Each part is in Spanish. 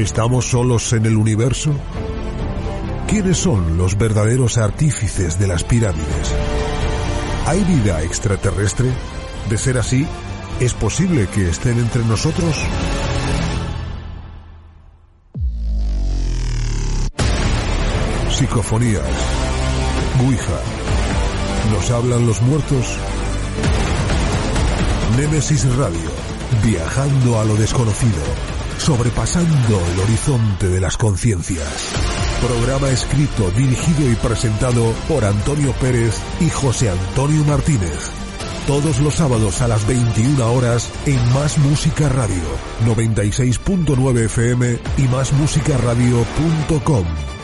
¿Estamos solos en el universo? ¿Quiénes son los verdaderos artífices de las pirámides? ¿Hay vida extraterrestre? De ser así, ¿es posible que estén entre nosotros? Psicofonías. Ouija. ¿Nos hablan los muertos? Némesis Radio. Viajando a lo desconocido. Sobrepasando el horizonte de las conciencias. Programa escrito, dirigido y presentado por Antonio Pérez y José Antonio Martínez. Todos los sábados a las 21 horas en Más Música Radio, 96.9 FM y másmusicaradio.com.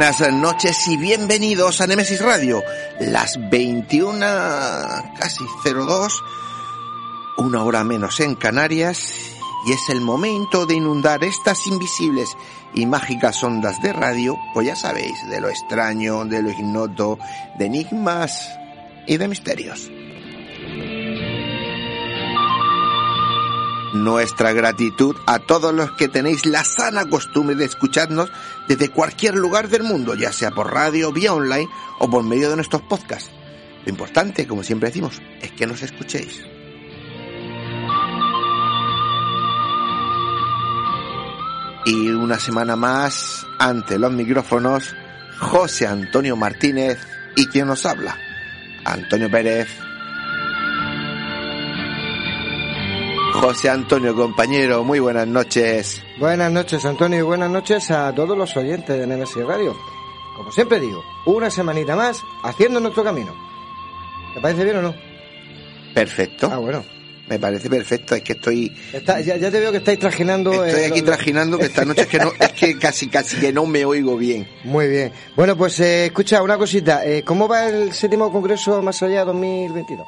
buenas noches y bienvenidos a Nemesis Radio. Las 21, casi 02, una hora menos en Canarias, y es el momento de inundar estas invisibles y mágicas ondas de radio, pues ya sabéis, de lo extraño, de lo ignoto, de enigmas y de misterios. Nuestra gratitud a todos los que tenéis la sana costumbre de escucharnos desde cualquier lugar del mundo, ya sea por radio, vía online o por medio de nuestros podcasts. Lo importante, como siempre decimos, es que nos escuchéis. Y una semana más, ante los micrófonos, José Antonio Martínez y quien nos habla, Antonio Pérez. José Antonio, compañero, muy buenas noches. Buenas noches, Antonio, y buenas noches a todos los oyentes de Nemesis Radio. Como siempre digo, una semanita más haciendo nuestro camino. ¿Te parece bien o no? Perfecto. Ah, bueno. Me parece perfecto, es que estoy... Está- ya, ya te veo que estáis trajinando... Estoy eh, aquí trajinando que esta noche es que, no, es que casi casi que no me oigo bien. Muy bien. Bueno, pues eh, escucha, una cosita. eh, ¿Cómo va el séptimo Congreso Más Allá 2022?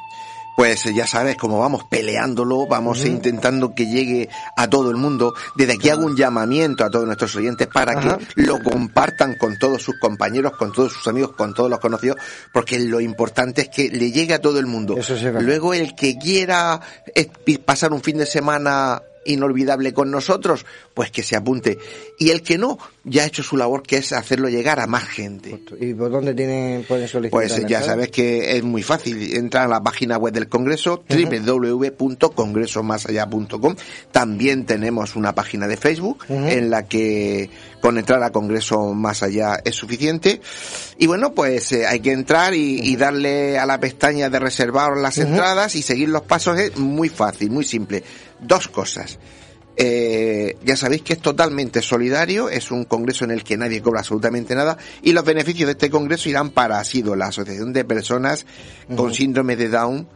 Pues eh, ya sabes cómo vamos peleándolo, vamos intentando que llegue a todo el mundo. Desde aquí hago un llamamiento a todos nuestros oyentes para Ajá. que lo compartan con todos sus compañeros, con todos sus amigos, con todos los conocidos, porque lo importante es que le llegue a todo el mundo. Eso sí. Luego el que quiera eh, pasar un fin de semana inolvidable con nosotros, pues que se apunte. Y el que no, ya ha hecho su labor, que es hacerlo llegar a más gente. ¿Y por dónde tienen, pueden solicitar? Pues ya sabes que es muy fácil. Entra a la página web del Congreso, www.congresomasallá.com. También tenemos una página de Facebook en la que con entrar a Congreso Más Allá es suficiente. Y bueno, pues eh, hay que entrar y, y darle a la pestaña de reservar las entradas y seguir los pasos. Es muy fácil, muy simple. Dos cosas. Eh, ya sabéis que es totalmente solidario, es un congreso en el que nadie cobra absolutamente nada y los beneficios de este congreso irán para ASIDO, la Asociación de Personas con Síndrome de Down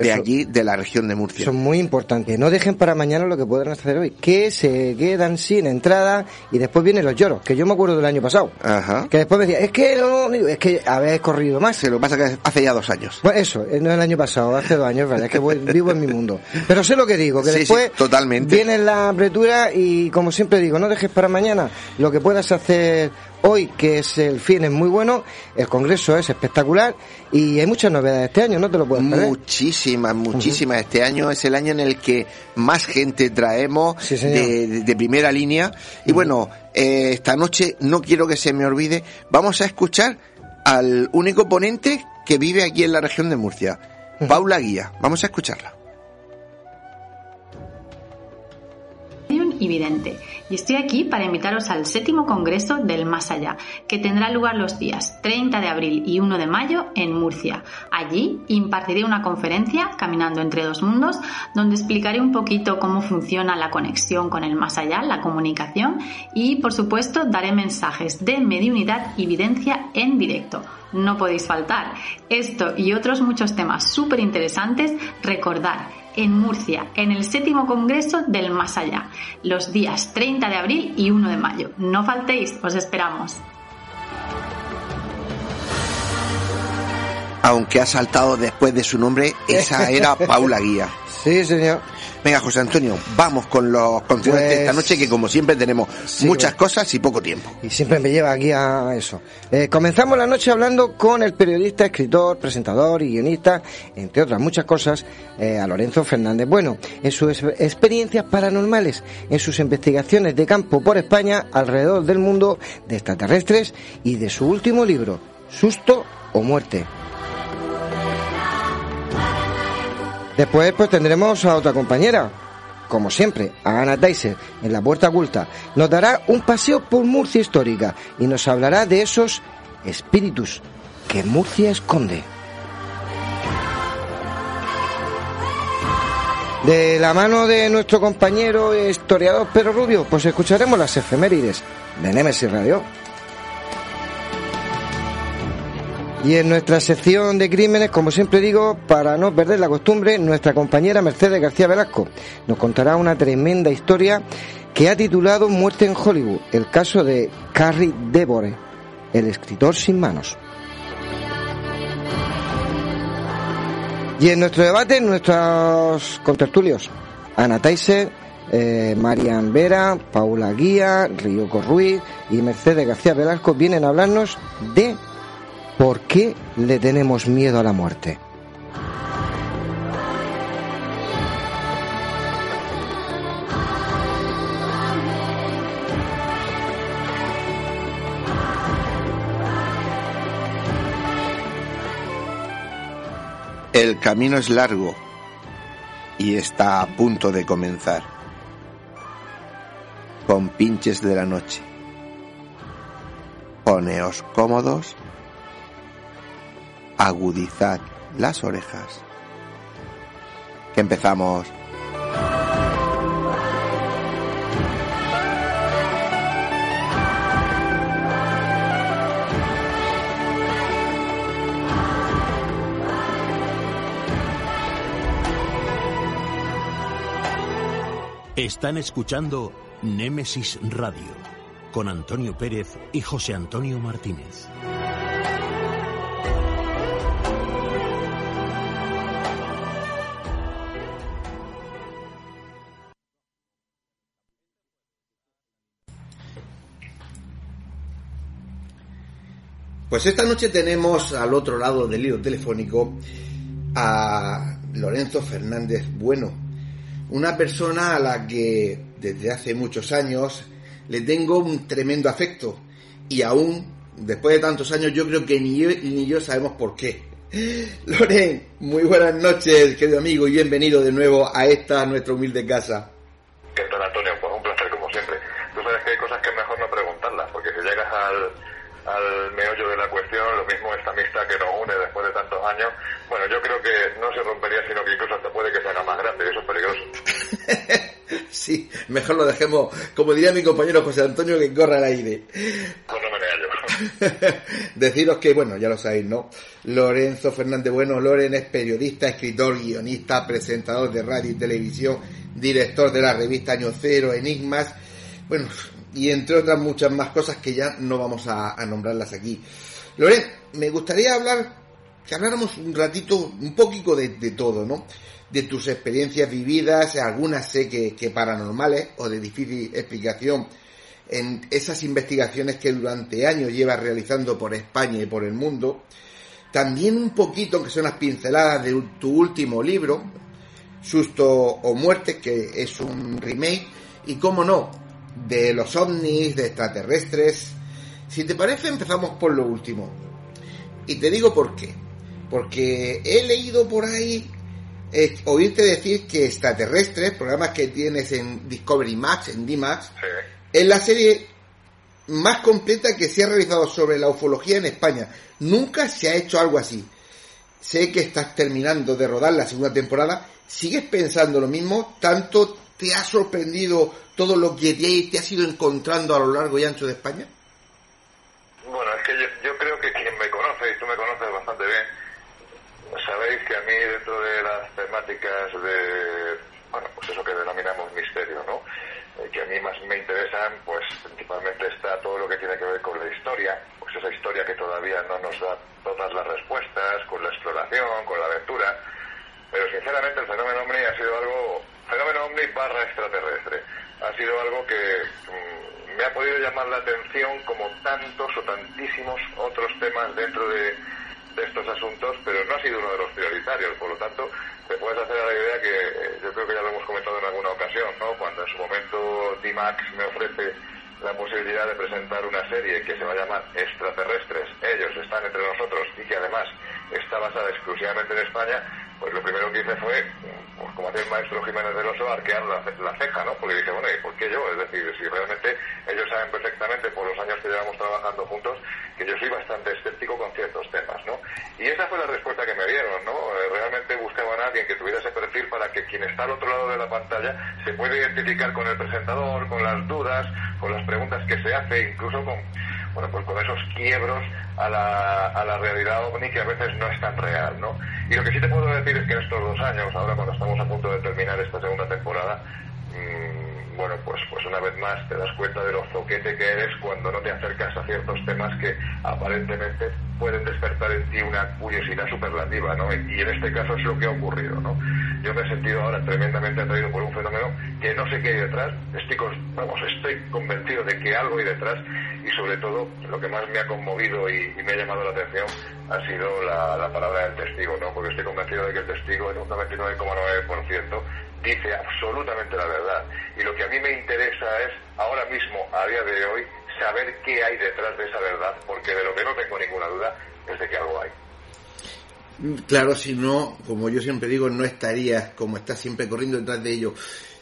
de allí, de la región de Murcia. Eso es muy importante. No dejen para mañana lo que puedan hacer hoy. Que se quedan sin entrada y después vienen los lloros. Que yo me acuerdo del año pasado. Ajá. Que después me decía, es que no, es que habéis corrido más. Sí, lo pasa es que hace ya dos años. Pues eso, eh, no el año pasado, hace dos años, ¿verdad? Es que voy- vivo en mi mundo. Pero sé lo que digo, que Sí, sí, después totalmente. viene la apretura y como siempre digo, no dejes para mañana lo que puedas hacer hoy, que es el fin, es muy bueno, el congreso es espectacular y hay muchas novedades este año, no te lo puedes perder. Muchísimas, muchísimas. Este año es el año en el que más gente traemos Sí, de, de- de primera línea. Y bueno, eh, esta noche no quiero que se me olvide, vamos a escuchar al único ponente que vive aquí en la región de Murcia, Paula Guía. Vamos a escucharla. Medium y estoy aquí para invitaros al séptimo Congreso del Más Allá, que tendrá lugar los días 30 de abril y 1 de mayo en Murcia. Allí impartiré una conferencia, Caminando entre dos mundos, donde explicaré un poquito cómo funciona la conexión con el Más Allá, la comunicación, y por supuesto daré mensajes de mediunidad y videncia en directo. No podéis faltar. Esto y otros muchos temas súper interesantes, recordad en Murcia, en el séptimo Congreso del Más Allá, los días 30 de abril y 1 de mayo. No faltéis, os esperamos. Aunque ha saltado después de su nombre, esa era Paula Guía. Sí, señor. Venga, José Antonio, vamos con los conciertos de esta Pues- noche, que como siempre tenemos Sí, muchas pues. cosas y poco tiempo. Y siempre me lleva aquí a eso. Eh, comenzamos la noche hablando con el periodista, escritor, presentador y guionista, entre otras muchas cosas, eh, a Lorenzo Fernández Bueno, en sus experiencias paranormales, en sus investigaciones de campo por España, alrededor del mundo, de extraterrestres y de su último libro, Susto o Muerte. Después pues tendremos a otra compañera, como siempre, a Ana Tyser, en la puerta oculta. Nos dará un paseo por Murcia histórica y nos hablará de esos espíritus que Murcia esconde. De la mano de nuestro compañero historiador Pedro Rubio, pues escucharemos las efemérides de Nemesis Radio. Y en nuestra sección de crímenes, como siempre digo, para no perder la costumbre, nuestra compañera Mercedes García Velasco nos contará una tremenda historia que ha titulado Muerte en Hollywood, el caso de Carrie Devore, el escritor sin manos. Y en nuestro debate, nuestros contertulios, Ana Tyser, eh, Marian Vera, Paula Guía, Ryoko Ruiz y Mercedes García Velasco vienen a hablarnos de ¿Por qué le tenemos miedo a la muerte? El camino es largo y está a punto de comenzar. Con pinches de la noche. Poneos cómodos. Agudizad las orejas. Que empezamos. Están escuchando Némesis Radio con Antonio Pérez y José Antonio Martínez. Pues esta noche tenemos al otro lado del hilo telefónico a Lorenzo Fernández Bueno, una persona a la que desde hace muchos años le tengo un tremendo afecto y aún después de tantos años yo creo que ni yo, ni yo sabemos por qué. Loren, muy buenas noches, querido amigo, y bienvenido de nuevo a esta nuestra humilde casa. ¿Qué tal, Antonio? Pues un placer, como siempre. Tú sabes que hay cosas que es mejor no preguntarlas, porque si llegas al, al meollo de la cuestión, lo mismo esta amistad que nos une después de tantos años, bueno, yo creo que no se rompería, sino que incluso hasta puede que se haga más grande, y eso es peligroso. Sí, mejor lo dejemos, como diría mi compañero José Antonio, que corra al aire. Pues no me negallo. Deciros que, bueno, ya lo sabéis, ¿no? Lorenzo Fernández Bueno, Loren es periodista, escritor, guionista, presentador de radio y televisión, director de la revista Año Cero, Enigmas, bueno, y entre otras muchas más cosas que ya no vamos a, nombrarlas aquí. Loren, me gustaría hablar, que habláramos un ratito, un poquito de, todo, ¿no? De tus experiencias vividas, algunas sé que, paranormales o de difícil explicación, en esas investigaciones que durante años llevas realizando por España y por el mundo. También un poquito, aunque son unas pinceladas de tu último libro, Susto o Muerte, que es un remake, y cómo no, de los ovnis, de extraterrestres. Si te parece, empezamos por lo último. Y te digo por qué. Porque he leído por ahí, eh, oírte decir que extraterrestres, programas que tienes en Discovery Max, en D-Max, Sí. es la serie más completa que se ha realizado sobre la ufología en España. Nunca se ha hecho algo así. Sé que estás terminando de rodar la segunda temporada. ¿Sigues pensando lo mismo? ¿Tanto te ha sorprendido todo lo que te, has ido encontrando a lo largo y ancho de España? Bueno, es que yo, yo creo que quien me conoce, y tú me conoces bastante bien, sabéis que a mí dentro de las temáticas de, bueno, pues eso que denominamos misterio, ¿no? Eh, que a mí más me interesan, pues principalmente está todo lo que tiene que ver con la historia, pues esa historia que todavía no nos da todas las respuestas, con la exploración, con la aventura, pero sinceramente el fenómeno OVNI ha sido algo, fenómeno OVNI barra extraterrestre, ha sido algo que mm, me ha podido llamar la atención como tantos o tantísimos otros temas dentro de, de estos asuntos, pero no ha sido uno de los prioritarios, por lo tanto, te puedes hacer a la idea que eh, yo creo que ya lo hemos comentado en alguna ocasión, ¿no? Cuando en su momento D-Max me ofrece la posibilidad de presentar una serie que se va a llamar Extraterrestres, ellos están entre nosotros y que además está basada exclusivamente en España, pues lo primero que hice fue, pues como hacía el maestro Jiménez del Oso, arquear la, la, ceja, ¿no? Porque dije, bueno, ¿y por qué yo? Es decir, si realmente ellos saben perfectamente por los años que llevamos trabajando juntos que yo soy bastante escéptico con ciertos temas, ¿no? Y esa fue la respuesta que me dieron, ¿no? Eh, realmente buscaban a alguien que tuviera ese perfil para que quien está al otro lado de la pantalla se pueda identificar con el presentador, con las dudas, con las preguntas que se hace, incluso con bueno, pues con esos quiebros a la, a la realidad ovni que a veces no es tan real, ¿no? Y lo que sí te puedo decir es que en estos dos años, ahora cuando estamos a punto de terminar esta segunda temporada, mmm, bueno, pues, pues una vez más te das cuenta de lo zoquete que eres cuando no te acercas a ciertos temas que aparentemente pueden despertar en ti una curiosidad superlativa, ¿no? Y en este caso es lo que ha ocurrido, ¿no? Yo me he sentido ahora tremendamente atraído por un fenómeno que no sé qué hay detrás, estoy, vamos, estoy convencido de que algo hay detrás y sobre todo lo que más me ha conmovido y, me ha llamado la atención ha sido la, la, palabra del testigo, ¿no? Porque estoy convencido de que el testigo en un 99,9% dice absolutamente la verdad. Y lo que a mí me interesa es, ahora mismo, a día de hoy, saber qué hay detrás de esa verdad, porque de lo que no tengo ninguna duda es de que algo hay. Claro, si no, como yo siempre digo, no estarías como estás siempre corriendo detrás de ello.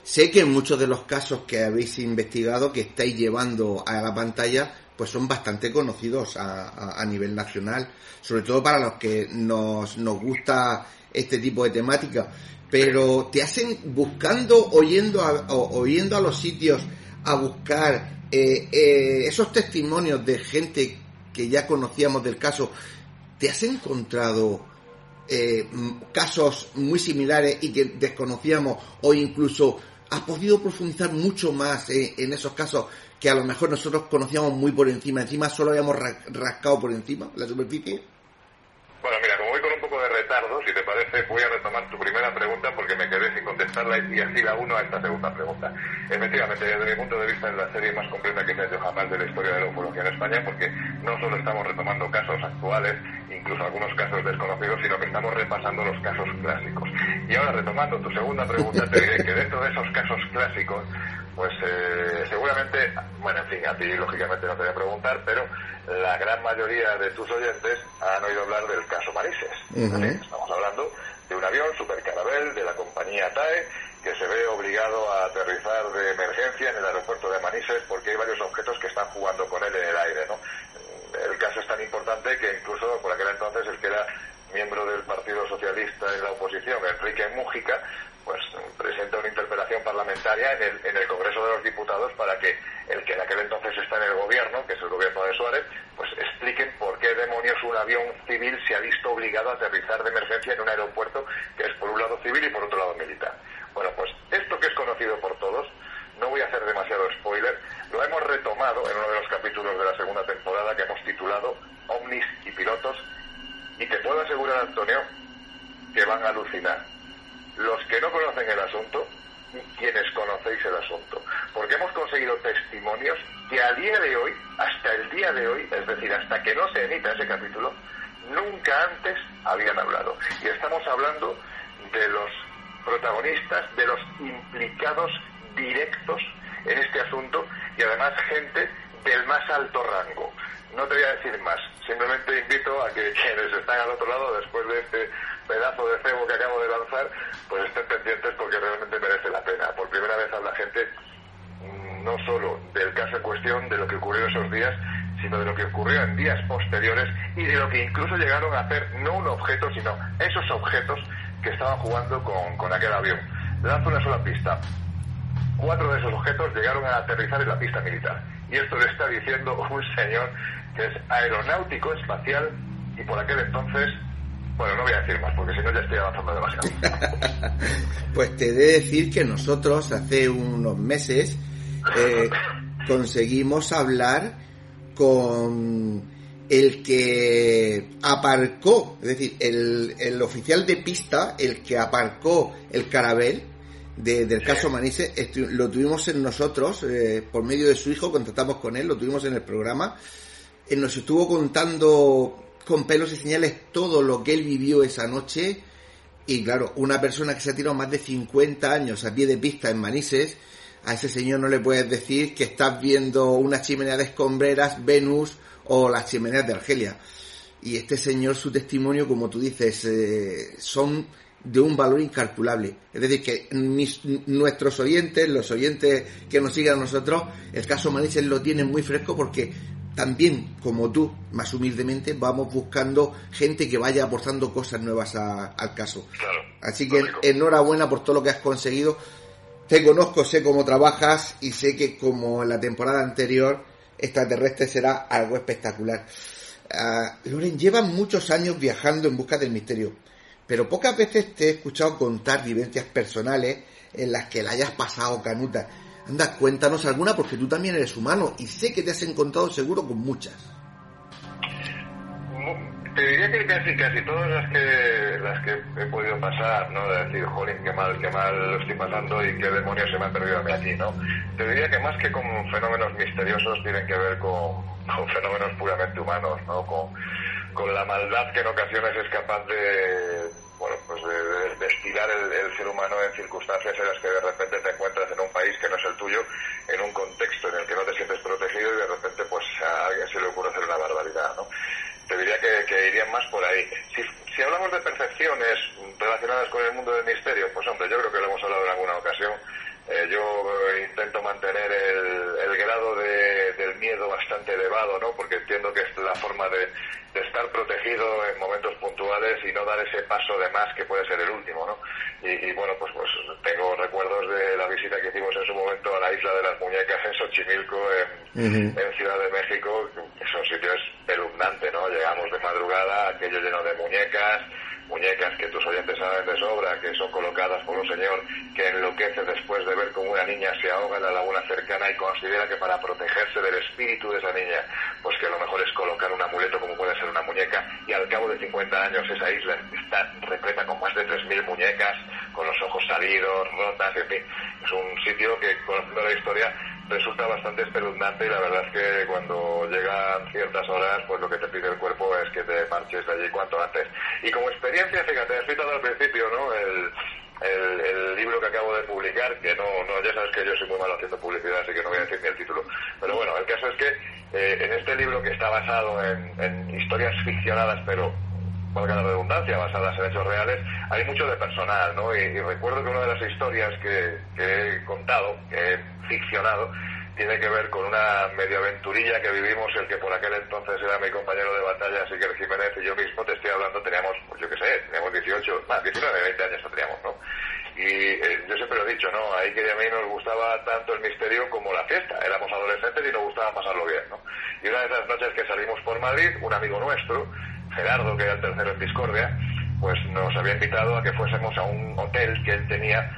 Sé que muchos de los casos que habéis investigado, que estáis llevando a la pantalla, pues son bastante conocidos a nivel nacional, sobre todo para los que nos, nos gusta este tipo de temática. Pero te hacen buscando, oyendo a, o, oyendo a los sitios a buscar eh, eh, esos testimonios de gente que ya conocíamos del caso, ¿te has encontrado eh, casos muy similares y que desconocíamos o incluso has podido profundizar mucho más eh, en esos casos que a lo mejor nosotros conocíamos muy por encima, encima solo habíamos rascado por encima la superficie? Bueno, mira, poco de retardo, si te parece, voy a retomar tu primera pregunta porque me quedé sin contestarla y así la uno a esta segunda pregunta. Efectivamente, desde mi punto de vista es la serie más completa que se ha hecho jamás de la historia de la ufología en España porque no solo estamos retomando casos actuales, incluso algunos casos desconocidos, sino que estamos repasando los casos clásicos. Y ahora retomando tu segunda pregunta, te diré que dentro de esos casos clásicos, pues eh, seguramente, bueno, en fin, a ti lógicamente no te voy a preguntar, pero la gran mayoría de tus oyentes han oído hablar del caso Marises. Uh -huh. Estamos hablando de un avión Supercarabel de la compañía TAE que se ve obligado a aterrizar de emergencia en el aeropuerto de Manises porque hay varios objetos que están jugando con él en el aire, ¿no? El caso es tan importante que incluso por aquel entonces el que era miembro del Partido Socialista en la oposición, Enrique Mújica, pues presenta una interpelación parlamentaria en el, en el Congreso de los Diputados para que el que en aquel entonces está en el gobierno, que es el gobierno de Suárez, pues expliquen por qué demonios un avión civil se ha visto obligado a aterrizar de emergencia en un aeropuerto que es por un lado civil y por otro lado militar. Bueno, pues esto que es conocido por todos, no voy a hacer demasiado spoiler, lo hemos retomado en uno de los capítulos de la segunda temporada que hemos titulado Omnis y pilotos y te puedo asegurar, Antonio, que van a alucinar. Los que no conocen el asunto y quienes conocéis el asunto. Porque hemos conseguido testimonios que a día de hoy, hasta el día de hoy, es decir, hasta que no se emita ese capítulo, nunca antes habían hablado. Y estamos hablando de los protagonistas, de los implicados directos en este asunto y además gente del más alto rango. No te voy a decir más, simplemente invito a que quienes están al otro lado después de este pedazo de cebo que acabo de lanzar, pues estén pendientes porque realmente merece la pena. Por primera vez habla gente no solo del caso en cuestión, de lo que ocurrió esos días, sino de lo que ocurrió en días posteriores y de lo que incluso llegaron a hacer no un objeto, sino esos objetos que estaban jugando con, con aquel avión. Lanzo una sola pista. Cuatro de esos objetos llegaron a aterrizar en la pista militar. Y esto le está diciendo un señor que es aeronáutico espacial y por aquel entonces Bueno, no voy a decir más, porque si no ya estoy avanzando demasiado. pues te he de decir que nosotros hace unos meses eh, conseguimos hablar con el que aparcó, es decir, el, el oficial de pista, el que aparcó el carabel del caso Manises, lo tuvimos en nosotros, eh, por medio de su hijo, contactamos con él, lo tuvimos en el programa, él nos estuvo contando con pelos y señales todo lo que él vivió esa noche. Y claro, una persona que se ha tirado más de 50 años a pie de pista en Manises, a ese señor no le puedes decir que estás viendo una chimenea de escombreras, Venus o las chimeneas de Argelia. Y este señor, su testimonio, como tú dices, eh, son de un valor incalculable. Es decir, que nuestros oyentes, los oyentes que nos siguen a nosotros, el caso Manises lo tienen muy fresco porque también, como tú, más humildemente, vamos buscando gente que vaya aportando cosas nuevas al caso. Así que enhorabuena por todo lo que has conseguido. Te conozco, sé cómo trabajas y sé que como en la temporada anterior, extraterrestre será algo espectacular. Uh, Loren, llevan muchos años viajando en busca del misterio, pero pocas veces te he escuchado contar vivencias personales en las que la hayas pasado canuta. Anda, cuéntanos alguna porque tú también eres humano y sé que te has encontrado seguro con muchas. Te diría que casi, casi todas las que, las que he podido pasar, ¿no? De decir, jolín, qué mal, qué mal lo estoy pasando y qué demonios se me han perdido a mí aquí, ¿no? Te diría que más que con fenómenos misteriosos tienen que ver con, fenómenos puramente humanos, ¿no? Con, con la maldad que en ocasiones es capaz de, bueno, pues de, estirar el, ser humano en circunstancias en las que de repente te encuentras en un país que no es el tuyo, en un contexto en el que no te sientes protegido y de repente pues a alguien se le ocurre hacer una barbaridad, ¿no? Te diría que, irían más por ahí. Si, si hablamos de percepciones relacionadas con el mundo del misterio, pues hombre, yo creo que lo hemos hablado en alguna ocasión, eh, yo intento mantener el, grado de, del miedo bastante elevado, ¿no? Porque entiendo que es la forma de, estar protegido en momentos puntuales y no dar ese paso de más que puede ser el último, ¿no? Y, bueno, pues, pues tengo recuerdos de la visita que hicimos en su momento a la isla de las muñecas en Xochimilco, en, en Ciudad de México, que son sitios espeluznante, ¿no? Llegamos de madrugada, aquello lleno de muñecas, muñecas que tus oyentes saben de sobra, que son colocadas por un señor que enloquece después de ver cómo una niña se ahoga en la laguna cercana y considera que para protegerse del espíritu de esa niña, pues que lo mejor es colocar un amuleto como puede ser una muñeca y al cabo de 50 años esa isla está repleta con más de 3.000 muñecas, con los ojos salidos, rotas, en fin, es un sitio que conociendo la historia resulta bastante espeluznante y la verdad es que cuando llegan ciertas horas, pues lo que te pide el cuerpo es que te marches de allí cuanto antes. Y como experiencia, fíjate, he citado al principio, ¿no? El, el, libro que acabo de publicar, que no, no, ya sabes que yo soy muy malo haciendo publicidad, así que no voy a decir ni el título. Pero bueno, el caso es que eh, en este libro que está basado en, historias ficcionadas, pero valga la redundancia, basadas en hechos reales, hay mucho de personal, ¿no? Y, recuerdo que una de las historias que, que he contado, que he ficcionado, tiene que ver con una medio aventurilla que vivimos, el que por aquel entonces era mi compañero de batalla, Siquer Jiménez, y yo mismo te estoy hablando, teníamos, pues yo qué sé, teníamos 18, más, 19, 20 años teníamos, ¿no? Y eh, yo siempre lo he dicho, ¿no? Ahí que a mí nos gustaba tanto el misterio como la fiesta. Éramos adolescentes y nos gustaba pasarlo bien, ¿no? Y una de esas noches que salimos por Madrid, un amigo nuestro, Gerardo, que era el tercero en Discordia, pues nos había invitado a que fuésemos a un hotel que él tenía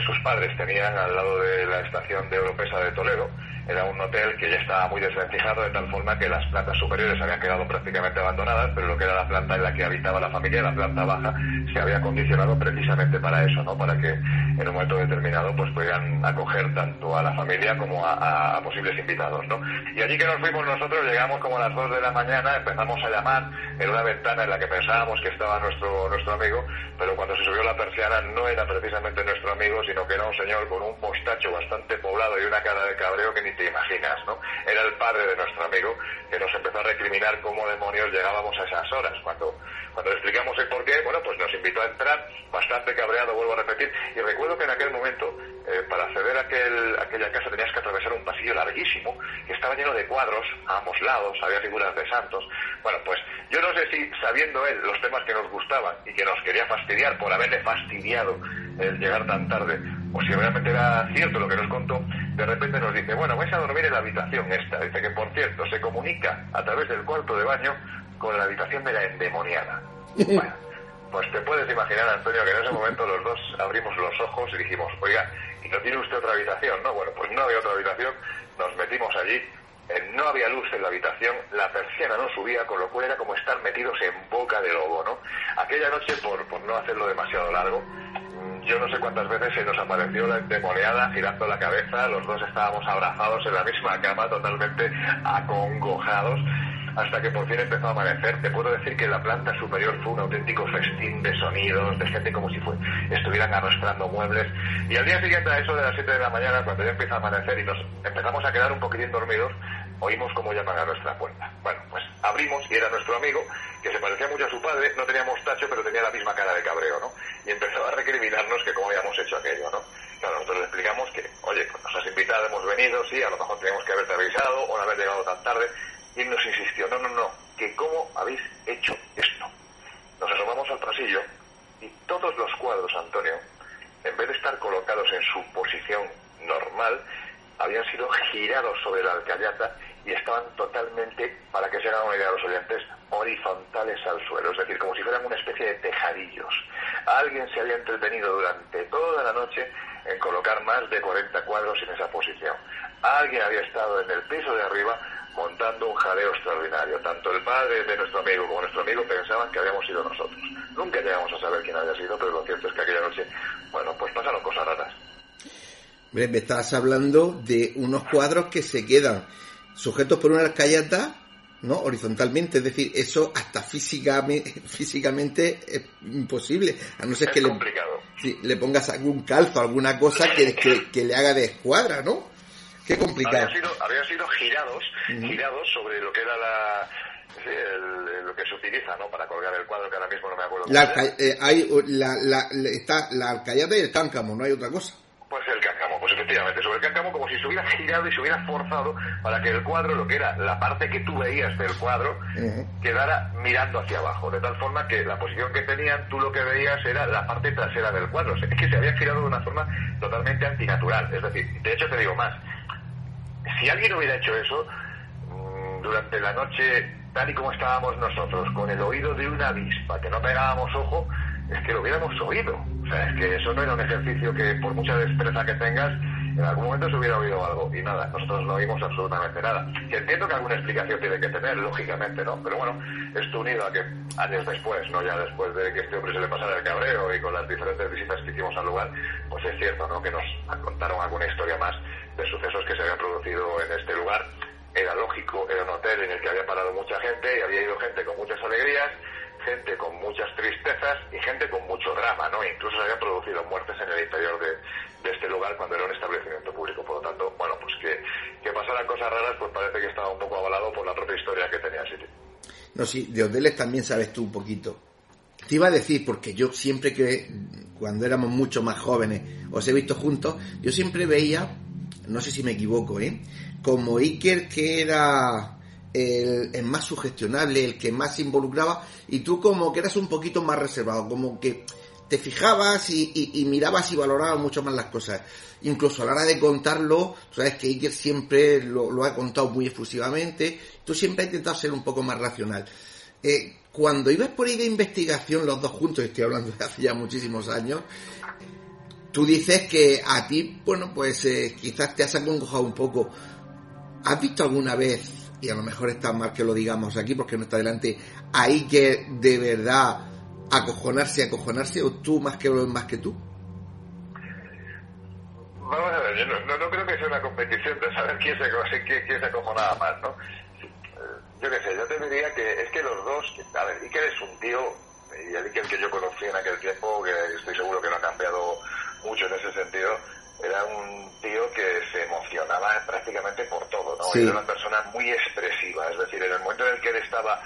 sus padres tenían al lado de la estación de Europesa de Toledo. Era un hotel que ya estaba muy desvencijado de tal forma que las plantas superiores habían quedado prácticamente abandonadas, pero lo que era la planta en la que habitaba la familia, la planta baja, se había acondicionado precisamente para eso, ¿no? Para que en un momento determinado pues pudieran acoger tanto a la familia como a, posibles invitados, ¿no? Y allí que nos fuimos nosotros llegamos como a las 2 de la mañana, empezamos a llamar en una ventana en la que pensábamos que estaba nuestro nuestro amigo, pero cuando se subió la persiana no era precisamente nuestro amigo, sino que era un señor con un mostacho bastante poblado y una cara de cabreo que ni te imaginas, ¿no? Era el padre de nuestro amigo que nos empezó a recriminar cómo demonios llegábamos a esas horas. Cuando, cuando le explicamos el porqué, bueno, pues nos invitó a entrar, bastante cabreado, vuelvo a repetir, y recuerdo que en aquel momento, eh, para acceder a, aquel, aquella casa tenías que atravesar un pasillo larguísimo, que estaba lleno de cuadros a ambos lados, había figuras de santos. Bueno, pues yo no sé si sabiendo él los temas que nos gustaban y que nos quería fastidiar por haberle fastidiado el llegar tan tarde, o si realmente era cierto lo que nos contó, de repente nos dice, bueno, vais a dormir en la habitación esta. Dice que, por cierto, se comunica a través del cuarto de baño con la habitación de la endemoniada. Bueno, Pues te puedes imaginar, Antonio, que en ese momento los dos abrimos los ojos y dijimos, oiga, ¿y no tiene usted otra habitación? No, bueno, pues no había otra habitación, nos metimos allí, eh, no había luz en la habitación, la persiana no subía, con lo cual era como estar metidos en boca de lobo, ¿no? Aquella noche, por, por no hacerlo demasiado largo, yo no sé cuántas veces se nos apareció la endemoniada girando la cabeza, los dos estábamos abrazados en la misma cama, totalmente acongojados, hasta que por fin empezó a amanecer. Te puedo decir que la planta superior fue un auténtico festín de sonidos, de gente como si fue, estuvieran arrastrando muebles. Y al día siguiente, a eso de las 7 de la mañana, cuando ya empieza a amanecer y nos empezamos a quedar un poquitín dormidos, oímos cómo llaman a nuestra puerta. Bueno, pues abrimos y era nuestro amigo, que se parecía mucho a su padre, no tenía mostacho, pero tenía la misma cara de cabreo, ¿no? Y empezó a recriminarnos que cómo habíamos hecho aquello, ¿no? Claro, nosotros le explicamos que, oye, pues nos has invitado, hemos venido, sí, a lo mejor teníamos que haberte avisado o no haber llegado tan tarde. Y nos insistió, no, no, no, que cómo habéis hecho esto. Nos asomamos al pasillo y todos los cuadros, Antonio, en vez de estar colocados en su posición normal, habían sido girados sobre la alcayata y estaban totalmente, para que se hagan una idea los oyentes, horizontales al suelo, es decir, como si fueran una especie de tejadillos. Alguien se había entretenido durante toda la noche en colocar más de 40 cuadros en esa posición. Alguien había estado en el piso de arriba montando un jaleo extraordinario. Tanto el padre de nuestro amigo como nuestro amigo pensaban que habíamos sido nosotros. Nunca llegamos a saber quién había sido, pero lo cierto es que aquella noche, bueno, pues pasaron cosas raras. Me estabas hablando de unos cuadros que se quedan sujetos por una alcayata, ¿no? Horizontalmente, es decir, eso hasta físicamente, físicamente es imposible, a no ser Es que le, pongas algún calzo, alguna cosa que, que, que le haga de escuadra, ¿no? Qué complicado. Habían sido, habían sido girados, girados sobre lo que era la, el- lo que se utiliza, ¿no? Para colgar el cuadro, que ahora mismo no me acuerdo. La, eh, hay, la, la- la- está la alcayata y el cáncamo, no hay otra cosa. Pues el cáncamo, pues efectivamente, sobre el cáncamo como si se hubiera girado y se hubiera forzado para que el cuadro, lo que era la parte que tú veías del cuadro, Ujú. quedara mirando hacia abajo, de tal forma que la posición que tenían, tú lo que veías era la parte trasera del cuadro. O sea, Es que se había girado de una forma totalmente antinatural. Es decir, de hecho te digo más, si alguien hubiera hecho eso, mm, durante la noche, tal y como estábamos nosotros, con el oído de una avispa, que no pegábamos ojo, es que lo hubiéramos oído. O sea, es que eso no era un ejercicio que, por mucha destreza que tengas, en algún momento se hubiera oído algo. Y nada, nosotros no oímos absolutamente nada. Que entiendo que alguna explicación tiene que tener, lógicamente, ¿no? Pero bueno, esto unido a que años después, no ya después de que este hombre se le pasara el cabreo y con las diferentes visitas que hicimos al lugar, pues es cierto, ¿no? Que nos contaron alguna historia más de sucesos que se habían producido en este lugar. Era lógico, era un hotel en el que había parado mucha gente y había ido gente con muchas alegrías, gente con muchas tristezas y gente con mucho drama, ¿no? Incluso se habían producido muertes en el interior de, este lugar cuando era un establecimiento público. Por lo tanto, bueno, pues que, que pasaran cosas raras, pues parece que estaba un poco avalado por la propia historia que tenía el sitio. No, sí, de hoteles también sabes tú un poquito. Te iba a decir, porque yo siempre que, cuando éramos mucho más jóvenes, os he visto juntos, yo siempre veía, no sé si me equivoco, ¿eh? Como Iker que era el, el más sugestionable, el que más involucraba, y tú como que eras un poquito más reservado, como que te fijabas y, mirabas y valorabas mucho más las cosas. Incluso a la hora de contarlo, sabes que Iker siempre lo, ha contado muy efusivamente, tú siempre has intentado ser un poco más racional. Eh, cuando ibas por ahí de investigación los dos juntos, estoy hablando de hace ya muchísimos años, tú dices que a ti, bueno, pues eh, quizás te has acongojado un poco. ¿Has visto alguna vez, y a lo mejor está mal que lo digamos aquí porque no está delante, ahí que de verdad acojonarse, acojonarse, o tú más que más que tú? Vamos a ver, yo no, no, no creo que sea una competición de saber quién se, quién, acojonaba más, ¿no? Eh, Yo qué sé, yo te diría que es que los dos, a ver, Iker es un tío, y el Iker que yo conocí en aquel tiempo, que estoy seguro que no ha cambiado mucho en ese sentido, era un tío que se emocionaba prácticamente por todo, ¿no? Sí. Era una persona muy expresiva, es decir, en el momento en el que él estaba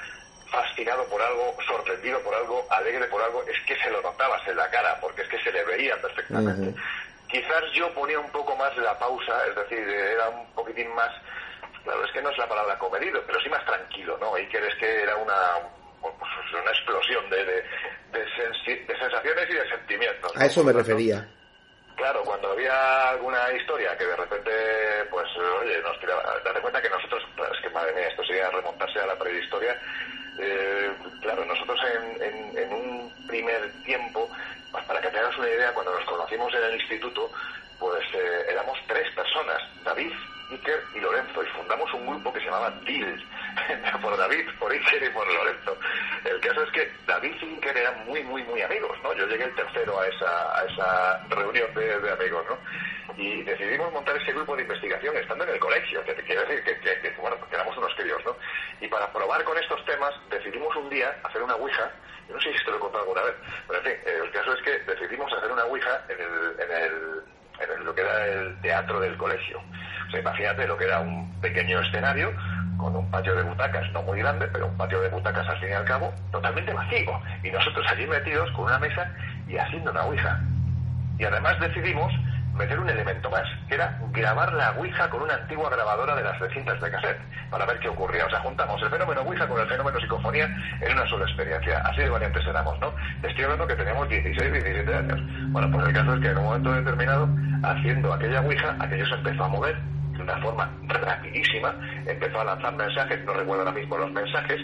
fascinado por algo, sorprendido por algo, alegre por algo, es que se lo notabas en la cara, porque es que se le veía perfectamente. Quizás yo ponía un poco más la pausa, es decir, era un poquitín más, claro, es que no es la palabra comedido, pero sí más tranquilo, ¿no? Iker es que era una, pues, una explosión de, de, de sensi- de sensaciones y de sentimientos. ¿no? A eso me refería. Claro, cuando había alguna historia que de repente, pues, oye, nos tiraba, date cuenta que nosotros, es que madre mía, esto sería remontarse a la prehistoria. eh, claro, nosotros en, en- en un primer tiempo, pues para que tengas una idea, cuando nos conocimos en el instituto, pues eh, éramos tres personas, David, Iker y Lorenzo, y fundamos un grupo que se llamaba DIL, por David, por Iker y por Lorenzo. El caso es que David y Iker eran muy, muy, muy amigos, ¿no? Yo llegué el tercero a esa, a esa reunión de, amigos, ¿no? Y decidimos montar ese grupo de investigación estando en el colegio, que te quiero decir que, que, bueno, que éramos unos críos, ¿no? Y para probar con estos temas decidimos un día hacer una ouija, no sé si te lo he contado alguna vez, pero en fin, el caso es que decidimos hacer una ouija en el, en el en lo que era el teatro del colegio. O sea, imagínate lo que era un pequeño escenario con un patio de butacas, no muy grande, pero un patio de butacas al fin y al cabo, totalmente vacío. Y nosotros allí metidos con una mesa y haciendo una ouija. Y además decidimos meter un elemento más, que era grabar la Ouija con una antigua grabadora de las recintas de cassette, para ver qué ocurría. O sea, juntamos el fenómeno Ouija con el fenómeno psicofonía en una sola experiencia. Así de variantes éramos, ¿no? Estoy hablando que teníamos 16, 17 años. Bueno, pues el caso es que en un momento determinado, haciendo aquella Ouija, aquello se empezó a mover de una forma rapidísima, empezó a lanzar mensajes, no recuerdo ahora mismo los mensajes,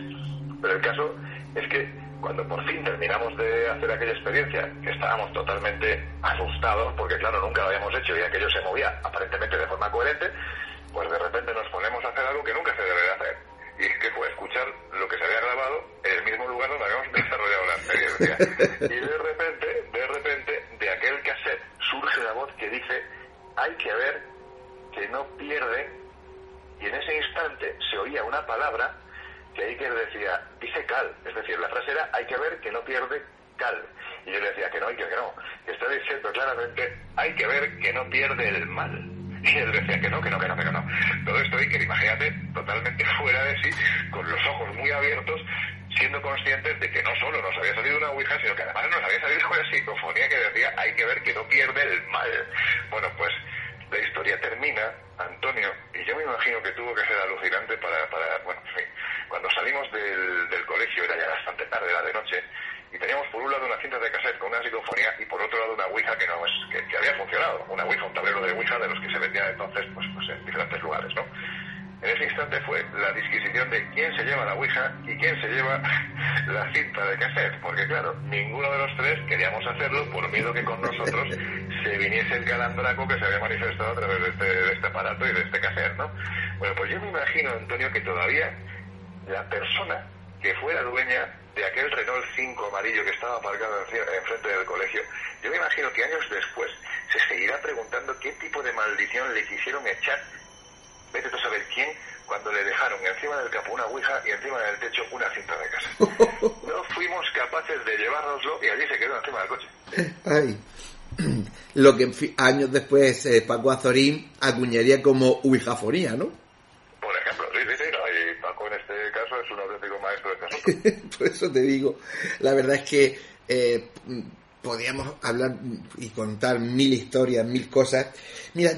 pero el caso es que cuando por fin terminamos de hacer aquella experiencia, que estábamos totalmente asustados, porque claro, nunca lo habíamos hecho y aquello se movía aparentemente de forma coherente, pues de repente nos ponemos a hacer algo que nunca se debería hacer. Y es que fue escuchar lo que se había grabado en el mismo lugar donde habíamos desarrollado la experiencia. Y de repente, de repente, de aquel cassette surge la voz que dice, hay que ver que no pierde, y en ese instante se oía una palabra que Iker decía, dice cal, es decir, la frase era, hay que ver que no pierde cal. Y yo le decía que no, Iker, que no, que está diciendo claramente, hay que ver que no pierde el mal. Y él decía que no, que no, que no, que no. Todo esto Iker, imagínate, totalmente fuera de sí, con los ojos muy abiertos, siendo conscientes de que no solo nos había salido una ouija, sino que además nos había salido una psicofonía que decía, hay que ver que no pierde el mal. Bueno, pues la historia termina, Antonio, y yo me imagino que tuvo que ser alucinante para, para bueno, en fin, cuando salimos del, del colegio, era ya bastante tarde, era de noche, y teníamos por un lado una cinta de cassette con una psicofonía y por otro lado una Ouija que, no es, que, había funcionado, una Ouija, un tablero de Ouija de los que se vendían entonces pues, pues en diferentes lugares, ¿no? En ese instante fue la disquisición de quién se lleva la Ouija y quién se lleva la cinta de cassette, porque claro, ninguno de los tres queríamos hacerlo por miedo que con nosotros se viniese el calandraco que se había manifestado a través de este, de este aparato y de este cassette, ¿no? Bueno, pues yo me imagino, Antonio, que todavía la persona que fuera dueña de aquel Renault 5 amarillo que estaba aparcado enfrente del colegio, yo me imagino que años después se seguirá preguntando qué tipo de maldición le quisieron echar vete a saber quién, cuando le dejaron encima del capo una ouija y encima del techo una cinta de casa. No fuimos capaces de llevárnoslo y allí se quedó encima del coche. Ay. Lo que años después eh, Paco Azorín acuñaría como ouijafonía, ¿no? Por ejemplo, sí, sí, sí, y Paco en este caso es un auténtico maestro de caso. Por eso te digo, la verdad es que eh, podíamos hablar y contar mil historias, mil cosas. Mira,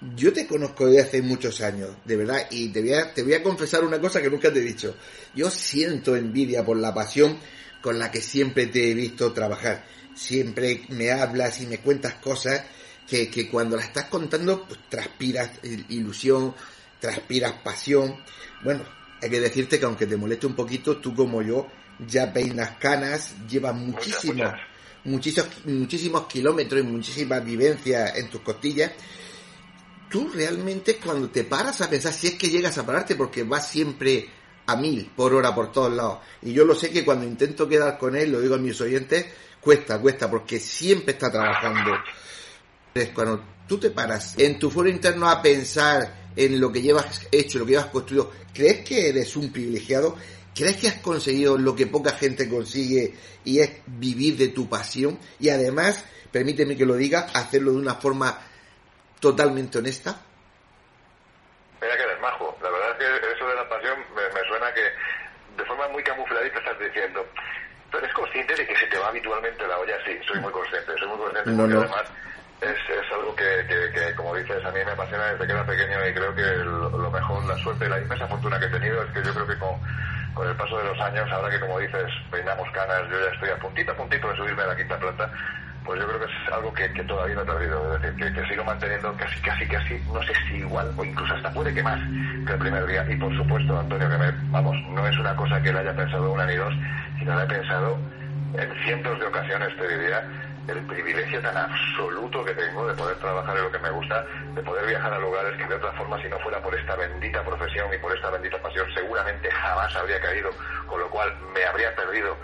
yo te conozco desde hace muchos años, de verdad, y te voy, a, te voy a confesar una cosa que nunca te he dicho. Yo siento envidia por la pasión con la que siempre te he visto trabajar. Siempre me hablas y me cuentas cosas que, que cuando las estás contando, pues transpiras ilusión, transpiras pasión. Bueno, hay que decirte que aunque te moleste un poquito, tú como yo ya peinas canas, llevas muchísimos, muchísimos, muchísimos kilómetros y muchísimas vivencias en tus costillas tú realmente cuando te paras a pensar, si es que llegas a pararte, porque vas siempre a mil por hora por todos lados, y yo lo sé que cuando intento quedar con él, lo digo a mis oyentes, cuesta, cuesta, porque siempre está trabajando. Cuando tú te paras en tu foro interno a pensar en lo que llevas hecho, lo que llevas construido, ¿crees que eres un privilegiado? ¿Crees que has conseguido lo que poca gente consigue y es vivir de tu pasión? Y además, permíteme que lo diga, hacerlo de una forma totalmente honesta? Mira que eres majo. La verdad es que eso de la pasión me, suena que de forma muy camufladita estás diciendo. ¿Tú eres consciente de que se te va habitualmente la olla? Sí, soy muy consciente. Soy muy consciente porque además es, es algo que, que, como dices, a mí me apasiona desde que era pequeño y creo que lo, mejor, la suerte y la inmensa fortuna que he tenido es que yo creo que con, con el paso de los años, ahora que como dices, peinamos canas, yo ya estoy a puntito a puntito de subirme a la quinta planta, pues yo creo que es algo que, todavía no he perdido, es decir, que, sigo manteniendo casi, casi, casi, no sé si igual, o incluso hasta puede que más que el primer día. Y por supuesto, Antonio, que me, vamos, no es una cosa que le haya pensado una ni dos, sino la he pensado en cientos de ocasiones te diría el privilegio tan absoluto que tengo de poder trabajar en lo que me gusta, de poder viajar a lugares que de otra forma, si no fuera por esta bendita profesión y por esta bendita pasión, seguramente jamás habría caído, con lo cual me habría perdido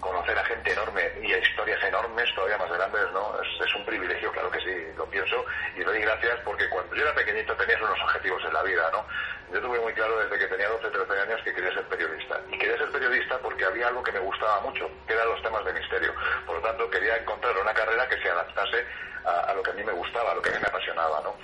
conocer a gente enorme y a historias enormes, todavía más grandes, ¿no? Es, un privilegio, claro que sí, lo pienso, y doy gracias porque cuando yo era pequeñito tenías unos objetivos en la vida, ¿no? Yo tuve muy claro desde que tenía 12, 13 años que quería ser periodista. Y quería ser periodista porque había algo que me gustaba mucho, que eran los temas de misterio. Por lo tanto, quería encontrar una carrera que se adaptase a, lo que a mí me gustaba, a lo que a mí me apasionaba, ¿no?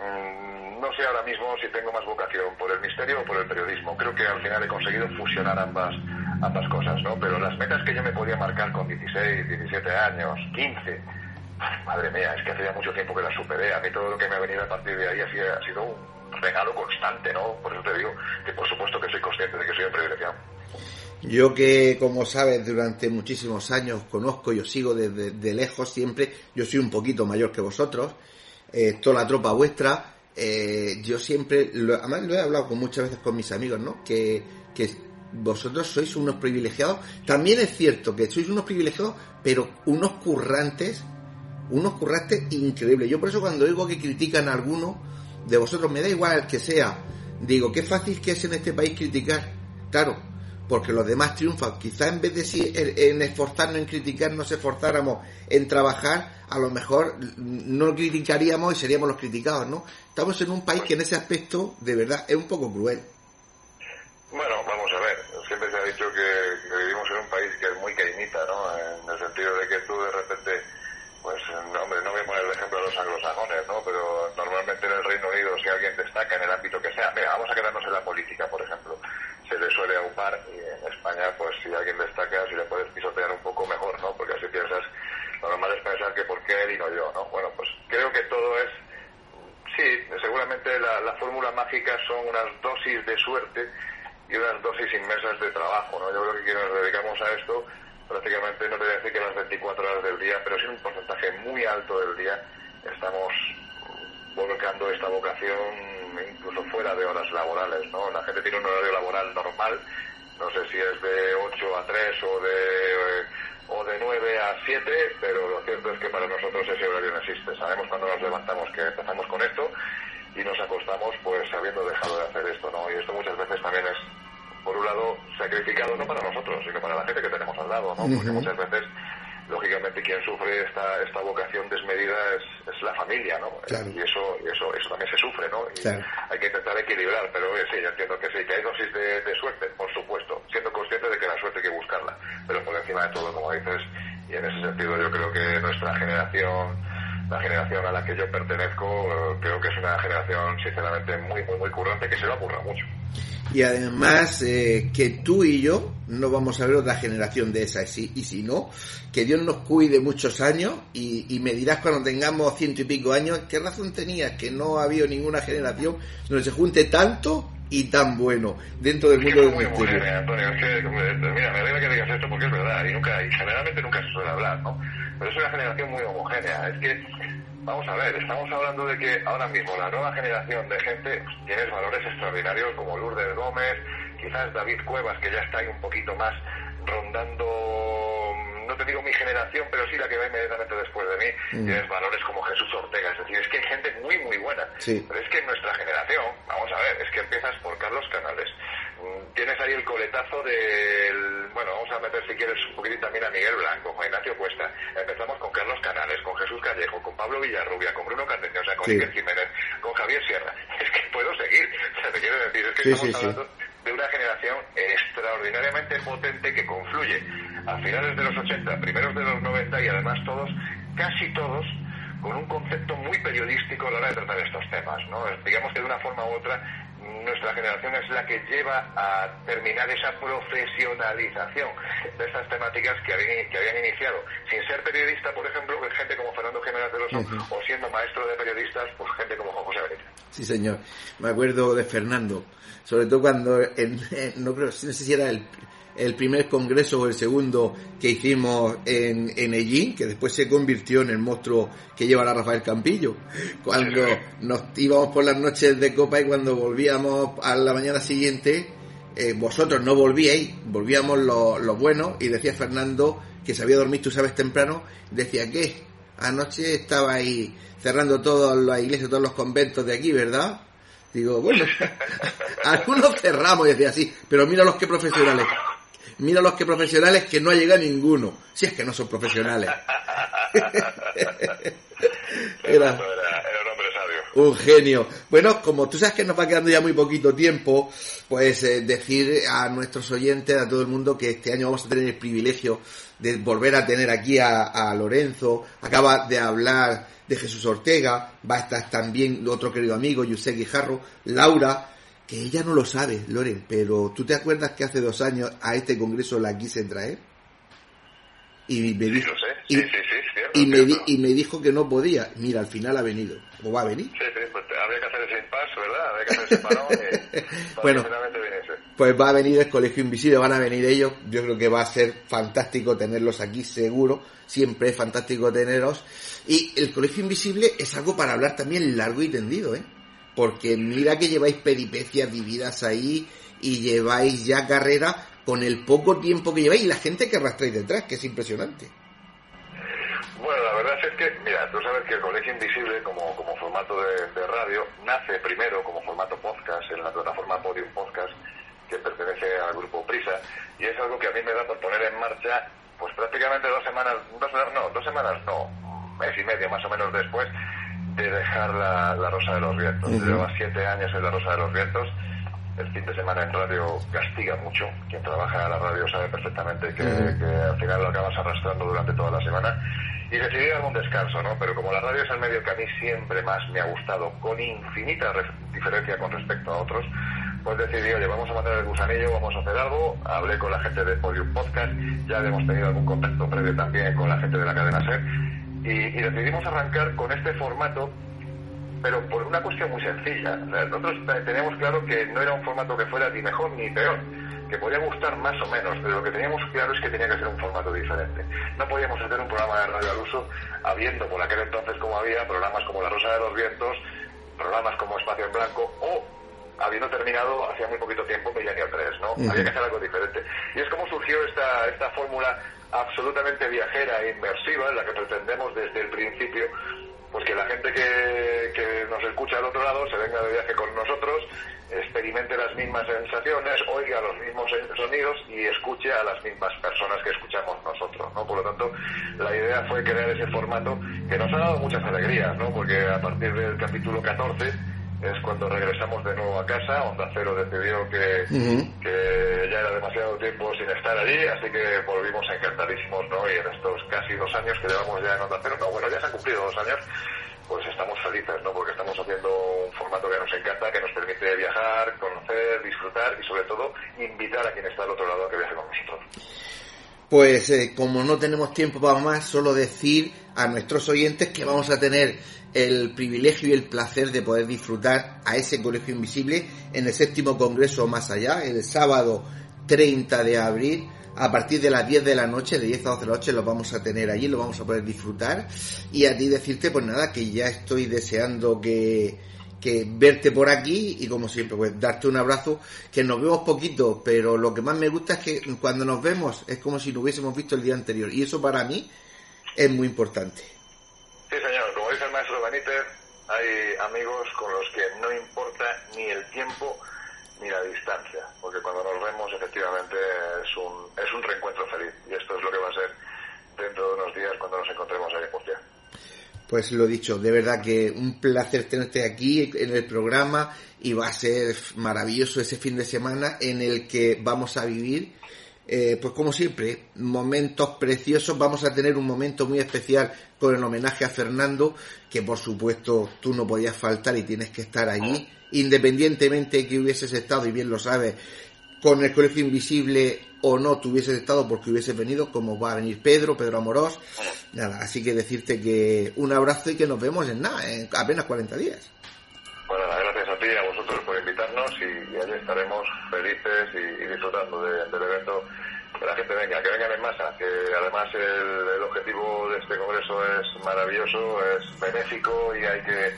Mm, no sé ahora mismo si tengo más vocación por el misterio o por el periodismo. Creo que al final he conseguido fusionar ambas, ambas cosas, ¿no? Pero las metas que yo me podía marcar con 16, 17 años, 15, madre mía, es que hace ya mucho tiempo que las superé. A mí todo lo que me ha venido a partir de ahí ha sido un regalo constante, ¿no? Por eso te digo que por supuesto que soy consciente de que soy un privilegiado. Yo que, como sabes, durante muchísimos años conozco y os sigo desde de lejos siempre, yo soy un poquito mayor que vosotros, eh, toda la tropa vuestra, eh, yo siempre, lo, además lo he hablado con muchas veces con mis amigos, ¿no? Que, que vosotros sois unos privilegiados. También es cierto que sois unos privilegiados, pero unos currantes, unos currantes increíbles. Yo por eso cuando oigo que critican a alguno de vosotros, me da igual el que sea, digo, qué fácil que es en este país criticar. Claro, porque los demás triunfan. Quizá en vez de en esforzarnos en criticar, nos esforzáramos en trabajar, a lo mejor no criticaríamos y seríamos los criticados, ¿no? Estamos en un país que en ese aspecto, de verdad, es un poco cruel. Bueno, vamos a ver. Siempre se ha dicho que, vivimos en un país que es muy caimita, ¿no? En el sentido de que tú de repente, pues, hombre, no voy a el ejemplo de los anglosajones, ¿no? Pero normalmente en el Reino Unido, si alguien destaca en el ámbito que sea, mira, vamos a quedarnos en la política, por ejemplo se le suele aupar y en España pues si alguien destaca si le puedes pisotear un poco mejor, ¿no? Porque así piensas, lo normal es pensar que por qué él y no yo, ¿no? Bueno, pues creo que todo es, sí, seguramente la, la fórmula mágica son unas dosis de suerte y unas dosis inmensas de trabajo, ¿no? Yo creo que quienes nos dedicamos a esto prácticamente no te voy a decir que las 24 horas del día, pero sí un porcentaje muy alto del día estamos volcando esta vocación incluso fuera de horas laborales, ¿no? La gente tiene un horario laboral normal, no sé si es de 8 a 3 o de, o de 9 a 7, pero lo cierto es que para nosotros ese horario no existe. Sabemos cuando nos levantamos que empezamos con esto y nos acostamos pues habiendo dejado de hacer esto, ¿no? Y esto muchas veces también es, por un lado, sacrificado no para nosotros, sino para la gente que tenemos al lado, ¿no? Porque muchas veces lógicamente quien sufre esta, esta vocación desmedida es, es la familia, ¿no? Y eso, eso, eso también se sufre, ¿no? Y hay que intentar equilibrar, pero sí, yo entiendo que sí, que hay dosis de, de, suerte, por supuesto, siendo consciente de que la suerte hay que buscarla, pero por encima de todo, como dices, y en ese sentido yo creo que nuestra generación, la generación a la que yo pertenezco, creo que es una generación sinceramente muy, muy, muy currante que se lo ocurra mucho y además eh, que tú y yo no vamos a ver otra generación de esa y si no, que Dios nos cuide muchos años y, me dirás cuando tengamos ciento y pico años, ¿qué razón tenías que no ha habido ninguna generación donde se junte tanto y tan bueno dentro del mundo del misterio? Antonio, es que, mira, me alegra que digas esto porque es verdad y nunca y generalmente nunca se suele hablar, ¿no? Pero es una generación muy homogénea, es que Vamos a ver, estamos hablando de que ahora mismo la nueva generación de gente tiene valores extraordinarios como Lourdes Gómez, quizás David Cuevas, que ya está ahí un poquito más rondando, no te digo mi generación, pero sí la que va inmediatamente después de mí, mm. tienes valores como Jesús Ortega, es decir, es que hay gente muy, muy buena. Pero es que en nuestra generación, vamos a ver, es que empiezas por Carlos Canales, tienes ahí el coletazo del, bueno, vamos a meter si quieres un poquitín también a Miguel Blanco, Juan Ignacio Cuesta, empezamos con Carlos Canales, con Jesús Callejo, con Pablo Villarrubia, con Bruno sea, con sí. Jiménez, con Javier Sierra, es que puedo seguir, o sea, te quiero decir, es que estamos hablando de una generación extraordinariamente potente que confluye a finales de los 80, primeros de los 90 y además todos, casi todos, con un concepto muy periodístico a la hora de tratar estos temas. ¿no? Digamos que de una forma u otra nuestra generación es la que lleva a terminar esa profesionalización de estas temáticas que habían, que habían iniciado. Sin ser periodista, por ejemplo, gente como Fernando Jiménez de los o siendo maestro de periodistas, pues gente como Juan José Benítez. Sí, señor. Me acuerdo de Fernando, sobre todo cuando, en, no, creo, no sé si era el el primer congreso o el segundo que hicimos en, en Ellín, que después se convirtió en el monstruo que lleva a Rafael Campillo. Cuando nos íbamos por las noches de copa y cuando volvíamos a la mañana siguiente, eh, vosotros no volvíais, volvíamos los lo buenos y decía Fernando que se había dormido, tú sabes, temprano, decía que anoche estaba ahí cerrando todas las iglesias, todos los conventos de aquí, ¿verdad? Digo, bueno, algunos cerramos y decía así, pero mira los que profesionales. Mira los que profesionales que no ha llegado ninguno. Si es que no son profesionales. era, un hombre sabio. Un genio. Bueno, como tú sabes que nos va quedando ya muy poquito tiempo, pues eh, decir a nuestros oyentes, a todo el mundo, que este año vamos a tener el privilegio de volver a tener aquí a, a Lorenzo. Acaba de hablar de Jesús Ortega, va a estar también otro querido amigo, José Guijarro, Laura, que ella no lo sabe, Loren, pero ¿tú te acuerdas que hace dos años a este congreso la quise traer? Y me dijo, y, me, y me dijo que no podía. Mira, al final ha venido. ¿O va a venir? Sí, sí, pues habría que hacer ese impasse, ¿verdad? Habría que hacer ese parón bueno, pues va a venir el Colegio Invisible, van a venir ellos. Yo creo que va a ser fantástico tenerlos aquí, seguro. Siempre es fantástico tenerlos. Y el Colegio Invisible es algo para hablar también largo y tendido, ¿eh? Porque mira que lleváis peripecias vividas ahí y lleváis ya carrera con el poco tiempo que lleváis y la gente que arrastráis detrás, que es impresionante. Bueno, la verdad es que, mira, tú sabes que el Colegio Invisible, como, como formato de, radio, nace primero como formato podcast en la plataforma Podium Podcast, que pertenece al grupo Prisa, y es algo que a mí me da por poner en marcha, pues prácticamente dos semanas, dos, no, dos semanas no, mes y medio más o menos después de dejar la, Rosa de los Vientos. Lleva siete años en la Rosa de los Vientos. El fin de semana en radio castiga mucho. Quien trabaja en la radio sabe perfectamente que, al final lo acabas arrastrando durante toda la semana. Y decidí dar un descanso, ¿no? Pero como la radio es el medio que a mí siempre más me ha gustado, con infinita diferencia con respecto a otros, pues decidí, oye, vamos a matar el gusanillo, vamos a hacer algo. Hablé con la gente de Podium Podcast, ya hemos tenido algún contacto previo también con la gente de la cadena SER y, decidimos arrancar con este formato, pero por una cuestión muy sencilla. nosotros teníamos claro que no era un formato que fuera ni mejor ni peor, que podía gustar más o menos, pero lo que teníamos claro es que tenía que ser un formato diferente. No podíamos hacer un programa de radio al uso habiendo por aquel entonces como había programas como La Rosa de los Vientos, programas como Espacio en Blanco o habiendo terminado hacía muy poquito tiempo Millennial 3, ¿no? Había que hacer algo diferente. Y es como surgió esta, esta fórmula absolutamente viajera e inmersiva, en la que pretendemos desde el principio pues que la gente que, que nos escucha al otro lado se venga de viaje con nosotros, experimente las mismas sensaciones, oiga los mismos sonidos y escuche a las mismas personas que escuchamos nosotros, ¿no? Por lo tanto, la idea fue crear ese formato que nos ha dado muchas alegrías, ¿no? Porque a partir del capítulo 14 es cuando regresamos de nuevo a casa. Onda Cero decidió que, que, ya era demasiado tiempo sin estar allí, así que volvimos encantadísimos, ¿no? Y en estos casi dos años que llevamos ya en Onda Cero, no, bueno, ya se han cumplido dos años, pues estamos felices, ¿no? Porque estamos haciendo un formato que nos encanta, que nos permite viajar, conocer, disfrutar y sobre todo invitar a quien está al otro lado a que viaje con nosotros. Pues eh, como no tenemos tiempo para más, solo decir a nuestros oyentes que vamos a tener el privilegio y el placer de poder disfrutar a ese colegio invisible en el séptimo congreso más allá, el sábado 30 de abril. A partir de las 10 de la noche, de 10 a 12 de la noche, lo vamos a tener allí, lo vamos a poder disfrutar. Y a ti decirte, pues nada, que ya estoy deseando que, que verte por aquí y como siempre, pues darte un abrazo, que nos vemos poquito, pero lo que más me gusta es que cuando nos vemos es como si no hubiésemos visto el día anterior. Y eso para mí es muy importante. Sí, señor. Como dice el maestro Benítez, hay amigos con los que no importa ni el tiempo ni la distancia, porque cuando nos vemos efectivamente es un, es un reencuentro feliz y esto es lo que va a ser dentro de unos días cuando nos encontremos ahí en Murcia. Pues lo dicho, de verdad que un placer tenerte aquí en el programa y va a ser maravilloso ese fin de semana en el que vamos a vivir eh, pues como siempre, momentos preciosos. Vamos a tener un momento muy especial con el homenaje a Fernando, que por supuesto tú no podías faltar y tienes que estar allí, independientemente que hubieses estado, y bien lo sabes, con el Colegio Invisible o no tuvieses estado porque hubieses venido, como va a venir Pedro, Pedro Amorós. Nada, así que decirte que un abrazo y que nos vemos en nada, en apenas 40 días. Bueno, gracias a ti y a vosotros por invitarnos y, allí estaremos felices y, disfrutando del evento. Que la gente venga, que vengan en masa, que además el, objetivo de este congreso es maravilloso, es benéfico y hay que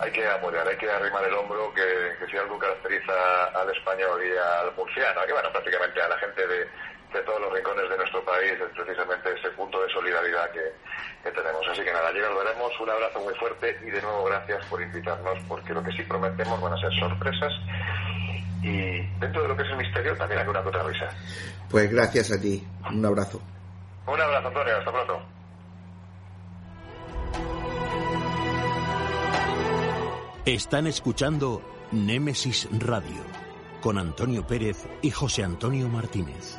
hay que apoyar, hay que arrimar el hombro, que, que si algo caracteriza al español y al murciano, que bueno, prácticamente a la gente de, de todos los rincones de nuestro país es precisamente ese punto de solidaridad que, que tenemos. Así que nada, allí nos veremos. Un abrazo muy fuerte y de nuevo gracias por invitarnos, porque lo que sí prometemos van a ser sorpresas y dentro de lo que es el misterio también hay una otra risa. Pues gracias a ti. Un abrazo. Un abrazo, Antonio. Hasta pronto. Están escuchando Némesis Radio con Antonio Pérez y José Antonio Martínez.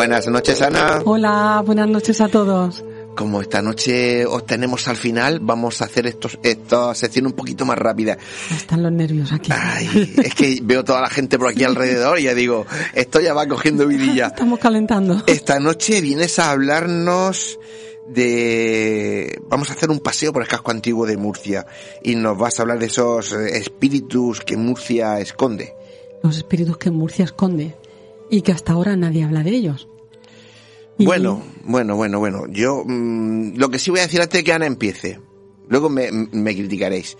Buenas noches, Ana. Hola, buenas noches a todos. Como esta noche os tenemos al final, vamos a hacer estos, esta sección un poquito más rápida. Están los nervios aquí. Ay, es que veo toda la gente por aquí alrededor y ya digo, esto ya va cogiendo vidilla. Estamos calentando. Esta noche vienes a hablarnos de... Vamos a hacer un paseo por el casco antiguo de Murcia y nos vas a hablar de esos espíritus que Murcia esconde. Los espíritus que Murcia esconde y que hasta ahora nadie habla de ellos. Bueno, bueno, bueno, bueno. Yo mm, lo que sí voy a decir antes de que Ana empiece. Luego me, me criticaréis.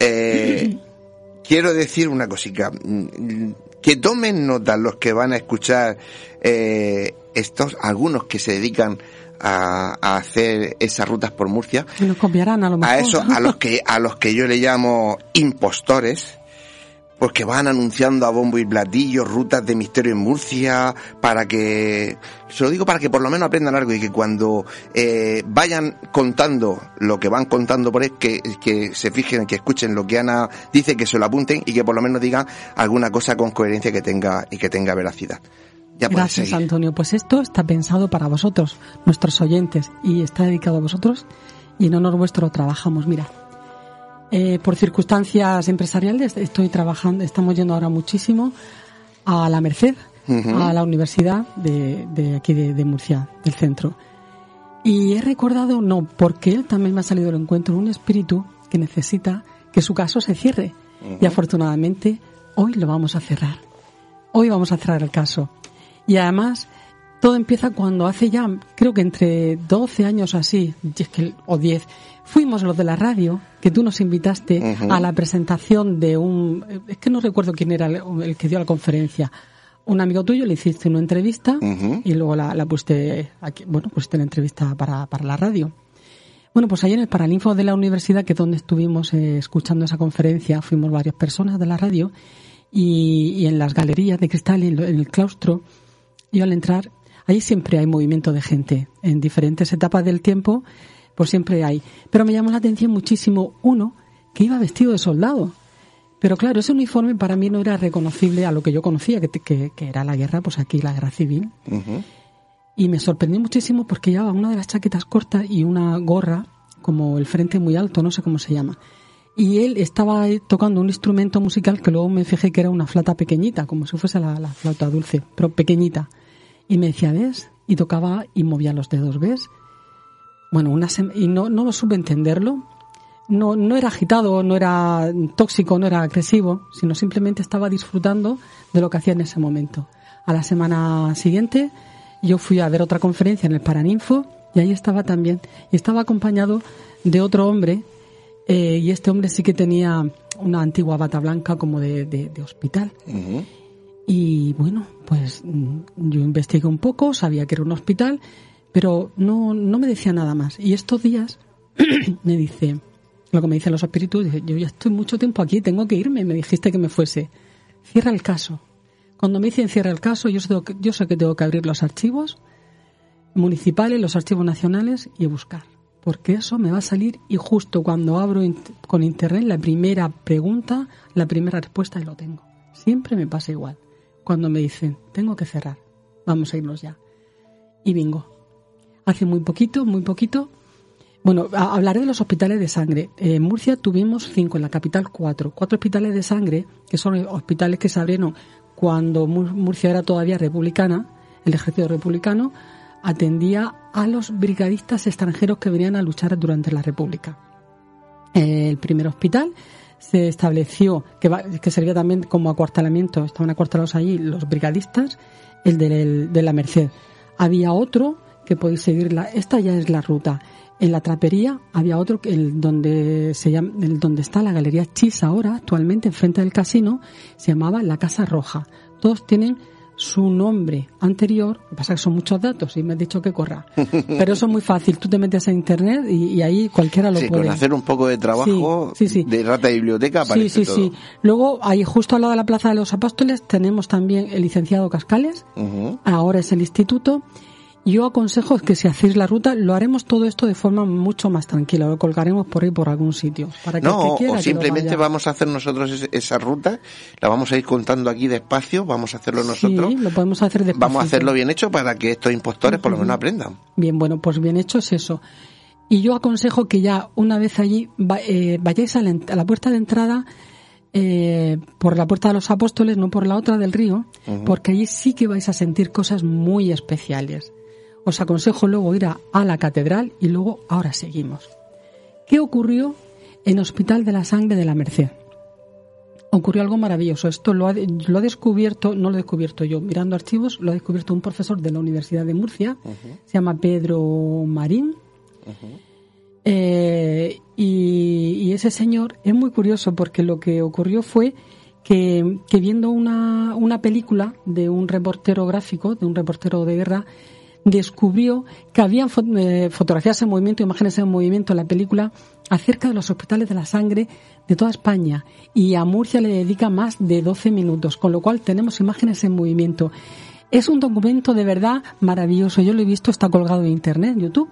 Eh, quiero decir una cosica. Mm, Que tomen nota los que van a escuchar eh, estos, algunos que se dedican a, a hacer esas rutas por Murcia. Y nos copiarán a lo mejor. A eso, a los que, a los que yo le llamo impostores, porque van anunciando a bombo y platillo rutas de misterio en Murcia, para que, se lo digo para que por lo menos aprendan algo y que cuando eh, vayan contando lo que van contando por ahí, que, que se fijen, que escuchen lo que Ana dice, que se lo apunten y que por lo menos digan alguna cosa con coherencia que tenga y que tenga veracidad. Ya Gracias, seguir. Antonio. Pues esto está pensado para vosotros, nuestros oyentes, y está dedicado a vosotros y en honor vuestro trabajamos. Mira, eh, por circunstancias empresariales estoy trabajando, estamos yendo ahora muchísimo a la Merced, a la universidad de, de aquí de, de Murcia, del centro. Y he recordado, no, porque él también me ha salido al encuentro, un espíritu que necesita que su caso se cierre. Y afortunadamente, hoy lo vamos a cerrar. Hoy vamos a cerrar el caso. Y además, todo empieza cuando hace ya, creo que entre 12 años así, o 10, fuimos los de la radio, que tú nos invitaste a la presentación de un, es que no recuerdo quién era el, el que dio la conferencia. Un amigo tuyo le hiciste una entrevista y luego la, la pusiste aquí, bueno, pusiste la entrevista para, para la radio. Bueno, pues ahí en el Paralinfo de la universidad, que es donde estuvimos eh, escuchando esa conferencia, fuimos varias personas de la radio, y, y en las galerías de cristal, en, lo- en el claustro, yo al entrar, ahí siempre hay movimiento de gente, en diferentes etapas del tiempo, pues siempre hay. Pero me llamó la atención muchísimo uno que iba vestido de soldado. Pero claro, ese uniforme para mí no era reconocible a lo que yo conocía, que, que, que era la guerra, pues aquí la guerra civil. Y me sorprendió muchísimo porque llevaba una de las chaquetas cortas y una gorra, como el frente muy alto, no sé cómo se llama. Y él estaba tocando un instrumento musical que luego me fijé que era una flauta pequeñita, como si fuese la, la flauta dulce, pero pequeñita. Y me decía, ¿ves? Y tocaba y movía los dedos, ¿ves? Bueno, una y no, no supe entenderlo. No, no era agitado, no era tóxico, no era agresivo, sino simplemente estaba disfrutando de lo que hacía en ese momento. A la semana siguiente yo fui a ver otra conferencia en el Paraninfo y ahí estaba también. Y estaba acompañado de otro hombre eh, y este hombre sí que tenía una antigua bata blanca como de, de- de hospital. Ujú. Y bueno, pues mm, yo investigué un poco, sabía que era un hospital, pero no, no me decía nada más. Y estos días me dice, lo que me dicen los espíritus, dice, yo ya estoy mucho tiempo aquí, tengo que irme, me dijiste que me fuese. Cierra el caso. Cuando me dicen cierra el caso, yo sé, que, tengo que abrir los archivos municipales, los archivos nacionales y buscar. Porque eso me va a salir y justo cuando abro con internet la primera pregunta, la primera respuesta y lo tengo. Siempre me pasa igual. Cuando me dicen, tengo que cerrar, vamos a irnos ya. Y bingo. Hace muy poquito, muy poquito, bueno, hablaré de los hospitales de sangre. En Murcia tuvimos cinco, en la capital cuatro. Cuatro hospitales de sangre, que son hospitales que se abrieron cuando Murcia era todavía republicana, el ejército republicano atendía a los brigadistas extranjeros que venían a luchar durante la República. El primer hospital se estableció, que, que servía también como acuartelamiento, estaban acuartelados allí los brigadistas, el de, de la Merced. Había otro que podéis seguirla, esta ya es la ruta en la trapería había otro, el donde, se llama, el donde está la Galería Chis ahora, actualmente, enfrente del casino, se llamaba La Casa Roja. Todos tienen su nombre anterior, lo que pasa que son muchos datos y me has dicho que corra. Pero eso es muy fácil, tú te metes a internet y, ahí cualquiera lo sí, puede. Con hacer un poco de trabajo de rata de biblioteca aparece Sí, sí, sí. Luego, ahí justo al lado de la Plaza de los Apóstoles tenemos también el licenciado Cascales, ahora es el instituto, yo aconsejo que si hacéis la ruta, lo haremos todo esto de forma mucho más tranquila, lo colgaremos por ahí por algún sitio. Para que no, o simplemente vamos a hacer nosotros esa ruta, la vamos a ir contando aquí despacio, vamos a hacerlo nosotros. Sí, lo podemos hacer despacio. Vamos a hacerlo bien hecho para que estos impostores por lo menos aprendan. Bien, bueno, pues bien hecho es eso. Y yo aconsejo que ya una vez allí eh, vayáis a la, puerta de entrada eh, por la puerta de los apóstoles, no por la otra del río, porque allí sí que vais a sentir cosas muy especiales. Os aconsejo luego ir a, la catedral y luego ahora seguimos. ¿Qué ocurrió en Hospital de la Sangre de la Merced? Ocurrió algo maravilloso. Esto lo ha, lo ha descubierto, no lo he descubierto yo, mirando archivos, lo ha descubierto un profesor de la Universidad de Murcia, se llama Pedro Marín. Eh, y, ese señor es muy curioso porque lo que ocurrió fue que, que viendo una, una película de un reportero gráfico, de un reportero de guerra, descubrió que había eh, fotografías en movimiento, imágenes en movimiento en la película acerca de los hospitales de la sangre de toda España y a Murcia le dedica más de 12 minutos, con lo cual tenemos imágenes en movimiento. Es un documento de verdad maravilloso. Yo lo he visto, está colgado en internet, YouTube.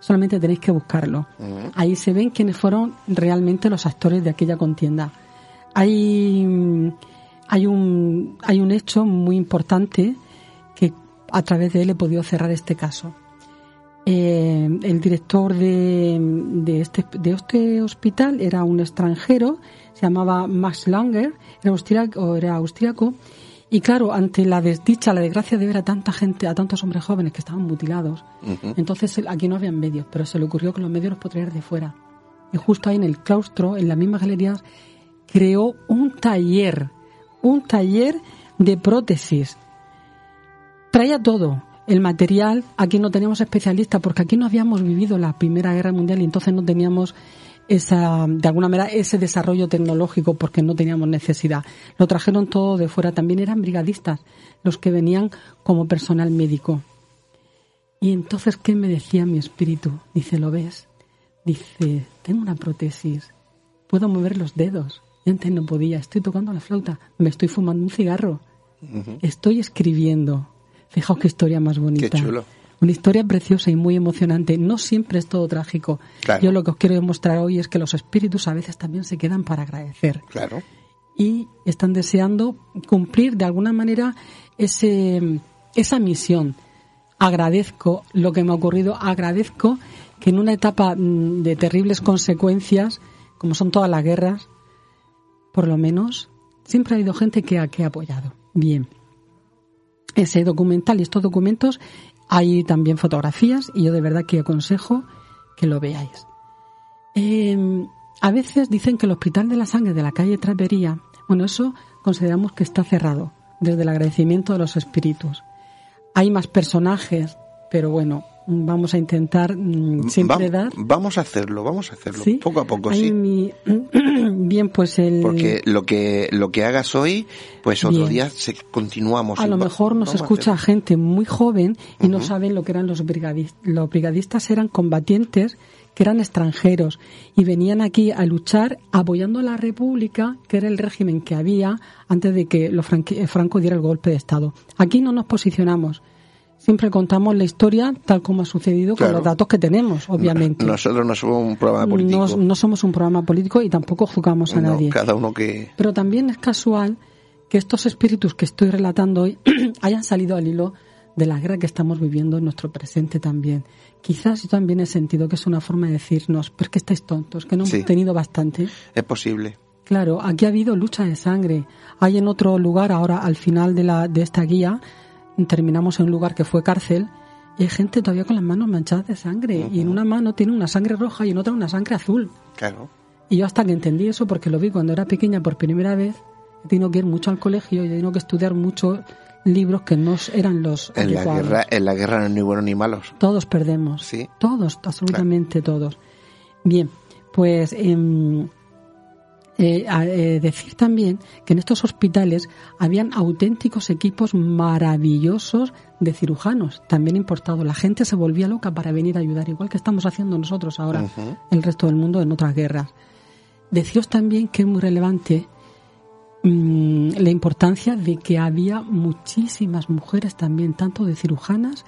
Solamente tenéis que buscarlo. Ahí se ven quiénes fueron realmente los actores de aquella contienda. Hay, hay, un, hay un hecho muy importante a través de él he podido cerrar este caso. Eh, el director de, de, este, de este hospital era un extranjero, se llamaba Max Langer, era austriaco, era austriaco y claro, ante la desdicha, la desgracia de ver a tanta gente, a tantos hombres jóvenes que estaban mutilados, entonces aquí no había medios, pero se le ocurrió que los medios los podría traer de fuera. Y justo ahí en el claustro, en la misma galería, creó un taller, un taller de prótesis traía todo. El material, aquí no teníamos especialistas porque aquí no habíamos vivido la Primera Guerra Mundial y entonces no teníamos esa, de alguna manera, ese desarrollo tecnológico porque no teníamos necesidad. Lo trajeron todo de fuera. También eran brigadistas los que venían como personal médico. Y entonces, ¿qué me decía mi espíritu? Dice, ¿lo ves? Dice, tengo una prótesis. Puedo mover los dedos. Y antes no podía. Estoy tocando la flauta. Me estoy fumando un cigarro. Estoy escribiendo. Fijaos qué historia más bonita. Qué chulo. Una historia preciosa y muy emocionante. No siempre es todo trágico. Yo lo que os quiero demostrar hoy es que los espíritus a veces también se quedan para agradecer. Claro. Y están deseando cumplir de alguna manera ese, esa misión. Agradezco lo que me ha ocurrido, agradezco que en una etapa mm, de terribles consecuencias, como son todas las guerras, por lo menos, siempre ha habido gente que ha, que ha apoyado. Bien ese documental y estos documentos hay también fotografías y yo de verdad que aconsejo que lo veáis. Em, a veces dicen que el Hospital de la Sangre de la calle Trapería, bueno, eso consideramos que está cerrado desde el agradecimiento de los espíritus. Hay más personajes, pero bueno, vamos a intentar mm, siempre dar. Vamos a hacerlo, vamos a hacerlo, poco a poco, sí. Bien, pues el. Porque lo que lo que hagas hoy, pues otro día se, continuamos. A lo mejor nos escucha gente muy joven y no saben lo que eran los brigadistas. Los brigadistas eran combatientes que eran extranjeros y venían aquí a luchar apoyando a la República, que era el régimen que había antes de que lo eh, Franco diera el golpe de Estado. Aquí no nos posicionamos. Siempre contamos la historia tal como ha sucedido con los datos que tenemos, obviamente. Nosotros no somos un programa político. No, somos un programa político y tampoco juzgamos a nadie. Cada uno que. Pero también es casual que estos espíritus que estoy relatando hoy hayan salido al hilo de la guerra que estamos viviendo en nuestro presente también. Quizás yo también he sentido que es una forma de decirnos, pero es que estáis tontos, que no hemos tenido bastante. Es posible. Claro, aquí ha habido lucha de sangre. Hay en otro lugar, ahora al final de, la, de esta guía, terminamos en un lugar que fue cárcel, y hay gente todavía con las manos manchadas de sangre. Y en una mano tiene una sangre roja y en otra una sangre azul. Claro. Y yo hasta que entendí eso, porque lo vi cuando era pequeña por primera vez, he tenido que ir mucho al colegio y he tenido que estudiar mucho libros que no eran los en la guerra en la guerra no hay ni buenos ni malos. Todos perdemos. Sí. Todos absolutamente todos. Bien pues em, eh, eh, decir también que en estos hospitales habían auténticos equipos maravillosos de cirujanos, también importados. La gente se volvía loca para venir a ayudar, igual que estamos haciendo nosotros ahora, el resto del mundo en otras guerras. Deciros también que es muy relevante Mm, la importancia de que había muchísimas mujeres también, tanto de cirujanas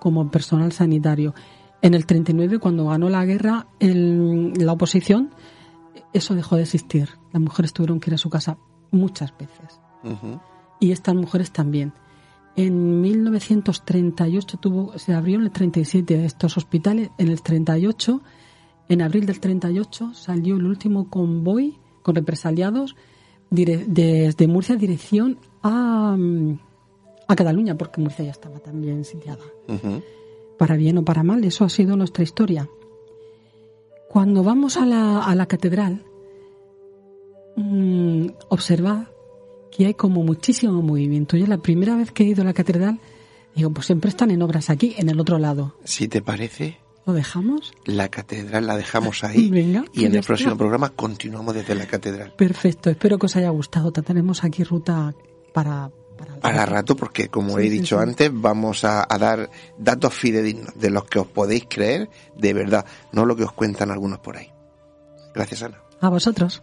como personal sanitario. En el 39, cuando ganó la guerra, la oposición, eso dejó de existir. Las mujeres tuvieron que ir a su casa muchas veces. Y estas mujeres también. En 1938 tuvo, se abrieron el 37 estos hospitales. En el 38, en abril del 38, salió el último convoy con represaliados desde Murcia dirección a, mm, a Cataluña, porque Murcia ya estaba también sitiada. Para bien o para mal, eso ha sido nuestra historia. Cuando vamos a la, a la catedral, mmm, observad que hay como muchísimo movimiento. Yo la primera vez que he ido a la catedral, digo, pues siempre están en obras aquí, en el otro lado. Si te parece, ¿Lo dejamos? La catedral la dejamos ahí. Venga, y en el próximo programa continuamos desde la catedral. Perfecto, espero que os haya gustado. Tenemos aquí ruta para... Para, rato, porque como he dicho antes, vamos a, a, dar datos fidedignos de los que os podéis creer de verdad, no lo que os cuentan algunos por ahí. Gracias, Ana. A vosotros.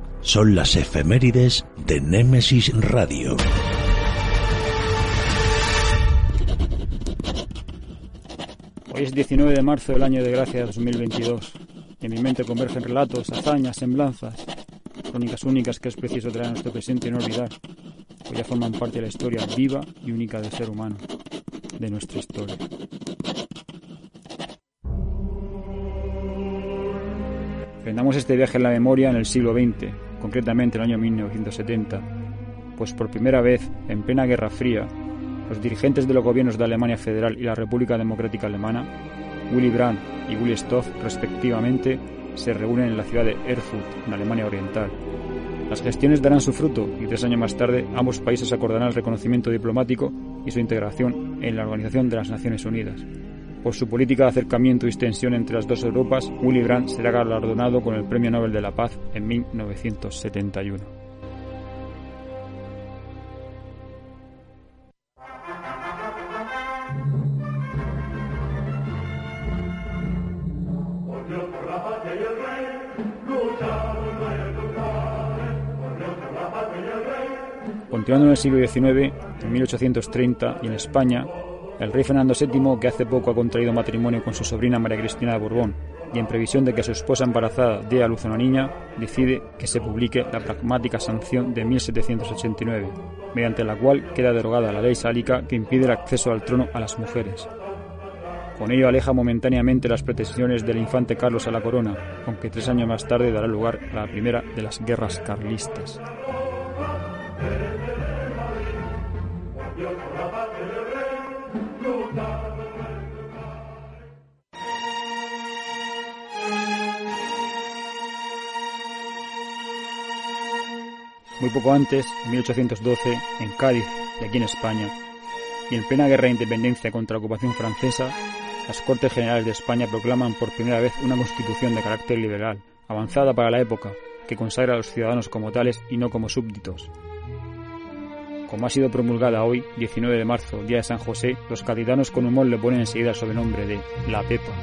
son las efemérides de Némesis Radio. Hoy es 19 de marzo del año de gracia 2022. En mi mente convergen relatos, hazañas, semblanzas, crónicas únicas que es preciso traer a nuestro presente y no olvidar, pues ya forman parte de la historia viva y única del ser humano, de nuestra historia. Vendamos este viaje en la memoria en el siglo XX, concretamente el año 1970, pues por primera vez, en plena Guerra Fría, los dirigentes de los gobiernos de Alemania Federal y la República Democrática Alemana, Willy Brandt y Willy Stoff, respectivamente, se reúnen en la ciudad de Erfurt, en Alemania Oriental. Las gestiones darán su fruto y tres años más tarde ambos países acordarán el reconocimiento diplomático y su integración en la Organización de las Naciones Unidas. Por su política de acercamiento y extensión entre las dos Europas, Willy Brandt será galardonado con el Premio Nobel de la Paz en 1971. Continuando en el siglo XIX, en 1830 y en España, el rey Fernando VII, que hace poco ha contraído matrimonio con su sobrina María Cristina de Borbón, y en previsión de que su esposa embarazada dé a luz a una niña, decide que se publique la pragmática sanción de 1789, mediante la cual queda derogada la ley sálica que impide el acceso al trono a las mujeres. Con ello aleja momentáneamente las pretensiones del infante Carlos a la corona, aunque tres años más tarde dará lugar a la primera de las guerras carlistas. Muy poco antes, en 1812, en Cádiz y aquí en España, y en plena guerra de independencia contra la ocupación francesa, las Cortes Generales de España proclaman por primera vez una constitución de carácter liberal, avanzada para la época, que consagra a los ciudadanos como tales y no como súbditos. Como ha sido promulgada hoy, 19 de marzo, día de San José, los caditanos con humor le ponen enseguida el sobrenombre de La Pepa,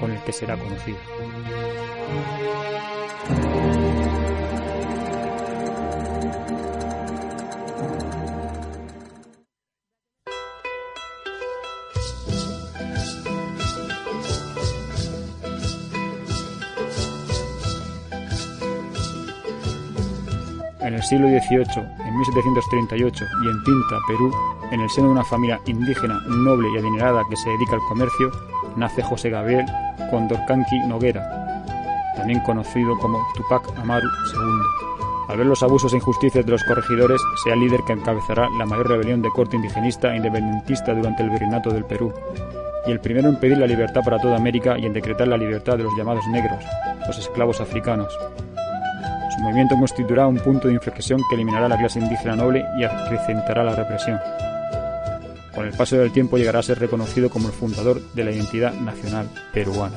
con el que será conocido. El siglo XVIII, en 1738 y en Tinta, Perú, en el seno de una familia indígena noble y adinerada que se dedica al comercio, nace José Gabriel Condorcanqui Noguera, también conocido como Tupac Amaru II. Al ver los abusos e injusticias de los corregidores, sea el líder que encabezará la mayor rebelión de corte indigenista e independentista durante el virreinato del Perú, y el primero en pedir la libertad para toda América y en decretar la libertad de los llamados negros, los esclavos africanos. Su movimiento constituirá un punto de inflexión que eliminará la clase indígena noble y acrecentará la represión. Con el paso del tiempo llegará a ser reconocido como el fundador de la identidad nacional peruana.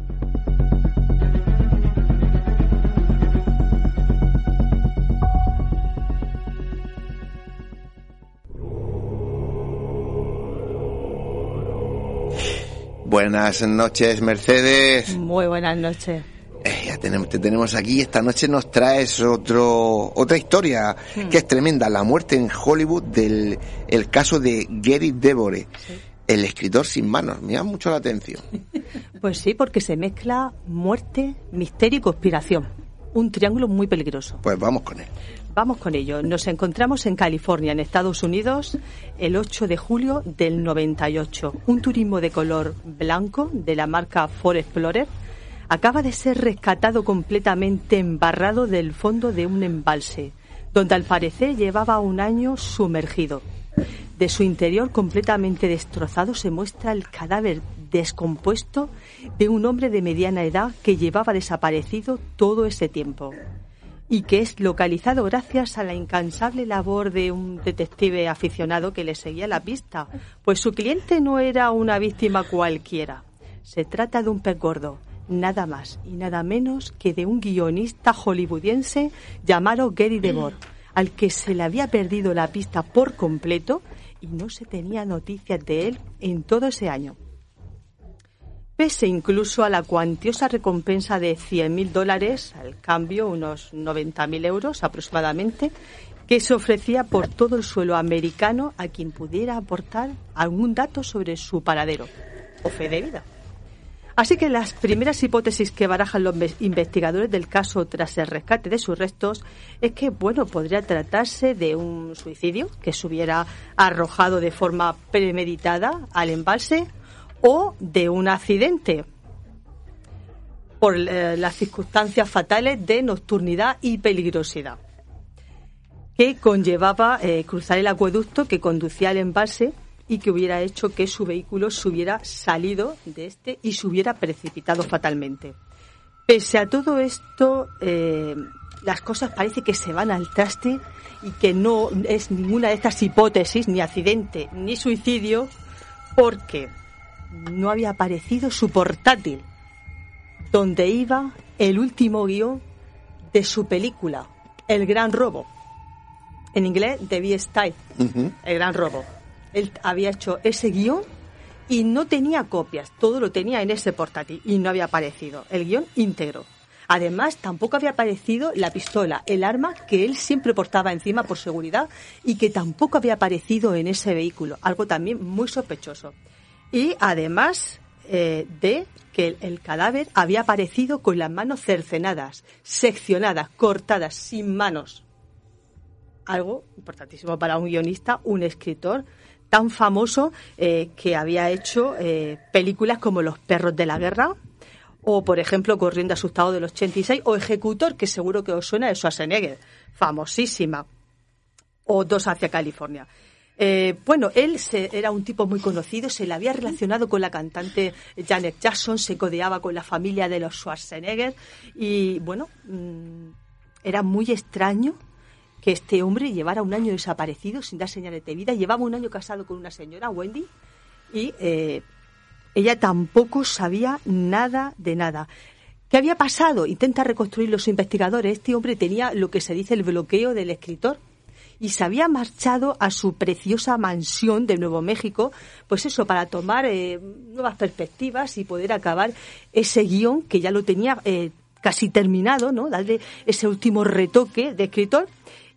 Buenas noches, Mercedes. Muy buenas noches. Eh, ya tenemos, te tenemos aquí. Esta noche nos traes otro, otra historia Hmm. que es tremenda. La muerte en Hollywood del el caso de Gary Devore, el escritor sin manos. Me llama mucho la atención. Pues sí, porque se mezcla muerte, misterio y conspiración. Un triángulo muy peligroso. Pues vamos con él. Vamos con ello. Nos encontramos en California, en Estados Unidos, el 8 de julio del 98. Un turismo de color blanco de la marca Ford Explorer acaba de ser rescatado completamente embarrado del fondo de un embalse, donde al parecer llevaba un año sumergido. De su interior completamente destrozado se muestra el cadáver descompuesto de un hombre de mediana edad que llevaba desaparecido todo ese tiempo y que es localizado gracias a la incansable labor de un detective aficionado que le seguía la pista, pues su cliente no era una víctima cualquiera. Se trata de un pez gordo, nada más y nada menos que de un guionista hollywoodiense llamado Gary DeVore, al que se le había perdido la pista por completo y no se tenía noticias de él en todo ese año pese incluso a la cuantiosa recompensa de 100.000 dólares, al cambio unos 90.000 euros aproximadamente, que se ofrecía por todo el suelo americano a quien pudiera aportar algún dato sobre su paradero o fe de vida. Así que las primeras hipótesis que barajan los ve- investigadores del caso tras el rescate de sus restos es que, bueno, podría tratarse de un suicidio que se hubiera arrojado de forma premeditada al embalse o de un accidente por eh, las circunstancias fatales de nocturnidad y peligrosidad que conllevaba eh, cruzar el acueducto que conducía al embalse y que hubiera hecho que su vehículo se hubiera salido de este y se hubiera precipitado fatalmente. Pese a todo esto, eh, las cosas parece que se van al traste y que no es ninguna de estas hipótesis, ni accidente, ni suicidio, porque no había aparecido su portátil, donde iba el último guion de su película, El Gran Robo. En inglés, The Bee Style, El Gran Robo. Él había hecho ese guion y no tenía copias, todo lo tenía en ese portátil y no había aparecido el guion íntegro. Además, tampoco había aparecido la pistola, el arma que él siempre portaba encima por seguridad y que tampoco había aparecido en ese vehículo, algo también muy sospechoso. Y además eh, de que el, cadáver había aparecido con las manos cercenadas, seccionadas, cortadas, sin manos. Algo importantísimo para un guionista, un escritor tan famoso eh, que había hecho eh, películas como Los perros de la guerra, o por ejemplo Corriendo asustado del 86 o Ejecutor, que seguro que os suena de Schwarzenegger, famosísima, o Dos hacia California. Eh, bueno, él era un tipo muy conocido, se le había relacionado con la cantante Janet Jackson, se codeaba con la familia de los Schwarzenegger y bueno, mm, era muy extraño que este hombre llevara un año desaparecido sin dar señales de vida. Llevaba un año casado con una señora, Wendy, y eh, ella tampoco sabía nada de nada. ¿Qué había pasado? Intenta reconstruir los investigadores. Este hombre tenía lo que se dice el bloqueo del escritor y se había marchado a su preciosa mansión de Nuevo México, pues eso, para tomar eh, nuevas perspectivas y poder acabar ese guion que ya lo tenía eh, casi terminado, ¿no? Darle ese último retoque de escritor.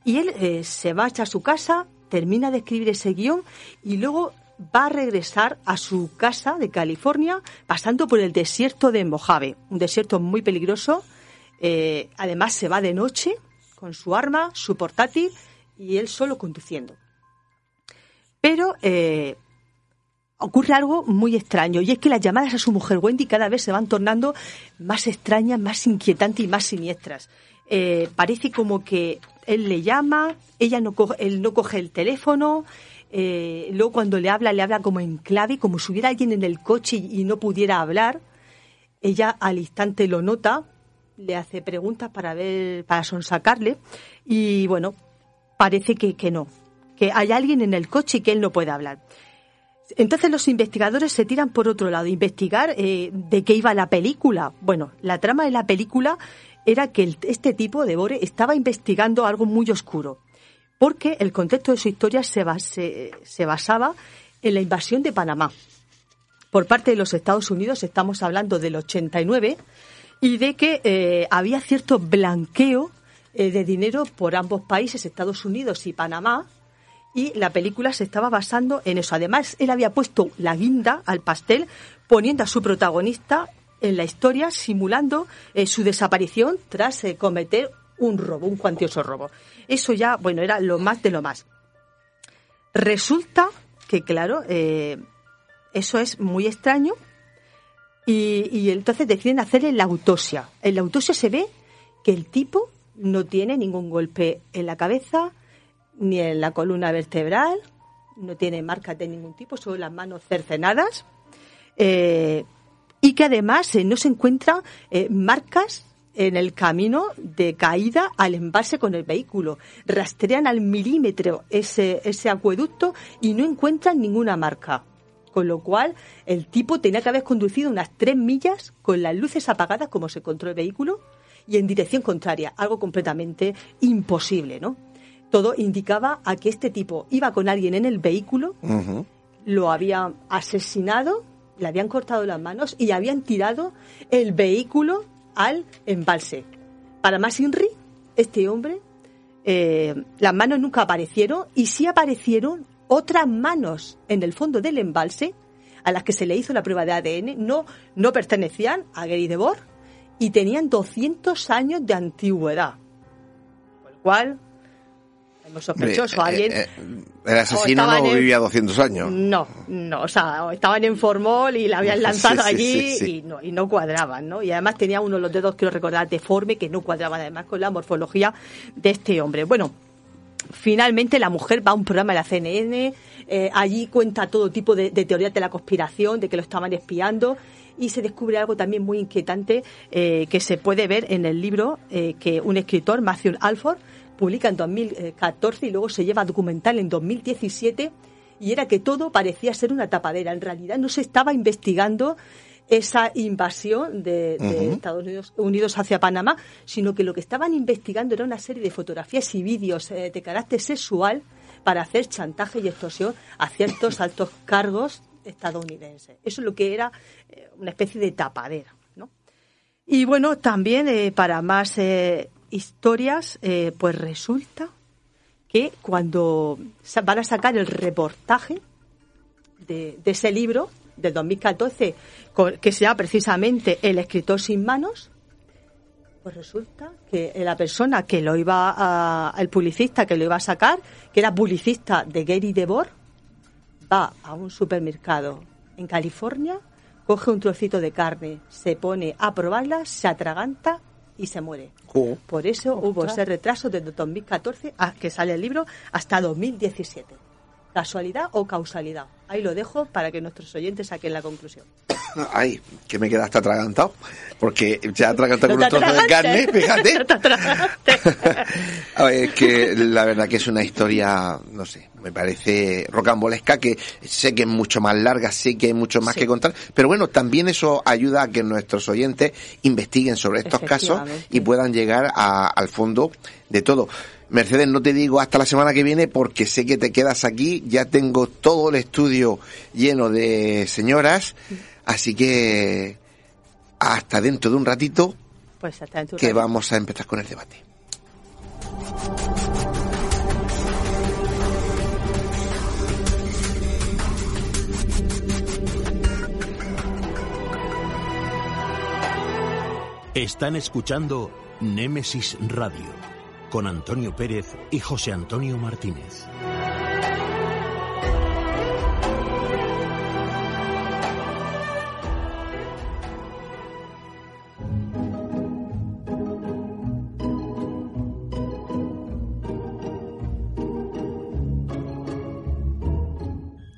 Y él eh, se marcha a su casa, termina de escribir ese guion y luego va a regresar a su casa de California pasando por el desierto de Mojave, un desierto muy peligroso. Eh, además se va de noche con su arma, su portátil y él solo conduciendo. Pero eh, ocurre algo muy extraño y es que las llamadas a su mujer Wendy cada vez se van tornando más extrañas, más inquietantes y más siniestras. Eh, parece como que él le llama, ella no coge, él no coge el teléfono, eh, luego cuando le habla, le habla como en clave, como si hubiera alguien en el coche y, no pudiera hablar. Ella al instante lo nota, le hace preguntas para ver, para sonsacarle, y bueno, parece que, que no, que hay alguien en el coche y que él no puede hablar. Entonces los investigadores se tiran por otro lado, investigar eh, de qué iba la película. Bueno, la trama de la película era que este tipo de Bore estaba investigando algo muy oscuro porque el contexto de su historia se, se basaba en la invasión de Panamá. Por parte de los Estados Unidos estamos hablando del 89 y de que eh, había cierto blanqueo eh, de dinero por ambos países, Estados Unidos y Panamá, y la película se estaba basando en eso. Además, él había puesto la guinda al pastel poniendo a su protagonista en la historia simulando eh, su desaparición tras cometer un robo, un cuantioso robo. Eso ya, bueno, era lo más de lo más. Resulta que, claro, eh, eso es muy extraño y, entonces deciden hacerle la autopsia. En la autopsia se ve que el tipo no tiene ningún golpe en la cabeza ni en la columna vertebral, no tiene marcas de ningún tipo, solo las manos cercenadas. Eh, y que además eh, no se encuentran marcas en el camino de caída al embalse con el vehículo. Rastrean al milímetro ese, ese acueducto y no encuentran ninguna marca. Con lo cual, el tipo tenía que haber conducido unas tres millas con las luces apagadas, como se encontró el vehículo, y en dirección contraria, algo completamente imposible, ¿no? Todo indicaba a que este tipo iba con alguien en el vehículo, lo habían asesinado, le habían cortado las manos y habían tirado el vehículo al embalse. Para más Inri, este hombre, eh, las manos nunca aparecieron y sí aparecieron otras manos en el fondo del embalse a las que se le hizo la prueba de ADN, no, no pertenecían a Gary Debord y tenían 200 años de antigüedad. Con lo cual, muy sospechoso. Alguien, eh, eh, el asesino no en- vivía 200 años. no, no, o sea, estaban en formol y la habían lanzado sí, allí sí, sí. Y, no, y no cuadraban, ¿no? Y además tenía uno de los dedos, quiero recordar, deforme, que no cuadraban además con la morfología de este hombre. Bueno, finalmente la mujer va a un programa de la CNN, eh, allí cuenta todo tipo de, de teorías de la conspiración, de que lo estaban espiando, y se descubre algo también muy inquietante eh, que se puede ver en el libro eh, que un escritor, Matthew Alford, publica en 2014 y luego se lleva a documental en 2017 y era que todo parecía ser una tapadera. En realidad no se estaba investigando esa invasión de. Estados Unidos, Unidos hacia Panamá, sino que lo que estaban investigando era una serie de fotografías y vídeos eh, de carácter sexual para hacer chantaje y extorsión a ciertos altos cargos estadounidenses. Eso es lo que era eh, una especie de tapadera. ¿no? Y bueno, también eh, para más eh, historias, pues resulta que cuando van a sacar el reportaje de, ese libro del 2014, co- que se llama precisamente El escritor sin manos, pues resulta que la persona que lo iba a, el publicista que lo iba a sacar, que era publicista de Gary DeBoer, va a un supermercado en California, coge un trocito de carne, se pone a probarla, se atraganta y se muere. Por eso hubo ese retraso desde 2014 a que sale el libro hasta 2017. ¿Casualidad o causalidad? Ahí lo dejo para que nuestros oyentes saquen la conclusión. Ay, que me quedaste atragantado. Porque ya atragantado con un trozo de carne, fíjate. A ver, es que la verdad que es una historia, no sé, me parece rocambolesca, que sé que es mucho más larga, sé que hay mucho más que contar, pero bueno, también eso ayuda a que nuestros oyentes investiguen sobre estos casos y puedan llegar a- al fondo de todo. Mercedes, no te digo hasta la semana que viene porque sé que te quedas aquí, ya tengo todo el estudio lleno de señoras, así que hasta dentro de un ratito Pues hasta dentro que ratito. vamos a empezar con el debate. Están escuchando Némesis Radio con Antonio Pérez y José Antonio Martínez.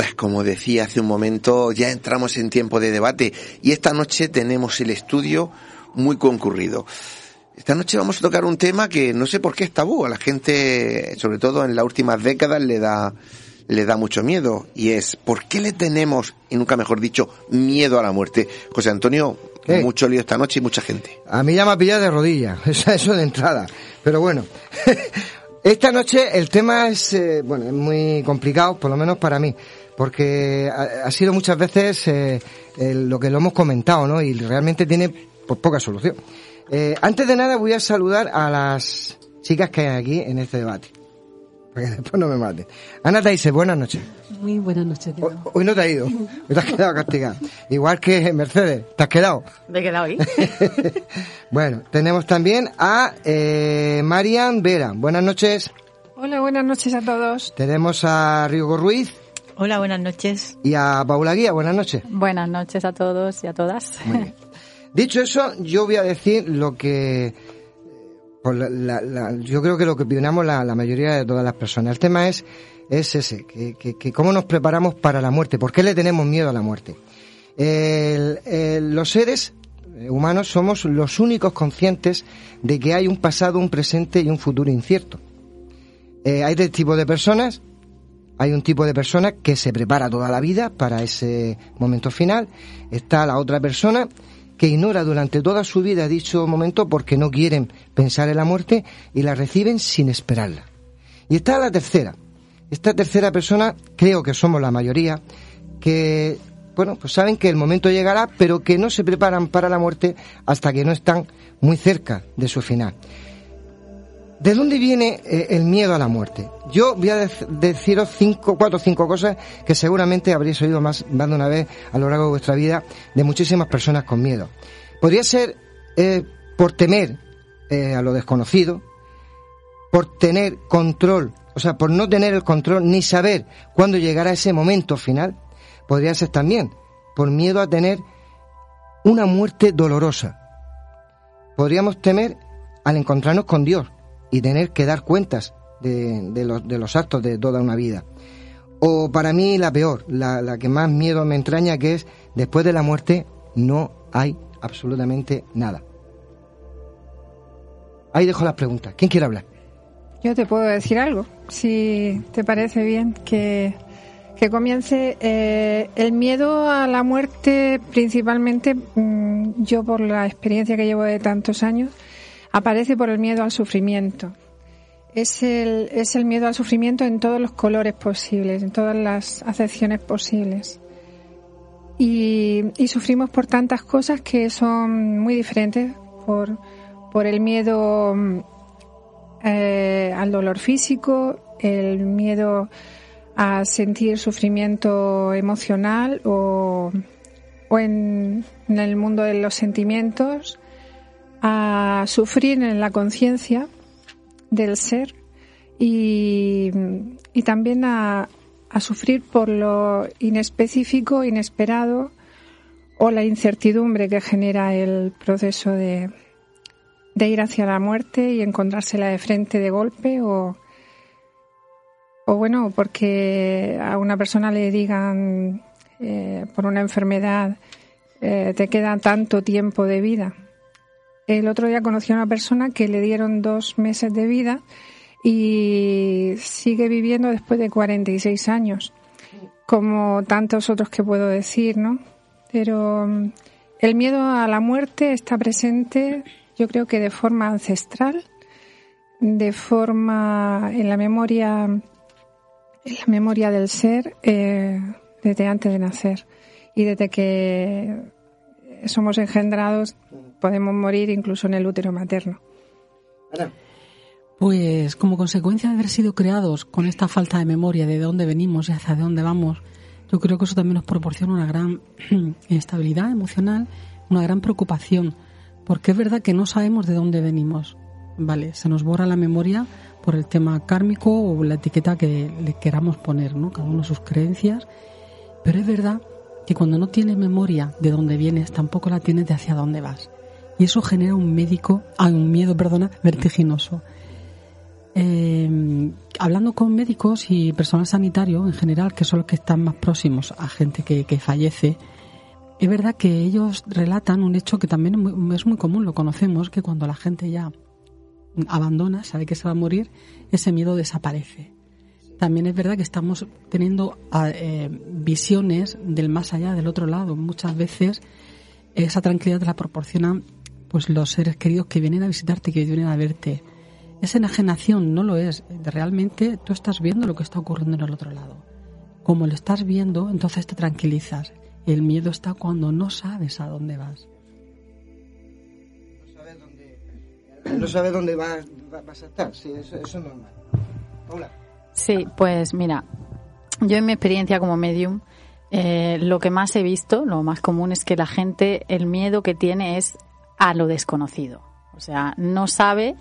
Pues como decía hace un momento, ya entramos en tiempo de debate y esta noche tenemos el estudio muy concurrido. Esta noche vamos a tocar un tema que no sé por qué es tabú, a la gente, sobre todo en las últimas décadas, le da, le da mucho miedo y es ¿por qué le tenemos, y nunca mejor dicho, miedo a la muerte? José Antonio, ¿Qué? mucho lío esta noche y mucha gente. A mí ya me ha pillado de rodillas, eso eso de entrada. Pero bueno, esta noche el tema es, eh, bueno, es muy complicado, por lo menos para mí, porque ha, ha sido muchas veces eh, el- lo que lo hemos comentado, ¿no? Y realmente tiene pues, poca solución. Eh, antes de nada voy a saludar a las chicas que hay aquí en este debate. Para que después no me maten. Ana Taise, buenas noches. Muy buenas noches. Diego. Hoy no te has ido. Hoy te has quedado castigada. Igual que Mercedes, te has quedado. Me he quedado ahí. Bueno, tenemos también a eh, Marian Vera. Buenas noches. Hola, buenas noches a todos. Tenemos a Rigo Ruiz Hola, buenas noches. y a Paula Guía. Buenas noches. Buenas noches a todos y a todas. Dicho eso, yo voy a decir lo que... pues la- la- la- yo creo que lo que opinamos la, la mayoría de todas las personas. El tema es, es ese, que, que- que cómo nos preparamos para la muerte. ¿Por qué le tenemos miedo a la muerte? El- el- los seres eh, humanos somos los únicos conscientes de que hay un pasado, un presente y un futuro incierto. Eh, hay tres tipos de personas. Hay un tipo de persona que se prepara toda la vida para ese momento final. Está la otra persona que ignora durante toda su vida dicho momento porque no quieren pensar en la muerte y la reciben sin esperarla. Y está la tercera. Esta tercera persona, creo que somos la mayoría, que bueno, pues saben que el momento llegará, pero que no se preparan para la muerte hasta que no están muy cerca de su final. ¿De dónde viene eh, el miedo a la muerte? Yo voy a deciros cinco, cuatro o cinco cosas que seguramente habréis oído más, más de una vez a lo largo de vuestra vida de muchísimas personas con miedo. Podría ser eh, por temer eh, a lo desconocido, por tener control, o sea, por no tener el control ni saber cuándo llegará ese momento final. Podría ser también por miedo a tener una muerte dolorosa. Podríamos temer al encontrarnos con Dios y tener que dar cuentas de, los, de los actos de toda una vida. O para mí la peor, la, la que más miedo me entraña, que es después de la muerte no hay absolutamente nada. Ahí dejo las preguntas. ¿Quién quiere hablar? Yo te puedo decir algo, si te parece bien, que, que comience eh, el miedo a la muerte, principalmente mm, yo por la experiencia que llevo de tantos años, aparece por el miedo al sufrimiento. Es el, es el miedo al sufrimiento en todos los colores posibles, en todas las acepciones posibles. Y, y sufrimos por tantas cosas que son muy diferentes, por, por el miedo eh, al dolor físico, el miedo a sentir sufrimiento emocional o, o en, el mundo de los sentimientos, a sufrir en la conciencia del ser y, y también a, a sufrir por lo inespecífico, inesperado o la incertidumbre que genera el proceso de, de ir hacia la muerte y encontrársela de frente de golpe o, o bueno, porque a una persona le digan eh, por una enfermedad eh, te queda tanto tiempo de vida. El otro día conocí a una persona que le dieron dos meses de vida y sigue viviendo después de 46 años, como tantos otros que puedo decir, ¿no? Pero mm, el miedo a la muerte está presente yo creo que de forma ancestral, de forma en la memoria, en la memoria del ser eh, desde antes de nacer y desde que somos engendrados podemos morir incluso en el útero materno. Pues como consecuencia de haber sido creados con esta falta de memoria de dónde venimos y hacia dónde vamos, yo creo que eso también nos proporciona una gran inestabilidad emocional, una gran preocupación porque es verdad que no sabemos de dónde venimos. Vale, se nos borra la memoria por el tema kármico o la etiqueta que le queramos poner, ¿no? Cada uno sus creencias. Pero es verdad que cuando no tienes memoria de dónde vienes, tampoco la tienes de hacia dónde vas. Y eso genera un médico, un miedo, perdona, vertiginoso. Eh, hablando con médicos y personal sanitario en general, que son los que están más próximos a gente que, que fallece, es verdad que ellos relatan un hecho que también es muy, común, lo conocemos, que cuando la gente ya abandona, sabe que se va a morir, ese miedo desaparece. También es verdad que estamos teniendo ah, eh, visiones del más allá, del otro lado. Muchas veces esa tranquilidad la proporcionan pues los seres queridos que vienen a visitarte, que vienen a verte. Esa enajenación no lo es. Realmente tú estás viendo lo que está ocurriendo en el otro lado. Como lo estás viendo, entonces te tranquilizas. El miedo está cuando no sabes a dónde vas. No sabes dónde, vas, a estar. Sí, eso, es normal. Hola. Sí, pues mira, yo en mi experiencia como medium, eh, lo que más he visto, lo más común es que la gente, el miedo que tiene es a lo desconocido. O sea, no sabe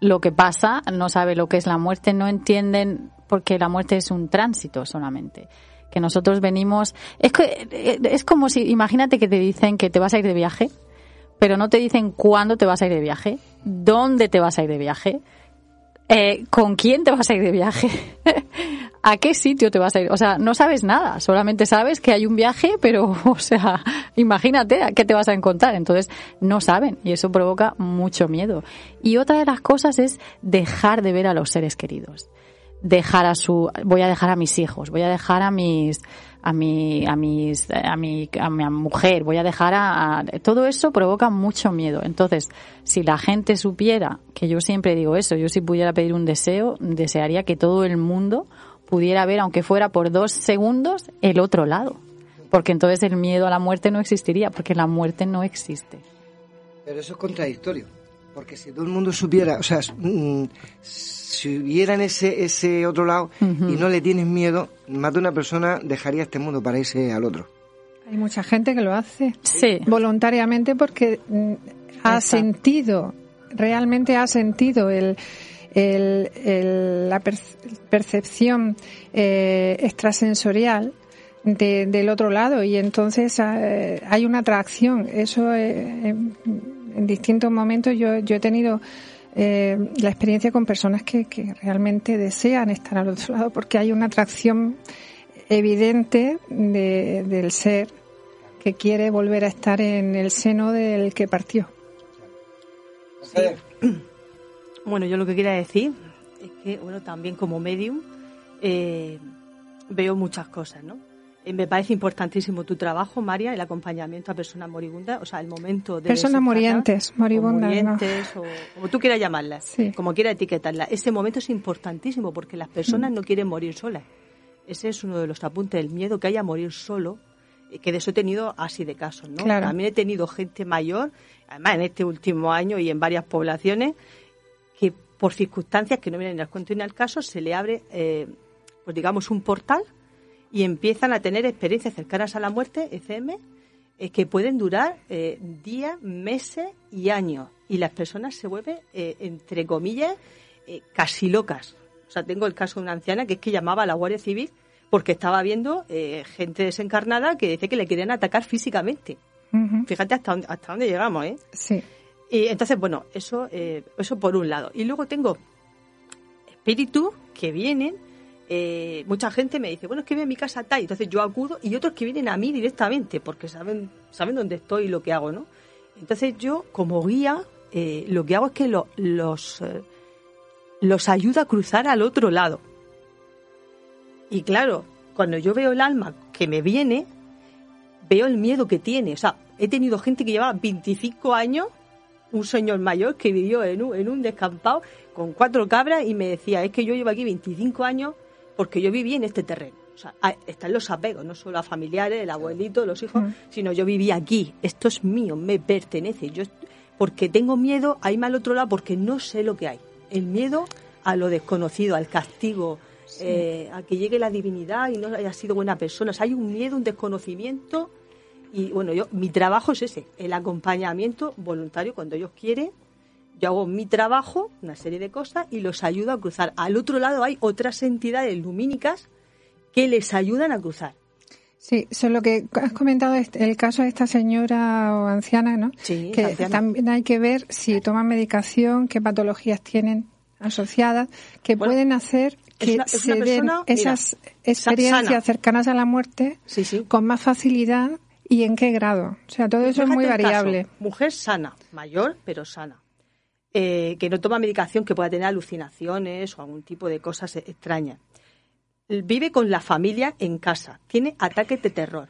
lo que pasa, no sabe lo que es la muerte, no entienden porque la muerte es un tránsito solamente que nosotros venimos. Es, que, eh, es como si, imagínate que te dicen que te vas a ir de viaje, pero no te dicen cuándo te vas a ir de viaje, dónde te vas a ir de viaje, eh, con quién te vas a ir de viaje, a qué sitio te vas a ir. O sea, no sabes nada, solamente sabes que hay un viaje, pero, o sea, imagínate a qué te vas a encontrar. Entonces, no saben y eso provoca mucho miedo. Y otra de las cosas es dejar de ver a los seres queridos dejar a su voy a dejar a mis hijos voy a dejar a mis a mi a mis a mi a mi mujer voy a dejar a, todo eso provoca mucho miedo entonces si la gente supiera que yo siempre digo eso yo si pudiera pedir un deseo desearía que todo el mundo pudiera ver aunque fuera por dos segundos el otro lado porque entonces el miedo a la muerte no existiría, porque la muerte no existe. Pero eso es contradictorio, porque si todo el mundo supiera, o sea, mm, si hubiera en ese, ese otro lado y no le tienes miedo, más de una persona dejaría este mundo para irse al otro. Hay mucha gente que lo hace Sí. voluntariamente porque mm, ha Exacto. sentido, realmente ha sentido el, el- el- la per- percepción eh, extrasensorial de- del otro lado y entonces eh, hay una atracción. Eso eh, en, en distintos momentos yo, yo he tenido eh, la experiencia con personas que, que realmente desean estar al otro lado porque hay una atracción evidente de- del ser que quiere volver a estar en el seno del que partió. Bueno, yo lo que quería decir es que, bueno, también como medium eh, veo muchas cosas, ¿no? Eh, me parece importantísimo tu trabajo, María, el acompañamiento a personas moribundas, o sea, el momento de... Personas o moribundas, ¿no? murientes, o como tú quieras llamarlas, como quieras etiquetarlas. Ese momento es importantísimo porque las personas no quieren morir solas. Ese es uno de los apuntes, el miedo que haya a morir solo, eh, que de eso he tenido así de casos, ¿no? Claro. También he tenido gente mayor, además en este último año y en varias poblaciones, por circunstancias que no vienen al cuento ni al caso, se le abre, eh, pues digamos, un portal y empiezan a tener experiencias cercanas a la muerte, ECM, eh, que pueden durar eh, días, meses y años. Y las personas se vuelven, eh, entre comillas, casi locas. O sea, tengo el caso de una anciana que es que llamaba a la Guardia Civil porque estaba viendo eh, gente desencarnada que dice que le querían atacar físicamente. Fíjate hasta hasta dónde llegamos, ¿eh? Sí. Y entonces, bueno, eso, eh, eso por un lado. Y luego tengo espíritus que vienen. eh, mucha gente me dice, bueno, es que viene a mi casa tal. Entonces yo acudo y otros que vienen a mí directamente porque saben, saben dónde estoy y lo que hago, ¿no? Entonces yo, como guía, eh, lo que hago es que lo- los, eh, los ayudo a cruzar al otro lado. Y claro, cuando yo veo el alma que me viene, veo el miedo que tiene. O sea, he tenido gente que llevaba 25 años, un señor mayor que vivió en un, en un descampado con cuatro cabras y me decía, es que yo llevo aquí 25 años porque yo viví en este terreno. O sea, están los apegos, no solo a familiares, el abuelito, los hijos, sino yo viví aquí. Esto es mío, me pertenece. Yo, porque tengo miedo a irme al otro lado porque no sé lo que hay. El miedo a lo desconocido, al castigo, eh, a que llegue la divinidad y no haya sido buena persona. O sea, hay un miedo, un desconocimiento. Y bueno, yo mi trabajo es ese, el acompañamiento voluntario cuando ellos quieren. Yo hago mi trabajo, una serie de cosas, y los ayudo a cruzar. Al otro lado hay otras entidades lumínicas que les ayudan a cruzar. Sí, solo que has comentado este- el caso de esta señora o anciana, ¿no? Sí, que anciana. también hay que ver si toman medicación, qué patologías tienen asociadas, que pueden hacer que una- se den esas mira, experiencias sana. cercanas a la muerte con más facilidad y en qué grado. O sea, todo eso es muy caso, variable. mujer sana, mayor pero sana, eh, que no toma medicación que pueda tener alucinaciones o algún tipo de cosas e- extrañas. Vive con la familia en casa, tiene ataques de terror,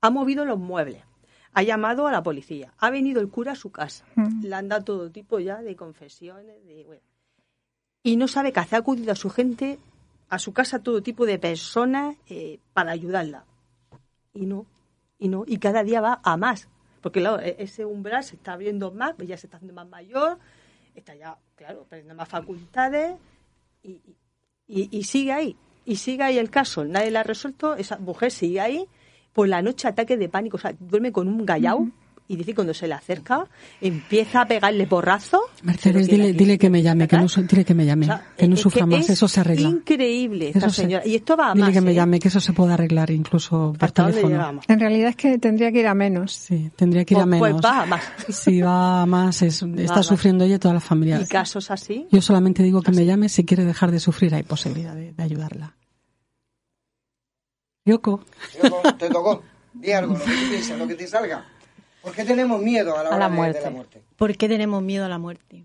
ha movido los muebles, ha llamado a la policía, ha venido el cura a su casa, Mm. le han dado todo tipo ya de confesiones, de, bueno, y no sabe qué hacer, ha acudido a su gente, a su casa, todo tipo de personas eh, para ayudarla. Y no, y no, y cada día va a más. Porque claro, e- ese umbral se está abriendo más, pues ya se está haciendo más mayor, está ya, claro, perdiendo más facultades y, y, sigue ahí. Y sigue ahí el caso, nadie la ha resuelto, esa mujer sigue ahí, por la noche ataque de pánico, o sea, duerme con un gallao y dice que cuando se le acerca empieza a pegarle porrazo. Mercedes, dile, dile que me llame, que no, su- dile que me llame, que no sufra que más, es eso se arregla. Increíble esta Eso se- señora. Y esto va a Dile más. que me ¿eh? llame, que eso se puede arreglar incluso por teléfono. En realidad es que tendría que ir a menos. Sí, tendría que ir a Pues- pues menos. va a más. Si va a más, es- a está más. sufriendo ella toda la familia. Y casos así. Yo solamente digo que me llame si quiere dejar de sufrir, hay posibilidad de, de ayudarla. Yoko. Yoko, te tocó. Di algo, lo que tú piensas, lo que te salga. ¿Por qué tenemos miedo a la, hora de- de la muerte? ¿Por qué tenemos miedo a la muerte?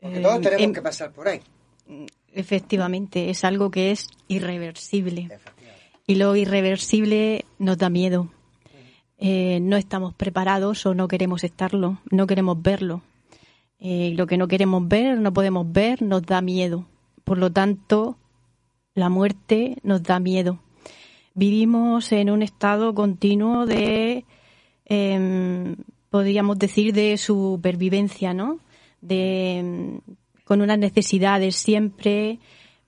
Porque Eh, todos tenemos em- que pasar por ahí. Efectivamente, es algo que es irreversible. Y lo irreversible nos da miedo. Eh, no estamos preparados o no queremos estarlo, no queremos verlo. Eh, lo que no queremos ver, no podemos ver, nos da miedo. Por lo tanto, la muerte nos da miedo. Vivimos en un estado continuo de, em, podríamos decir, de supervivencia, ¿no? De, em, con unas necesidades siempre,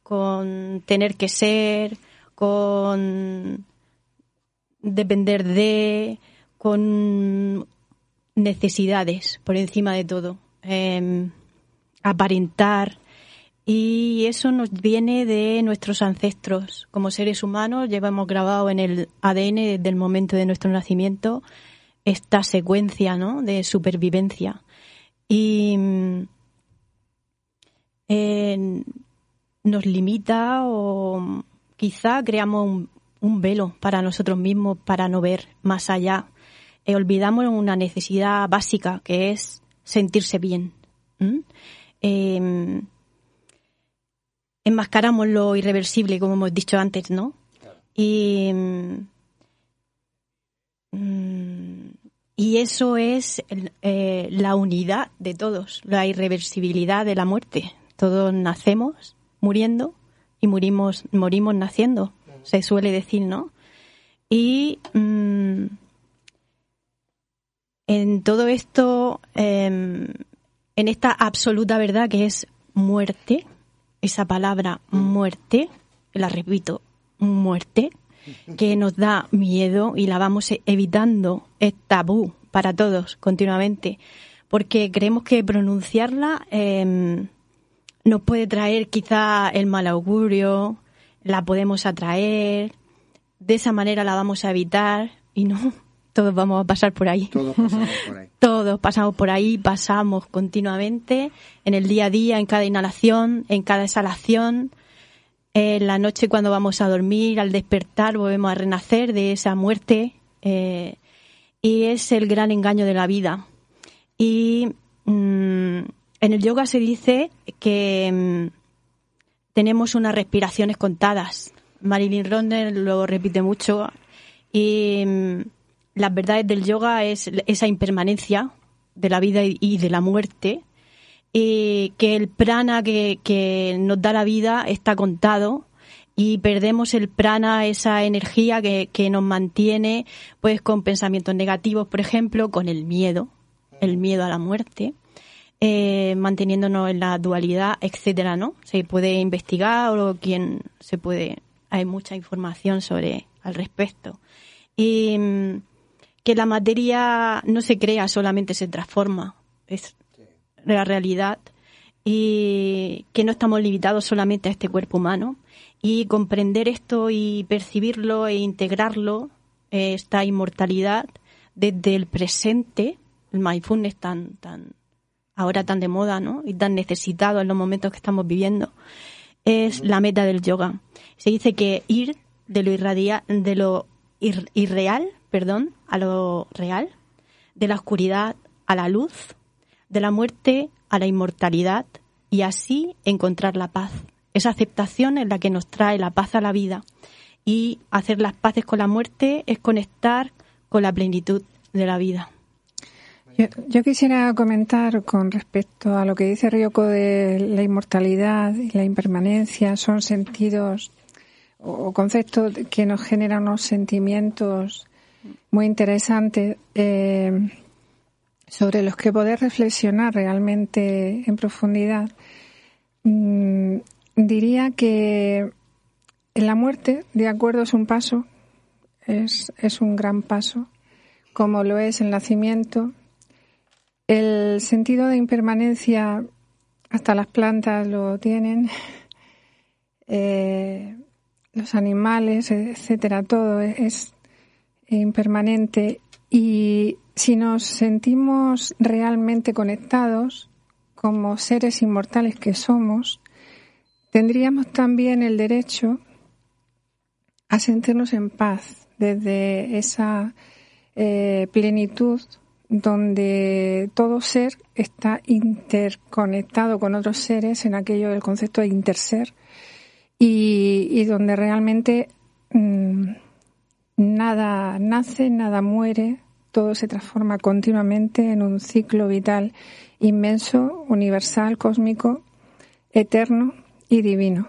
con tener que ser, con depender de, con necesidades por encima de todo, em, aparentar. Y eso nos viene de nuestros ancestros. Como seres humanos llevamos grabado en el ADN desde el momento de nuestro nacimiento esta secuencia ¿no? de supervivencia. Y eh, nos limita o quizá creamos un, velo para nosotros mismos para no ver más allá. Eh, olvidamos una necesidad básica que es sentirse bien. Eh, enmascaramos lo irreversible, como hemos dicho antes, ¿no? Y, mm, y eso es eh, la unidad de todos, la irreversibilidad de la muerte. Todos nacemos muriendo y murimos, morimos naciendo se suele decir, ¿no? Y mm, en todo esto, em, en esta absoluta verdad que es muerte, esa palabra muerte, la repito, muerte, que nos da miedo y la vamos evitando, es tabú para todos continuamente, porque creemos que pronunciarla em, nos puede traer quizá el mal augurio, la podemos atraer, de esa manera la vamos a evitar y no, todos vamos a pasar por ahí. Todos pasamos por ahí. todos pasamos por ahí, pasamos continuamente en el día a día, en cada inhalación, en cada exhalación. En la noche cuando vamos a dormir, al despertar, volvemos a renacer de esa muerte. Eh, y es el gran engaño de la vida. Y mm, en el yoga se dice que mm, tenemos unas respiraciones contadas. Marilyn Ronner lo repite mucho. Y mm, las verdades del yoga es esa impermanencia de la vida y de la muerte. Y que el prana que, nos da la vida está contado y perdemos el prana, esa energía que, que, nos mantiene pues con pensamientos negativos, por ejemplo, con el miedo, el miedo a la muerte eh, manteniéndonos en la dualidad, etcétera, ¿no? Se puede investigar o quien se puede, hay mucha información sobre al respecto. Y mm, que la materia no se crea, solamente se transforma, es la realidad y que no estamos limitados solamente a este cuerpo humano y comprender esto y percibirlo e integrarlo, eh, esta inmortalidad desde el presente, el mindfulness tan, tan ahora tan de moda ¿no? y tan necesitado en los momentos que estamos viviendo, es la meta del yoga. Se dice que ir de lo, irradia, de lo irreal perdón, a lo real, de la oscuridad a la luz, de la muerte a la inmortalidad y así encontrar la paz. Esa aceptación es la que nos trae la paz a la vida y hacer las paces con la muerte es conectar con la plenitud de la vida. Yo, quisiera comentar con respecto a lo que dice Ryoko de la inmortalidad y la impermanencia, son sentidos o conceptos que nos generan unos sentimientos muy interesantes eh, sobre los que poder reflexionar realmente en profundidad. Mm, diría que la muerte, de acuerdo, es un paso, es, es un gran paso, como lo es el nacimiento, el sentido de impermanencia, hasta las plantas lo tienen, eh, los animales, etcétera, todo es impermanente. Y si nos sentimos realmente conectados como seres inmortales que somos, tendríamos también el derecho a sentirnos en paz desde esa eh, plenitud donde todo ser está interconectado con otros seres en aquello del concepto de interser y, donde realmente mm, nada nace, nada muere, todo se transforma continuamente en un ciclo vital inmenso, universal, cósmico, eterno y divino.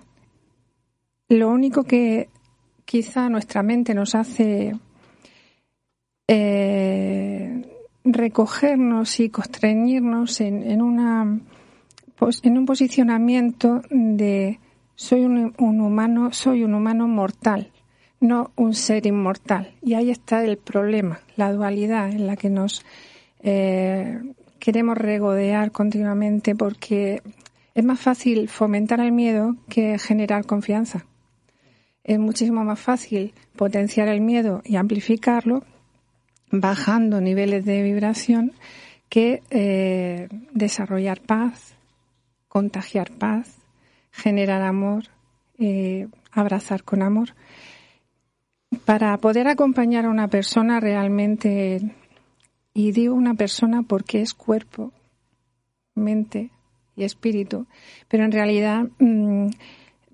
Lo único que quizá nuestra mente nos hace eh, recogernos y constreñirnos en, en, un posicionamiento de soy un, humano, soy un humano mortal, no un ser inmortal. Y ahí está el problema, la dualidad en la que nos eh, queremos regodear continuamente porque es más fácil fomentar el miedo que generar confianza. Es muchísimo más fácil potenciar el miedo y amplificarlo bajando niveles de vibración que eh, desarrollar paz, contagiar paz, generar amor, eh, abrazar con amor. Para poder acompañar a una persona realmente, y digo una persona porque es cuerpo, mente y espíritu, pero en realidad mm,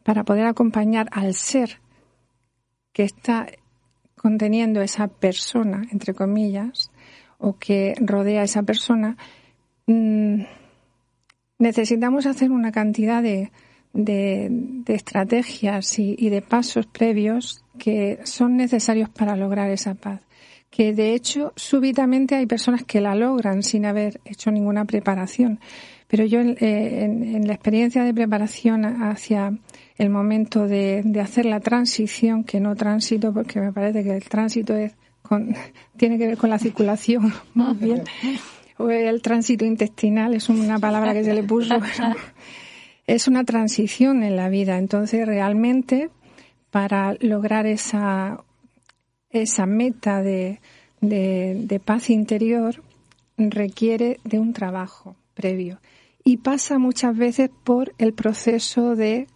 para poder acompañar al ser que está conteniendo esa persona, entre comillas, o que rodea a esa persona, mm, necesitamos hacer una cantidad de, estrategias y, y, de pasos previos que son necesarios para lograr esa paz. Que de hecho, súbitamente hay personas que la logran sin haber hecho ninguna preparación. Pero yo en, eh, la experiencia de preparación hacia el momento de, hacer la transición, que no tránsito, porque me parece que el tránsito es tiene que ver con la circulación, más bien. O el tránsito intestinal es una palabra que se le puso. es una transición en la vida. Entonces, realmente, para lograr esa, esa meta de, de paz interior, requiere de un trabajo previo y pasa muchas veces por el proceso de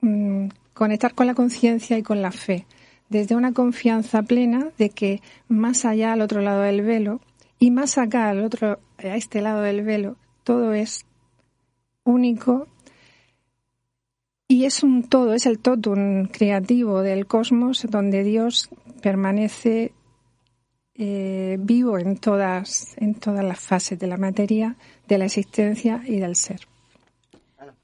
mm, conectar con la conciencia y con la fe, desde una confianza plena de que más allá al otro lado del velo y más acá al otro a este lado del velo todo es único y es un todo, es el totum creativo del cosmos donde Dios permanece eh, vivo en todas, en todas las fases de la materia, de la existencia y del ser.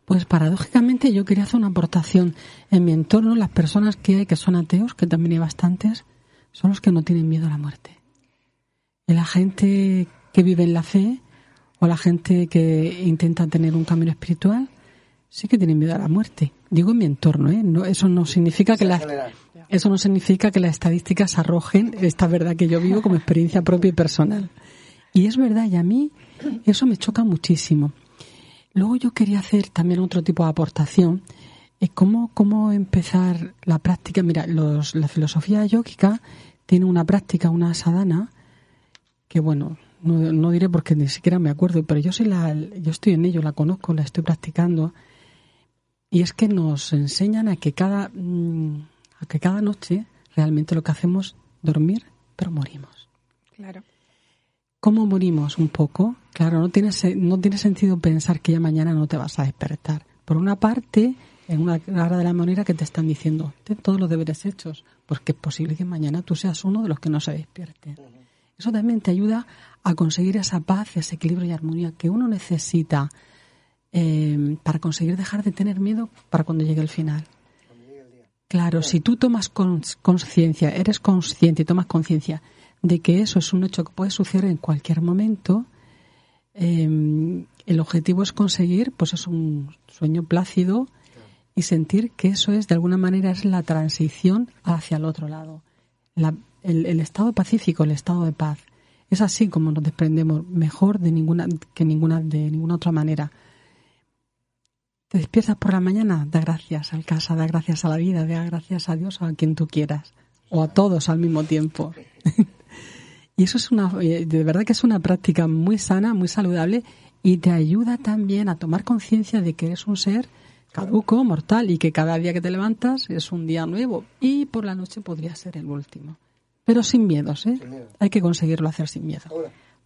Pues paradójicamente yo quería hacer una aportación. En mi entorno, las personas que hay que son ateos, que también hay bastantes, son los que no tienen miedo a la muerte. Y la gente que vive en la fe o la gente que intenta tener un camino espiritual sí que tienen miedo a la muerte. Digo en mi entorno, ¿eh? No, eso no significa que las eso no significa que las estadísticas arrojen esta verdad que yo vivo como experiencia propia y personal. Y es verdad, y a mí eso me choca muchísimo. Luego yo quería hacer también otro tipo de aportación. ¿Cómo, cómo empezar la práctica? Mira, los, la filosofía yógica tiene una práctica, una sadhana, que bueno, no, no, diré porque ni siquiera me acuerdo, pero yo, soy la, yo estoy en ello, la conozco, la estoy practicando. Y es que nos enseñan a que cada, mm, a que cada noche realmente lo que hacemos es dormir, pero morimos. Claro. ¿Cómo morimos un poco? Claro, no tiene, no tiene sentido pensar que ya mañana no te vas a despertar. Por una parte, en una hora de la moneda que te están diciendo, ten todos los deberes hechos, porque es posible que mañana tú seas uno de los que no se despierte. Eso también te ayuda a conseguir esa paz, ese equilibrio y armonía que uno necesita eh, para conseguir dejar de tener miedo para cuando llegue el final. Claro, si tú tomas conciencia, eres consciente y tomas conciencia de que eso es un hecho que puede suceder en cualquier momento, em, el objetivo es conseguir, pues es un sueño plácido y sentir que eso es, de alguna manera, es la transición hacia el otro lado. el, el, estado pacífico, el estado de paz. Es así como nos desprendemos mejor de ninguna, que ninguna, de ninguna otra manera. Te despiertas por la mañana, da gracias al casa, da gracias a la vida, da gracias a Dios o a quien tú quieras, o a todos al mismo tiempo. y eso es una, eh, de verdad que es una práctica muy sana, muy saludable y te ayuda también a tomar conciencia de que eres un ser caduco, mortal y que cada día que te levantas es un día nuevo y por la noche podría ser el último. Pero sin miedos, ¿eh? Hay que conseguirlo hacer sin miedo.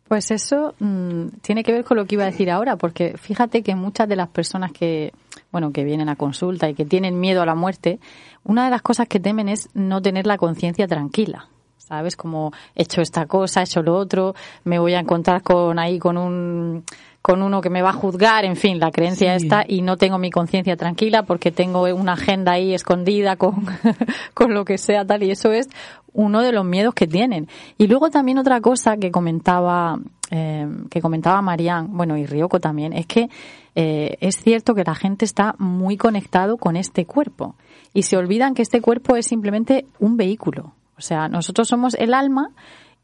Pues eso mm, tiene que ver con lo que iba a decir ahora, porque fíjate que muchas de las personas que, bueno, que vienen a consulta y que tienen miedo a la muerte, una de las cosas que temen es no tener la conciencia tranquila. ¿Sabes? Como he hecho esta cosa, he hecho lo otro, me voy a encontrar con ahí con un con uno que me va a juzgar, en fin, la creencia está y no tengo mi conciencia tranquila porque tengo una agenda ahí escondida con, con lo que sea tal y eso es uno de los miedos que tienen. Y luego también otra cosa que comentaba eh, que comentaba Marian, bueno y Ryoko también, es que eh, es cierto que la gente está muy conectado con este cuerpo y se olvidan que este cuerpo es simplemente un vehículo. O sea, nosotros somos el alma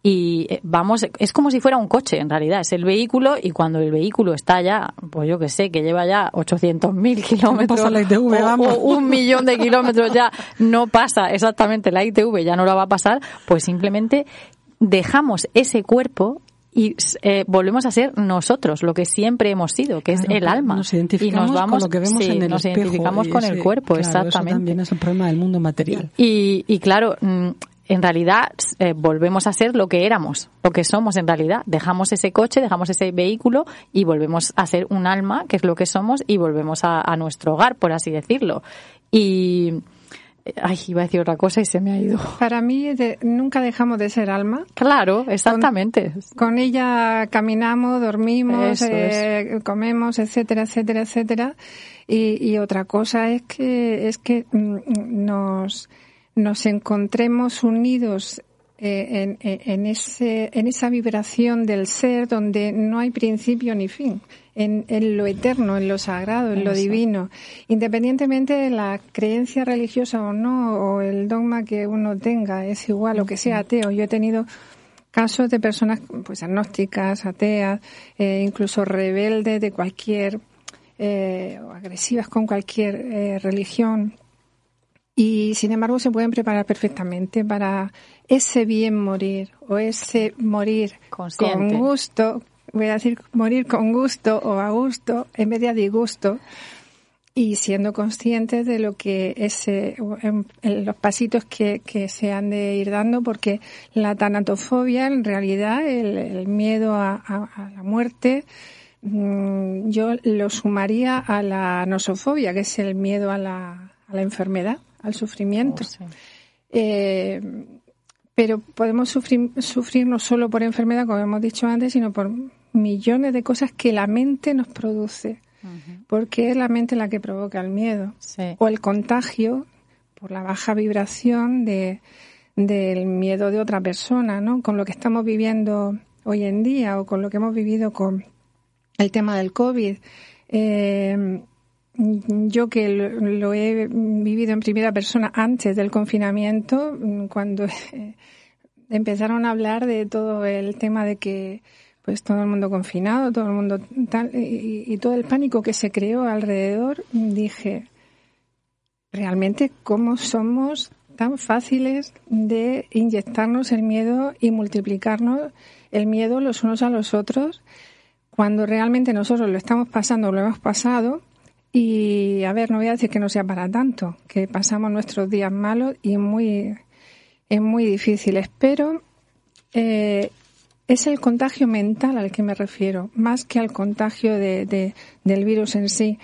y eh, vamos, es como si fuera un coche en realidad, es el vehículo y cuando el vehículo está ya, pues yo que sé, que lleva ya 800.000 kilómetros o, un millón de kilómetros ya no pasa exactamente la ITV, ya no la va a pasar, pues simplemente dejamos ese cuerpo y eh, volvemos a ser nosotros, lo que siempre hemos sido, que es el alma. Nos identificamos y nos vamos, con lo que vemos en el nos identificamos con el cuerpo, exactamente. Eso también es el problema del mundo material. Y, y claro, mm, en realidad eh, volvemos a ser lo que éramos, lo que somos en realidad. Dejamos ese coche, dejamos ese vehículo y volvemos a ser un alma, que es lo que somos, y volvemos a, nuestro hogar, por así decirlo. Y. Ay, iba a decir otra cosa y se me ha ido. Para mí nunca dejamos de ser alma. Claro, exactamente. Con, ella caminamos, dormimos, eh, comemos, etcétera, etcétera, etcétera. Y, y, otra cosa es que es que mm, nos nos encontremos unidos eh, en, ese, en esa vibración del ser donde no hay principio ni fin, en, lo eterno, en lo sagrado, en lo divino, independientemente de la creencia religiosa o no, o el dogma que uno tenga, es igual, o que sea ateo. Yo he tenido casos de personas pues agnósticas, ateas, eh, incluso rebeldes de cualquier, eh, o agresivas con cualquier religión, y sin embargo se pueden preparar perfectamente para ese bien morir o ese morir con gusto, voy a decir morir con gusto o a gusto en vez de a disgusto y siendo conscientes de lo que ese en, los pasitos que, que, se han de ir dando porque la tanatofobia en realidad el, miedo a, la muerte mm, yo lo sumaría a la nosofobia que es el miedo a la, a la enfermedad al sufrimiento. Oh, eh, pero podemos sufrir, sufrir no solo por enfermedad, como hemos dicho antes, sino por millones de cosas que la mente nos produce. Porque es la mente la que provoca el miedo. O el contagio por la baja vibración de, del miedo de otra persona, ¿no? Con lo que estamos viviendo hoy en día o con lo que hemos vivido con el tema del COVID. Eh, yo que lo, he vivido en primera persona antes del confinamiento, mm, cuando empezaron a hablar de todo el tema de que pues todo el mundo confinado, todo el mundo tal, y, todo el pánico que se creó alrededor, dije, realmente cómo somos tan fáciles de inyectarnos el miedo y multiplicarnos el miedo los unos a los otros, cuando realmente nosotros lo estamos pasando, lo hemos pasado, y a ver, no voy a decir que no sea para tanto, que pasamos nuestros días malos y muy, es muy difíciles, pero eh, es el contagio mental al que me refiero, más que al contagio de, del virus en sí.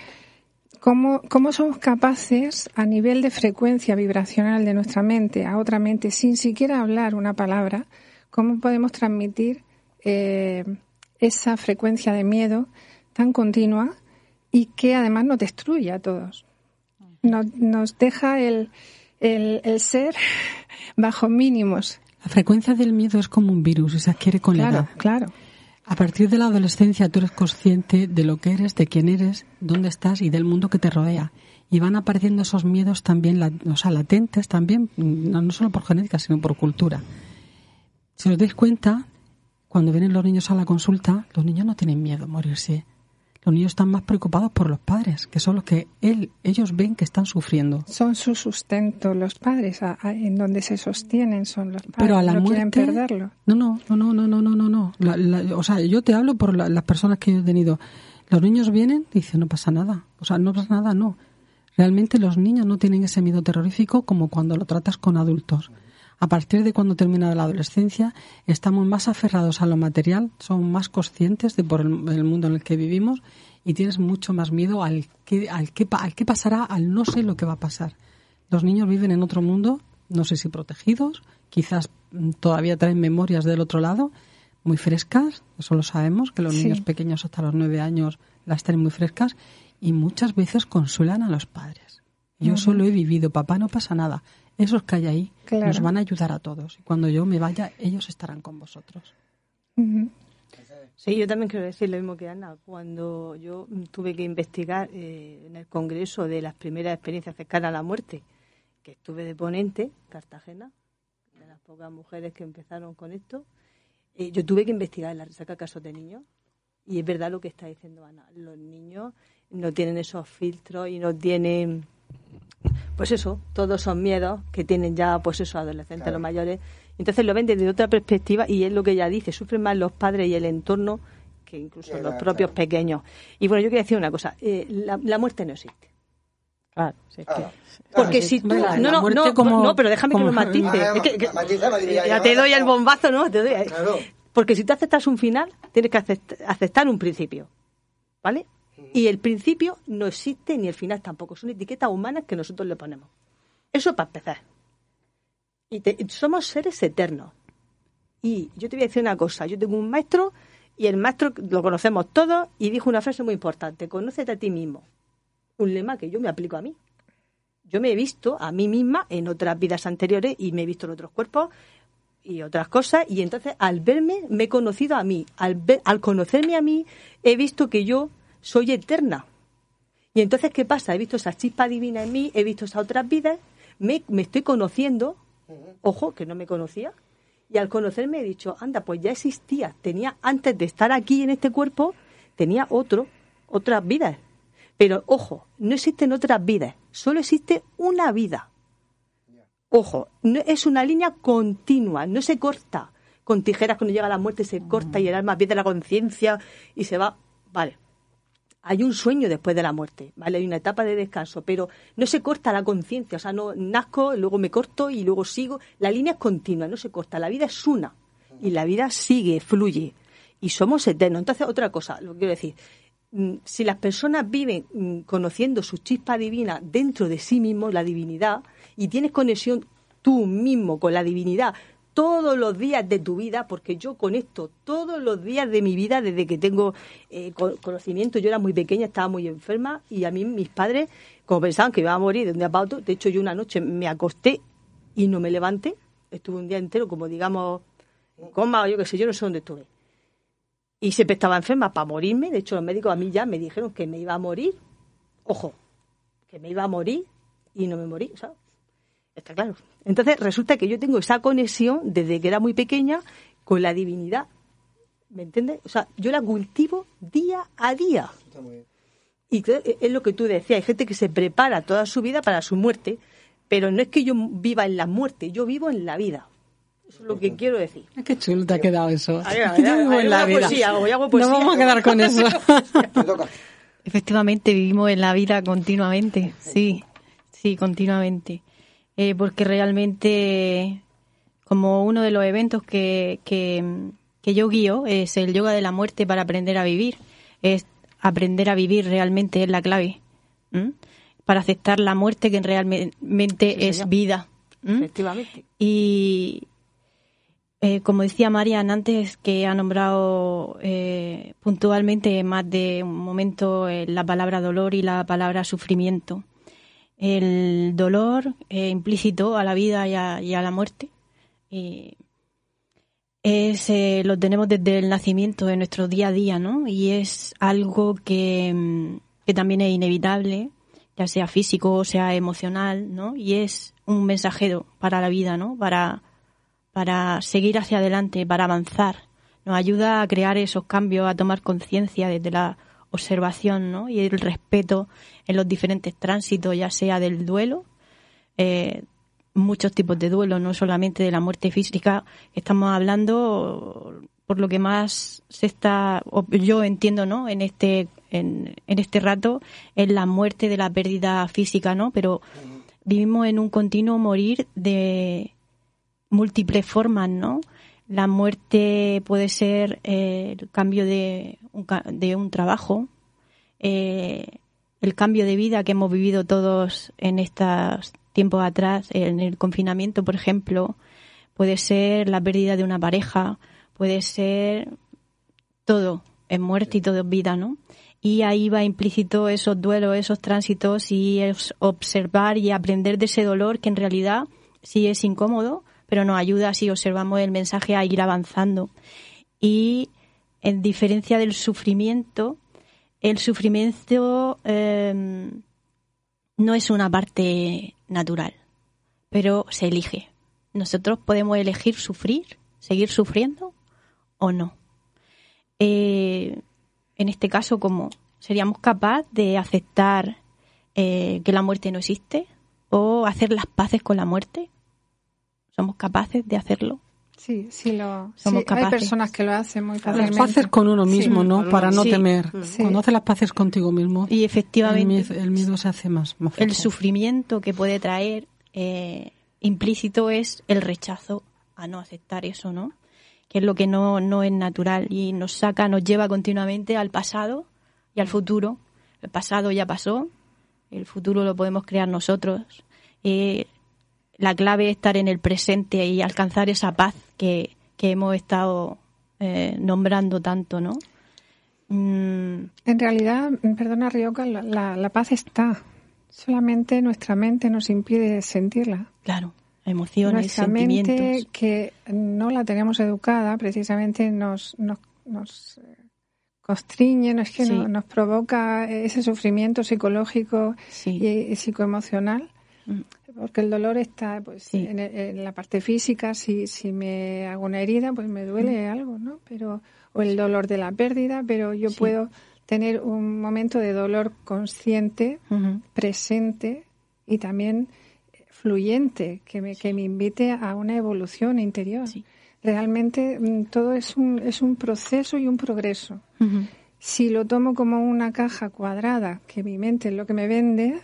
¿Cómo, ¿Cómo, somos capaces, a nivel de frecuencia vibracional de nuestra mente a otra mente, sin siquiera hablar una palabra, cómo podemos transmitir eh, esa frecuencia de miedo tan continua y que además nos destruye a todos. Nos, nos deja el, el, ser bajo mínimos. La frecuencia del miedo es como un virus y se adquiere con la edad. Claro. A partir de la adolescencia tú eres consciente de lo que eres, de quién eres, dónde estás y del mundo que te rodea. Y van apareciendo esos miedos también, o sea, latentes también, no, no solo por genética, sino por cultura. Si os dais cuenta, cuando vienen los niños a la consulta, los niños no tienen miedo a morirse los niños están más preocupados por los padres, que son los que él, ellos ven que están sufriendo. Son su sustento, los padres, en donde se sostienen son los padres. Pero a la no muerte, quieren perderlo. No, no, no, no, no, no, no, no. o sea, yo te hablo por las personas que yo he tenido. Los niños vienen y dicen, no pasa nada. O sea, no pasa nada, no. Realmente los niños no tienen ese miedo terrorífico como cuando lo tratas con adultos a partir de cuando termina la adolescencia, estamos más aferrados a lo material, somos más conscientes de por el, mundo en el que vivimos y tienes mucho más miedo al que, al que, al qué pasará, al no sé lo que va a pasar. Los niños viven en otro mundo, no sé si protegidos, quizás mm, todavía traen memorias del otro lado, muy frescas, eso lo sabemos, que los Sí. niños pequeños hasta los nueve años las tienen muy frescas y muchas veces consuelan a los padres. Yo Ujú. eso lo he vivido, papá, no pasa nada. Esos que hay ahí Claro. nos van a ayudar a todos. Y cuando yo me vaya, ellos estarán con vosotros. Sí, yo también quiero decir lo mismo que Ana. Cuando yo tuve que investigar eh, en el Congreso de las primeras experiencias cercanas a la muerte, que estuve de ponente, Cartagena, de las pocas mujeres que empezaron con esto, eh, yo tuve que investigar en la resaca casos de niños. Y es verdad lo que está diciendo Ana. Los niños no tienen esos filtros y no tienen, pues eso, todos esos miedos que tienen ya, pues eso, adolescentes, Claro. los mayores. Entonces lo ven desde otra perspectiva y es lo que ella dice, sufren más los padres y el entorno que incluso los claro. propios pequeños. Y bueno, yo quería decir una cosa, eh, la, la muerte no existe. Claro, Porque Ah, si tú... hombre, la- no, la no, no, como- no, pero déjame que como- lo matice. Ah, Es que- que- matízalo, diría ya te doy ¿no? el bombazo, ¿no? Te doy- Claro. Porque si tú aceptas un final, tienes que acept- aceptar un principio. ¿Vale? Y el principio no existe ni el final tampoco. Son etiquetas humanas que nosotros le ponemos. Eso para empezar. Y te- somos seres eternos. Y yo te voy a decir una cosa. Yo tengo un maestro y el maestro lo conocemos todos y dijo una frase muy importante. Conócete a ti mismo. Un lema que yo me aplico a mí. Yo me he visto a mí misma en otras vidas anteriores y me he visto en otros cuerpos y otras cosas y entonces al verme me he conocido a mí. Al, ver- al conocerme a mí he visto que yo soy eterna. Y entonces, ¿qué pasa? He visto esa chispa divina en mí, he visto esas otras vidas, me, me estoy conociendo, ojo, que no me conocía, y al conocerme he dicho, anda, pues ya existía, tenía, antes de estar aquí en este cuerpo, tenía otro, otras vidas. Pero, ojo, no existen otras vidas, solo existe una vida. Ojo, no, es una línea continua, no se corta. Con tijeras cuando llega la muerte se corta y el alma pierde la conciencia y se va. Vale. Hay un sueño después de la muerte, ¿vale? Hay una etapa de descanso, pero no se corta la conciencia, o sea, no nazco, luego me corto y luego sigo. La línea es continua, no se corta. La vida es una y la vida sigue, fluye y somos eternos. Entonces, otra cosa, lo que quiero decir, mm, si las personas viven mm, conociendo su chispa divina dentro de sí mismos, la divinidad, y tienes conexión tú mismo con la divinidad todos los días de tu vida, porque yo conecto todos los días de mi vida desde que tengo eh, co- conocimiento. Yo era muy pequeña, estaba muy enferma y a mí mis padres, como pensaban que iba a morir de un día para otro, de hecho yo una noche me acosté y no me levanté, estuve un día entero como digamos en coma o yo qué sé, yo no sé dónde estuve. Y siempre estaba enferma para morirme, de hecho los médicos a mí ya me dijeron que me iba a morir, ojo, que me iba a morir y no me morí, ¿sabes? Está claro. Entonces resulta que yo tengo esa conexión desde que era muy pequeña con la divinidad. ¿Me entiendes? O sea, yo la cultivo día a día. Y que- e, es lo que tú decías, hay gente que se prepara toda su vida para su muerte, pero no es que yo viva en la muerte, yo vivo en la vida. Eso es lo que quiero decir. Qué chulo te ha quedado eso. Ay, ay, Yo ay, vivo ay, en la hago vida. poesía, hago- yo hago No vamos a quedar con eso. Efectivamente, vivimos en la vida continuamente, sí, sí, continuamente. Eh, porque realmente, como uno de los eventos que, que, que yo guío es el yoga de la muerte para aprender a vivir. Es aprender a vivir realmente es la clave. Para aceptar la muerte que realmente Sí, es vida. Efectivamente. Y eh, como decía Marian antes, que ha nombrado eh, puntualmente más de un momento eh, la palabra dolor y la palabra sufrimiento. El dolor eh, implícito a la vida y a, y a la muerte eh, es, lo tenemos desde el nacimiento de nuestro día a día, ¿no? Y es algo que, mm, que también es inevitable, ya sea físico o sea emocional, ¿no? Y es un mensajero para la vida, ¿no? Para, para seguir hacia adelante, para avanzar. Nos ayuda a crear esos cambios, a tomar conciencia desde la observación, ¿no? Y el respeto en los diferentes tránsitos, ya sea del duelo, eh, muchos tipos de duelo, no solamente de la muerte física. Estamos hablando, por lo que más se está, yo entiendo, ¿no? En este, en, en este rato, es la muerte de la pérdida física, ¿no? Pero vivimos en un continuo morir de múltiples formas, ¿no? La muerte puede ser eh, el cambio de un, de un trabajo, eh, el cambio de vida que hemos vivido todos en estos tiempos atrás, en el confinamiento, por ejemplo, puede ser la pérdida de una pareja, puede ser todo, es muerte y todo es vida, ¿no? Y ahí va implícito esos duelos, esos tránsitos y es observar y aprender de ese dolor que en realidad sí es incómodo, pero nos ayuda si observamos el mensaje a ir avanzando. Y en diferencia del sufrimiento, el sufrimiento eh, no es una parte natural, pero se elige. Nosotros podemos elegir sufrir, seguir sufriendo o no. Eh, en este caso, ¿cómo seríamos capaces de aceptar eh, que la muerte no existe o hacer las paces con la muerte? ¿Somos capaces de hacerlo? Sí, sí, lo, Somos sí, capaces. hay personas que lo hacen muy Las fácilmente. paces con uno mismo, Sí. ¿no? Para no Sí. temer. Sí. Cuando haces las paces contigo mismo. Y efectivamente, El miedo, el miedo se hace más, más el sufrimiento que puede traer eh, implícito es el rechazo a no aceptar eso, ¿no? Que es lo que no, no es natural y nos saca, nos lleva continuamente al pasado y al futuro. El pasado ya pasó, el futuro lo podemos crear nosotros. Eh, la clave es estar en el presente y alcanzar esa paz que, que hemos estado eh, nombrando tanto, ¿no? Mm, En realidad, perdona Rioca, la, la- paz está. Solamente nuestra mente nos impide sentirla. Claro, emociones, Nuestra sentimientos. mente, que no la tenemos educada, precisamente nos, nos, nos eh, constriñe, no es que Sí. no- nos provoca ese sufrimiento psicológico Sí. y, y psicoemocional. Mm. Porque el dolor está pues Sí. en, en la parte física, si, si me hago una herida, pues me duele algo, ¿no? Pero, o el dolor de la pérdida, pero yo Sí. puedo tener un momento de dolor consciente, presente y también fluyente, que me, que me invite a una evolución interior. Realmente mm, todo es un, es un proceso y un progreso. Si lo tomo como una caja cuadrada, que mi mente es lo que me vende,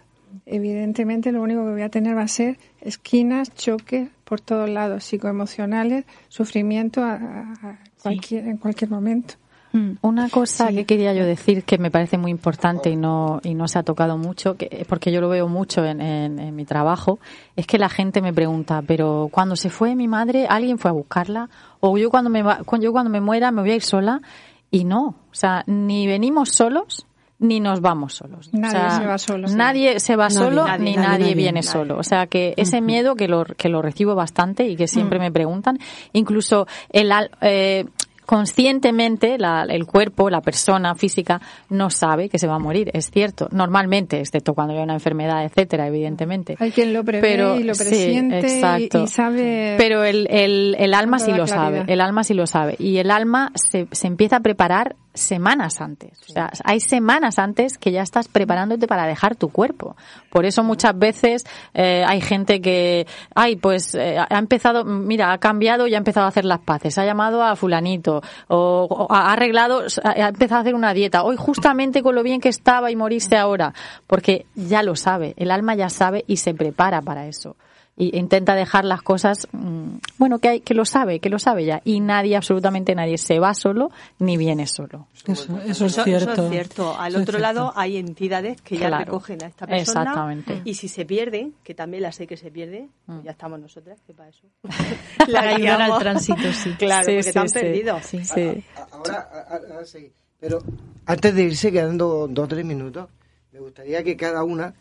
evidentemente lo único que voy a tener va a ser esquinas, choques por todos lados, psicoemocionales, sufrimiento a- cualquier, en cualquier momento. Mm. Una cosa que quería yo decir que me parece muy importante y no, y no se ha tocado mucho, que, porque yo lo veo mucho en, en- en mi trabajo, es que la gente me pregunta, pero cuando se fue mi madre, ¿alguien fue a buscarla? O yo cuando me, yo cuando me muera me voy a ir sola. Y no, o sea, ni venimos solos ni nos vamos solos. O Nadie sea, se va solo, sí. Nadie se va Nadie, solo nadie, ni nadie, nadie, nadie. viene Nadie. solo. O sea, que ese miedo que lo, que lo recibo bastante y que siempre me preguntan, incluso el, al- eh, conscientemente la- el cuerpo, la persona física, no sabe que se va a morir. Es cierto, normalmente, excepto cuando hay una enfermedad, etcétera, evidentemente. Hay quien lo prevé Pero, y lo sí, presiente y- exacto. y, sabe... Pero el, el, el alma sí lo sabe, el alma sí lo sabe. Y el alma se, se empieza a preparar semanas antes. O sea, hay semanas antes que ya estás preparándote para dejar tu cuerpo. Por eso muchas veces eh, hay gente que, ay, pues eh, ha empezado, mira, ha cambiado y ha empezado a hacer las paces, ha llamado a fulanito, o, o ha arreglado, ha empezado a hacer una dieta, hoy justamente con lo bien que estaba y morirse ahora, porque ya lo sabe, el alma ya sabe y se prepara para eso y intenta dejar las cosas mm, bueno que hay que lo sabe que lo sabe ya y nadie absolutamente nadie se va solo ni viene solo Eso, eso es Eso, cierto. eso es cierto. Al otro cierto. lado hay entidades que ya Claro. recogen a esta persona. Exactamente. Y si se pierden, que también la sé que se pierde, pues ya estamos nosotras, que para eso. Para ayudar al tránsito, sí. Claro, Sí, porque sí, te han sí. perdido. Sí, sí. Ahora, a- a- ahora sí. Pero antes de irse, quedando dos o tres minutos, me gustaría que cada una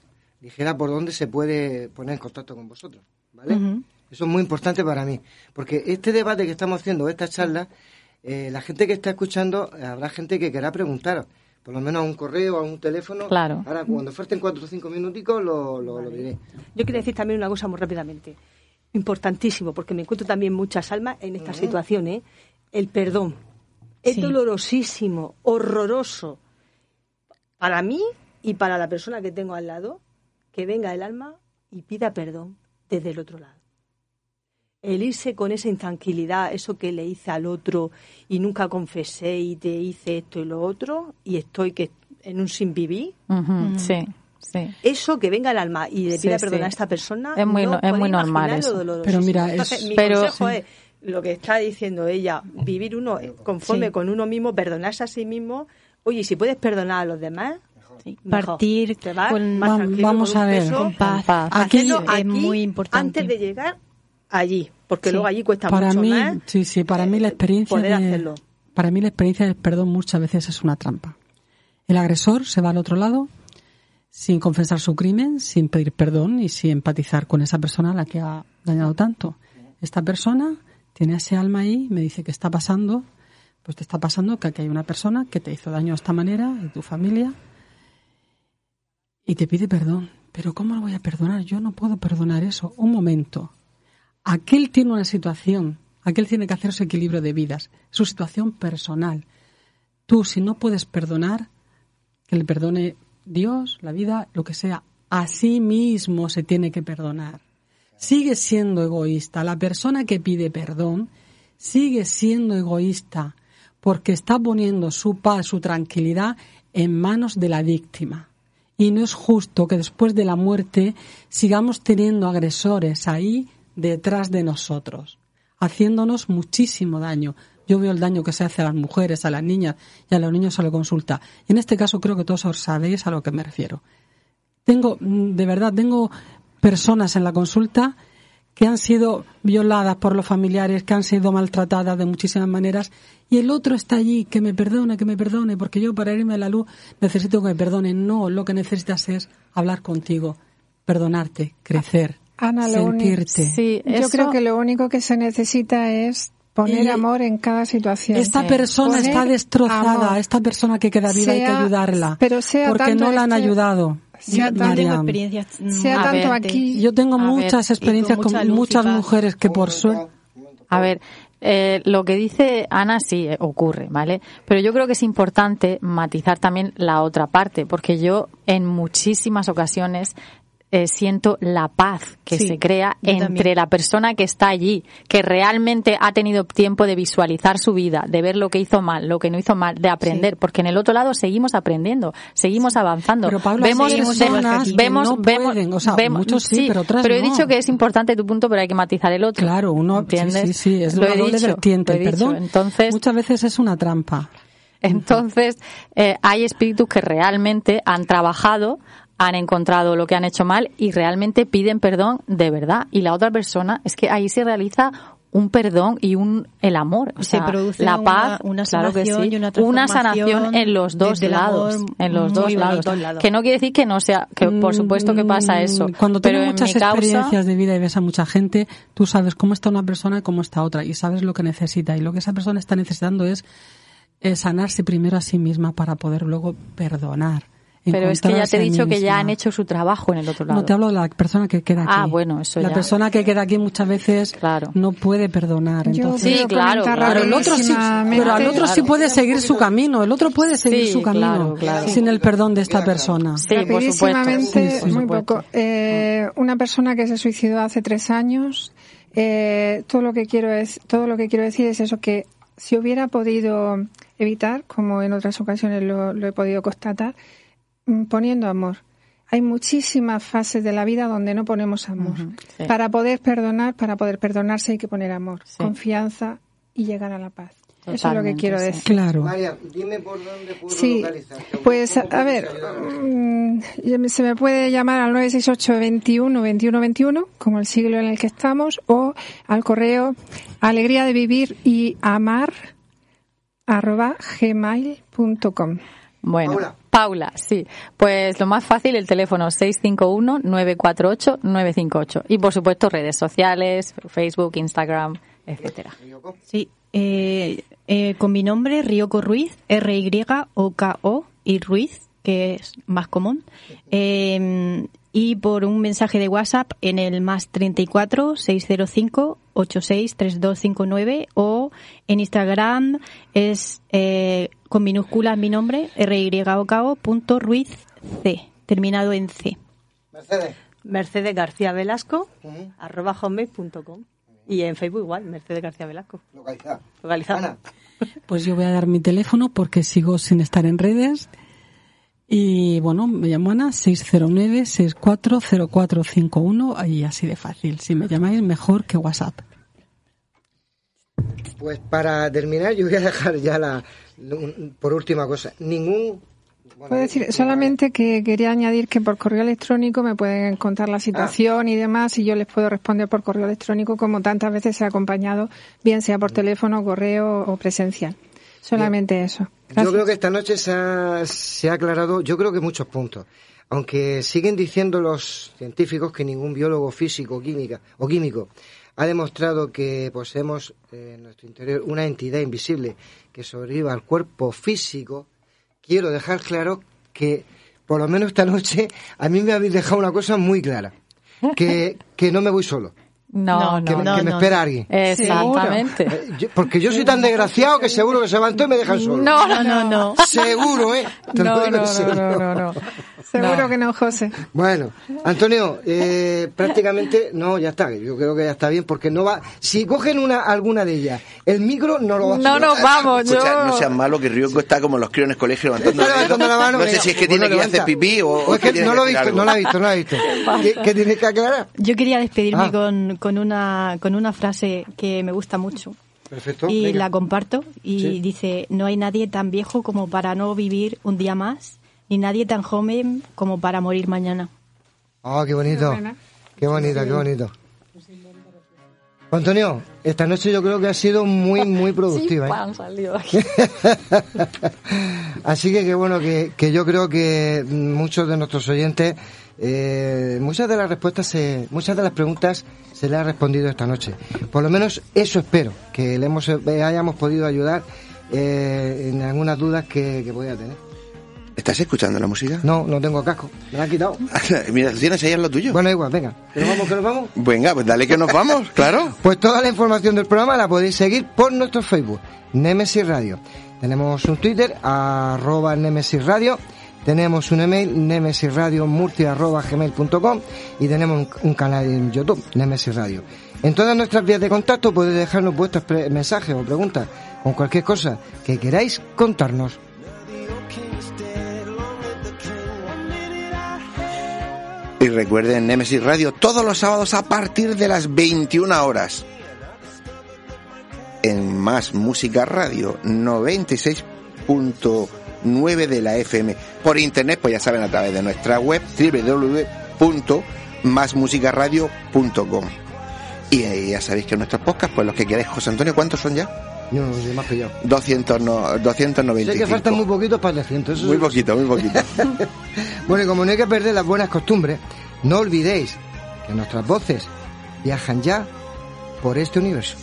dijera por dónde se puede poner en contacto con vosotros. ¿Vale? Eso es muy importante para mí. Porque este debate que estamos haciendo, esta charla, eh, la gente que está escuchando, eh, habrá gente que querrá preguntar. Por lo menos a un correo, a un teléfono. Claro. Ahora, cuando falten cuatro o cinco minuticos, lo, lo, lo diré. Yo quiero decir también una cosa muy rápidamente. Importantísimo, porque me encuentro también muchas almas en esta situación, ¿eh? El perdón. Es Sí. dolorosísimo, horroroso. Para mí y para la persona que tengo al lado, que venga el alma y pida perdón desde el otro lado. El irse con esa intranquilidad, eso que le hice al otro y nunca confesé y te hice esto y lo otro y estoy que en un sin vivir, Ujú, sí sí eso que venga el alma y le pida sí. perdón a esta persona Es muy no es muy normal eso. Pero mira, es- Entonces, mi pero- consejo sí. es lo que está diciendo ella vivir uno conforme Sí. con uno mismo perdonarse a sí mismo oye si puedes perdonar a los demás Sí. Partir con, más vamos con a ver. peso, con paz. paz. Aquí es muy importante. antes de llegar allí porque Sí. luego allí cuesta para mucho mí, más Sí, sí, para mí la experiencia poder de- hacerlo. para mí la experiencia del perdón muchas veces es una trampa. El agresor se va al otro lado sin confesar su crimen, sin pedir perdón y sin empatizar con esa persona a la que ha dañado tanto. Esta persona tiene ese alma ahí, me dice que está pasando, pues te está pasando que aquí hay una persona que te hizo daño de esta manera y tu familia y te pide perdón. Pero ¿cómo lo voy a perdonar? Yo no puedo perdonar eso. Un momento. Aquel tiene una situación, aquel tiene que hacer su equilibrio de vidas, su situación personal. Tú, si no puedes perdonar, que le perdone Dios, la vida, lo que sea, a sí mismo se tiene que perdonar. Sigue siendo egoísta. La persona que pide perdón sigue siendo egoísta porque está poniendo su paz, su tranquilidad en manos de la víctima. Y no es justo que después de la muerte sigamos teniendo agresores ahí detrás de nosotros, haciéndonos muchísimo daño. Yo veo el daño que se hace a las mujeres, a las niñas y a los niños a la consulta. Y en este caso creo que todos os sabéis a lo que me refiero. Tengo, mm, de verdad, tengo personas en la consulta que han sido violadas por los familiares, que han sido maltratadas de muchísimas maneras, y el otro está allí, que me perdone, que me perdone, porque yo para irme a la luz necesito que me perdone. No, lo que necesitas es hablar contigo, perdonarte, crecer, Ana, lo único- sentirte. yo creo que lo único que se necesita es poner Y- amor en cada situación. Esta persona Poner está destrozada, amor. esta persona que queda viva hay que ayudarla, pero sea porque tanto no la han este- ayudado. sea tanto- Mariam. sea A tanto ver, aquí. Yo tengo ver, muchas experiencias con mucha muchas mujeres que por suerte A ver, eh, lo que dice Ana sí eh, ocurre, ¿vale? Pero yo creo que es importante matizar también la otra parte, porque yo en muchísimas ocasiones eh, siento la paz que Sí, se crea entre también. la persona que está allí, que realmente ha tenido tiempo de visualizar su vida, de ver lo que hizo mal, lo que no hizo mal, de aprender, porque en el otro lado seguimos aprendiendo, seguimos avanzando. Pero, Paula, vemos, personas vemos, no vemos, pueden, o sea, vemos- muchos sí, pero otras he no. dicho que es importante tu punto, pero hay que matizar el otro. Claro, uno ¿entiendes? Sí, sí, es Lo una he doble dicho, vertiente. lo he dicho. perdón Entonces, muchas veces es una trampa. entonces, eh, hay espíritus que realmente han trabajado, han encontrado lo que han hecho mal y realmente piden perdón de verdad. Y la otra persona, es que ahí se realiza un perdón y un el amor, o Se sea, produce la una- paz, una claro que sanación sí, y una una transformación sanación en los dos lados, amor en los dos lados. Dos lados. Que no quiere decir que no sea, que por supuesto que pasa eso, Mm, Cuando pero tienes en muchas causa, experiencias de vida y ves a mucha gente, tú sabes cómo está una persona y cómo está otra y sabes lo que necesita. Y lo que esa persona está necesitando es sanarse primero a sí misma para poder luego perdonar. Pero es que ya te he dicho que ya han hecho su trabajo en el otro lado. No te hablo de la persona que queda aquí. Ah, bueno, eso La ya. persona que queda aquí muchas veces no puede perdonar. Entonces, Sí, claro, Pero el otro sí, rapidísimamente- pero el otro sí Claro. puede seguir su camino. El otro puede seguir Sí, su camino claro, claro. sin el perdón de esta persona. Rapidísimamente, Sí, sí. muy poco. Eh, una persona que se suicidó hace tres años. eh, todo lo que quiero es, todo lo que quiero decir es eso que si hubiera podido evitar, como en otras ocasiones lo, lo he podido constatar, poniendo amor. Hay muchísimas fases de la vida donde no ponemos amor. sí. Para poder perdonar, para poder perdonarse hay que poner amor, confianza y llegar a la paz. Eso es lo que quiero sí. decir. Claro. María, dime por dónde puedo Sí, pues ¿Cómo a ver, mm, se me puede llamar al 968 21 21 21, como el siglo en el que estamos, o al correo alegría de vivir y amar arroba gmail.com. Bueno, Paula. sí. Pues lo más fácil, el teléfono 651-948-958. Y por supuesto redes sociales, Facebook, Instagram, etcétera. Sí, eh, eh, con mi nombre, Ryoko Ruiz, R-Y-O-K-O y Ruiz, que es más común. Eh, y por un mensaje de WhatsApp en el más 34 605 86 3259 o en Instagram es eh, con minúsculas mi nombre, R-Y-O-K-O punto Ruiz C, terminado en C. Mercedes. Mercedes García Velasco, arroba hotmail.com. Y en Facebook igual, Mercedes García Velasco. Localizada. Localizado. Pues yo voy a dar mi teléfono porque sigo sin estar en redes. Y bueno, me llamo Ana, 609-640451 y así de fácil. Si me llamáis, mejor que WhatsApp. Pues para terminar, yo voy a dejar ya la. Por última cosa, ningún Puedo decir solamente que quería añadir que por correo electrónico me pueden contar la situación y demás y yo les puedo responder por correo electrónico como tantas veces he acompañado, bien sea por teléfono, correo o presencial. Solamente eso. Yo creo que esta noche se ha, se ha aclarado, yo creo que muchos puntos. Aunque siguen diciendo los científicos que ningún biólogo físico química, o químico ha demostrado que poseemos eh, en nuestro interior una entidad invisible que sobrevive al cuerpo físico, quiero dejar claro que por lo menos esta noche a mí me habéis dejado una cosa muy clara, que, que no me voy solo. No, no, que, no, que me no. espera alguien. Exactamente. Eh, yo- porque yo soy tan desgraciado que seguro que se levantó y me dejan solo. No, no, no, no. Seguro, ¿eh? Te No, no, no, no, no, no. Seguro que no, José. Bueno, Antonio, eh, prácticamente no, ya está. Yo creo que ya está bien porque no va. Si cogen una alguna de ellas, el micro no lo va a No nos vamos, Escucha, yo. no seas malo que Ryoko está como los críos en el colegio levantando la mano, No sé si es que tiene que ir a hacer pipí o, es que no lo he decir visto, no lo he visto, no lo he visto. ¿Qué, qué tienes que aclarar? Yo quería despedirme Ah. con, con, una, con una frase que me gusta mucho. Perfecto. y venga. la comparto y Sí. dice no hay nadie tan viejo como para no vivir un día más ni nadie tan joven como para morir mañana Oh, qué bonito. Qué bonito, qué bonito. Antonio, esta noche yo creo que ha sido muy, muy productiva. Sí, ¿eh? salido aquí. Así que qué bueno que, que yo creo que muchos de nuestros oyentes, eh, muchas de las respuestas, se, muchas de las preguntas se le ha respondido esta noche. Por lo menos eso espero, que le hemos, eh, hayamos podido ayudar eh, en algunas dudas que, que podía tener. ¿Estás escuchando la música? No, no tengo casco, me la han quitado. Mira, tienes ahí en lo tuyo. Bueno, igual, venga, que nos vamos, que nos vamos. Venga, pues dale que nos vamos, claro. Pues toda la información del programa la podéis seguir por nuestro Facebook, Nemesis Radio. Tenemos un Twitter, arroba Nemesis Radio. Tenemos un email, nemesisradiomurcia.gmail.com y tenemos un, canal en YouTube, Nemesis Radio. En todas nuestras vías de contacto podéis dejarnos vuestros mensajes o preguntas con cualquier cosa que queráis contarnos. Y recuerden Nemesis Radio todos los sábados a partir de las 21 horas. En Más Música Radio 96.9 de la FM. Por internet, pues ya saben, a través de nuestra web www.masmusicaradio.com. Y eh, ya sabéis que nuestros podcasts, pues los que queráis, José Antonio, ¿cuántos son ya? Yo no sé más que yo. 200, no, Sé 295. que faltan muy poquitos para el 300. eso Muy sí. poquito, muy poquito. Bueno, y como no hay que perder las buenas costumbres, no olvidéis que nuestras voces viajan ya por este universo.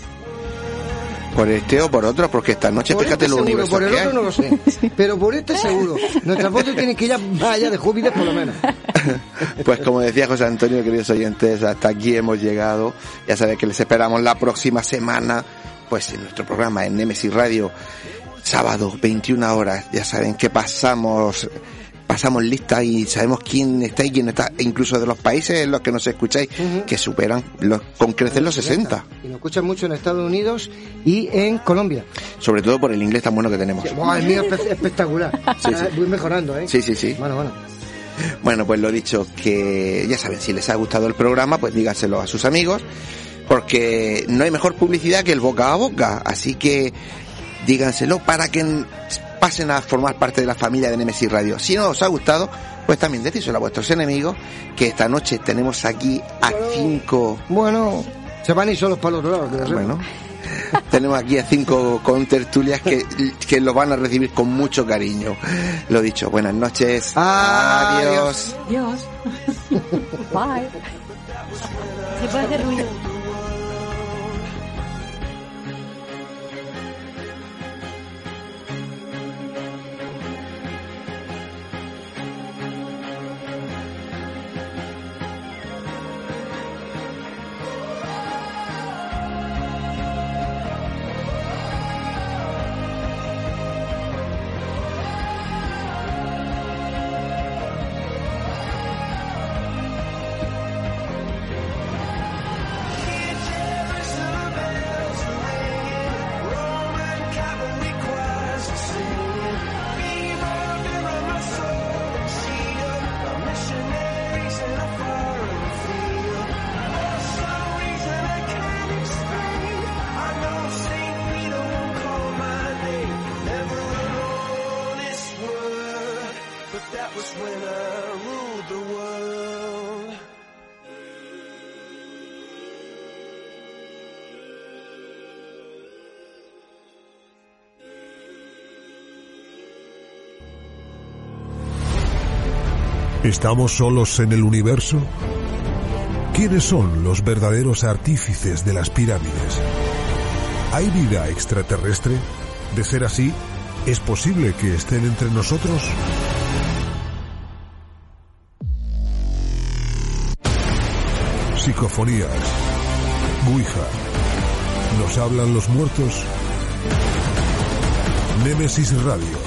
Por este o por otro, porque esta noche Por fíjate este los seguro, por el que otro hay. no lo sé, pero por este seguro. Nuestras voces tienen que ir allá de Júpiter por lo menos. Pues como decía José Antonio, queridos oyentes, hasta aquí hemos llegado. Ya sabéis que les esperamos la próxima semana, pues en nuestro programa en Nemesis Radio, sábado, 21 horas. Ya saben que pasamos, pasamos lista y sabemos quién está y quién no está, e incluso de los países en los que nos escucháis, que superan los, con creces los 60. Y nos escuchan mucho en Estados Unidos y en Colombia. Sobre todo por el inglés tan bueno que tenemos. Buah, el mío es espe- espectacular. Sí, sí. Voy mejorando, ¿eh? Sí, sí, sí. Bueno, bueno. Bueno, pues lo dicho, que ya saben, si les ha gustado el programa, pues díganselo a sus amigos, porque no hay mejor publicidad que el boca a boca, así que díganselo para que pasen a formar parte de la familia de Nemesis Radio. Si no os ha gustado, pues también decíselo a vuestros enemigos, que esta noche tenemos aquí a cinco... Bueno, se van a ir solos para el otro lado. que. Bueno, tenemos aquí a cinco contertulias que, que lo van a recibir con mucho cariño. Lo dicho, buenas noches. Adiós. Adiós. Bye. se puede hacer ruido ¿Estamos solos en el universo? ¿Quiénes son los verdaderos artífices de las pirámides? ¿Hay vida extraterrestre? De ser así, ¿es posible que estén entre nosotros? Psicofonías. Ouija. ¿Nos hablan los muertos? Némesis Radio.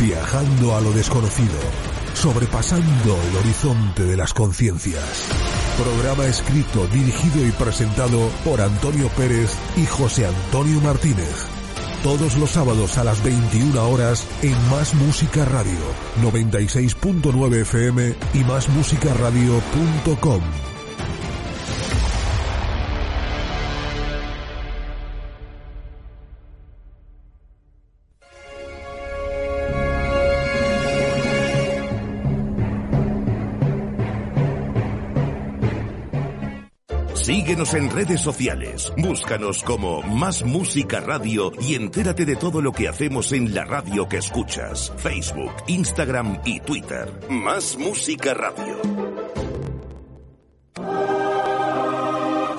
Viajando a lo desconocido. Sobrepasando el horizonte de las conciencias. Programa escrito, dirigido y presentado por Antonio Pérez y José Antonio Martínez. Todos los sábados a las 21 horas en Más Música Radio, 96.9 FM y másmusicaradio.com. En redes sociales, búscanos como Más Música Radio y entérate de todo lo que hacemos en la radio que escuchas. Facebook, Instagram y Twitter. Más Música Radio.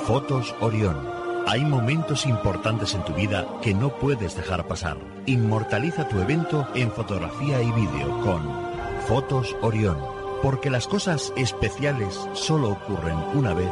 Fotos Orión. Hay momentos importantes en tu vida que no puedes dejar pasar. Inmortaliza tu evento en fotografía y vídeo con Fotos Orión. Porque las cosas especiales solo ocurren una vez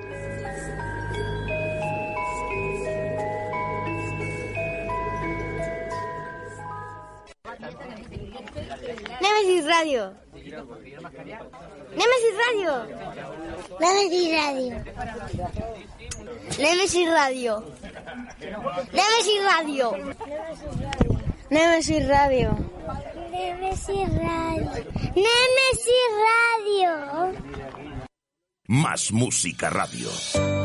Nemesis Radio. Nemesis Radio. Nemesis Radio. Nemesis Radio. Nemesis Radio. Nemesis Radio. Nemesis Radio. Nemesis Radio. Más Música Radio.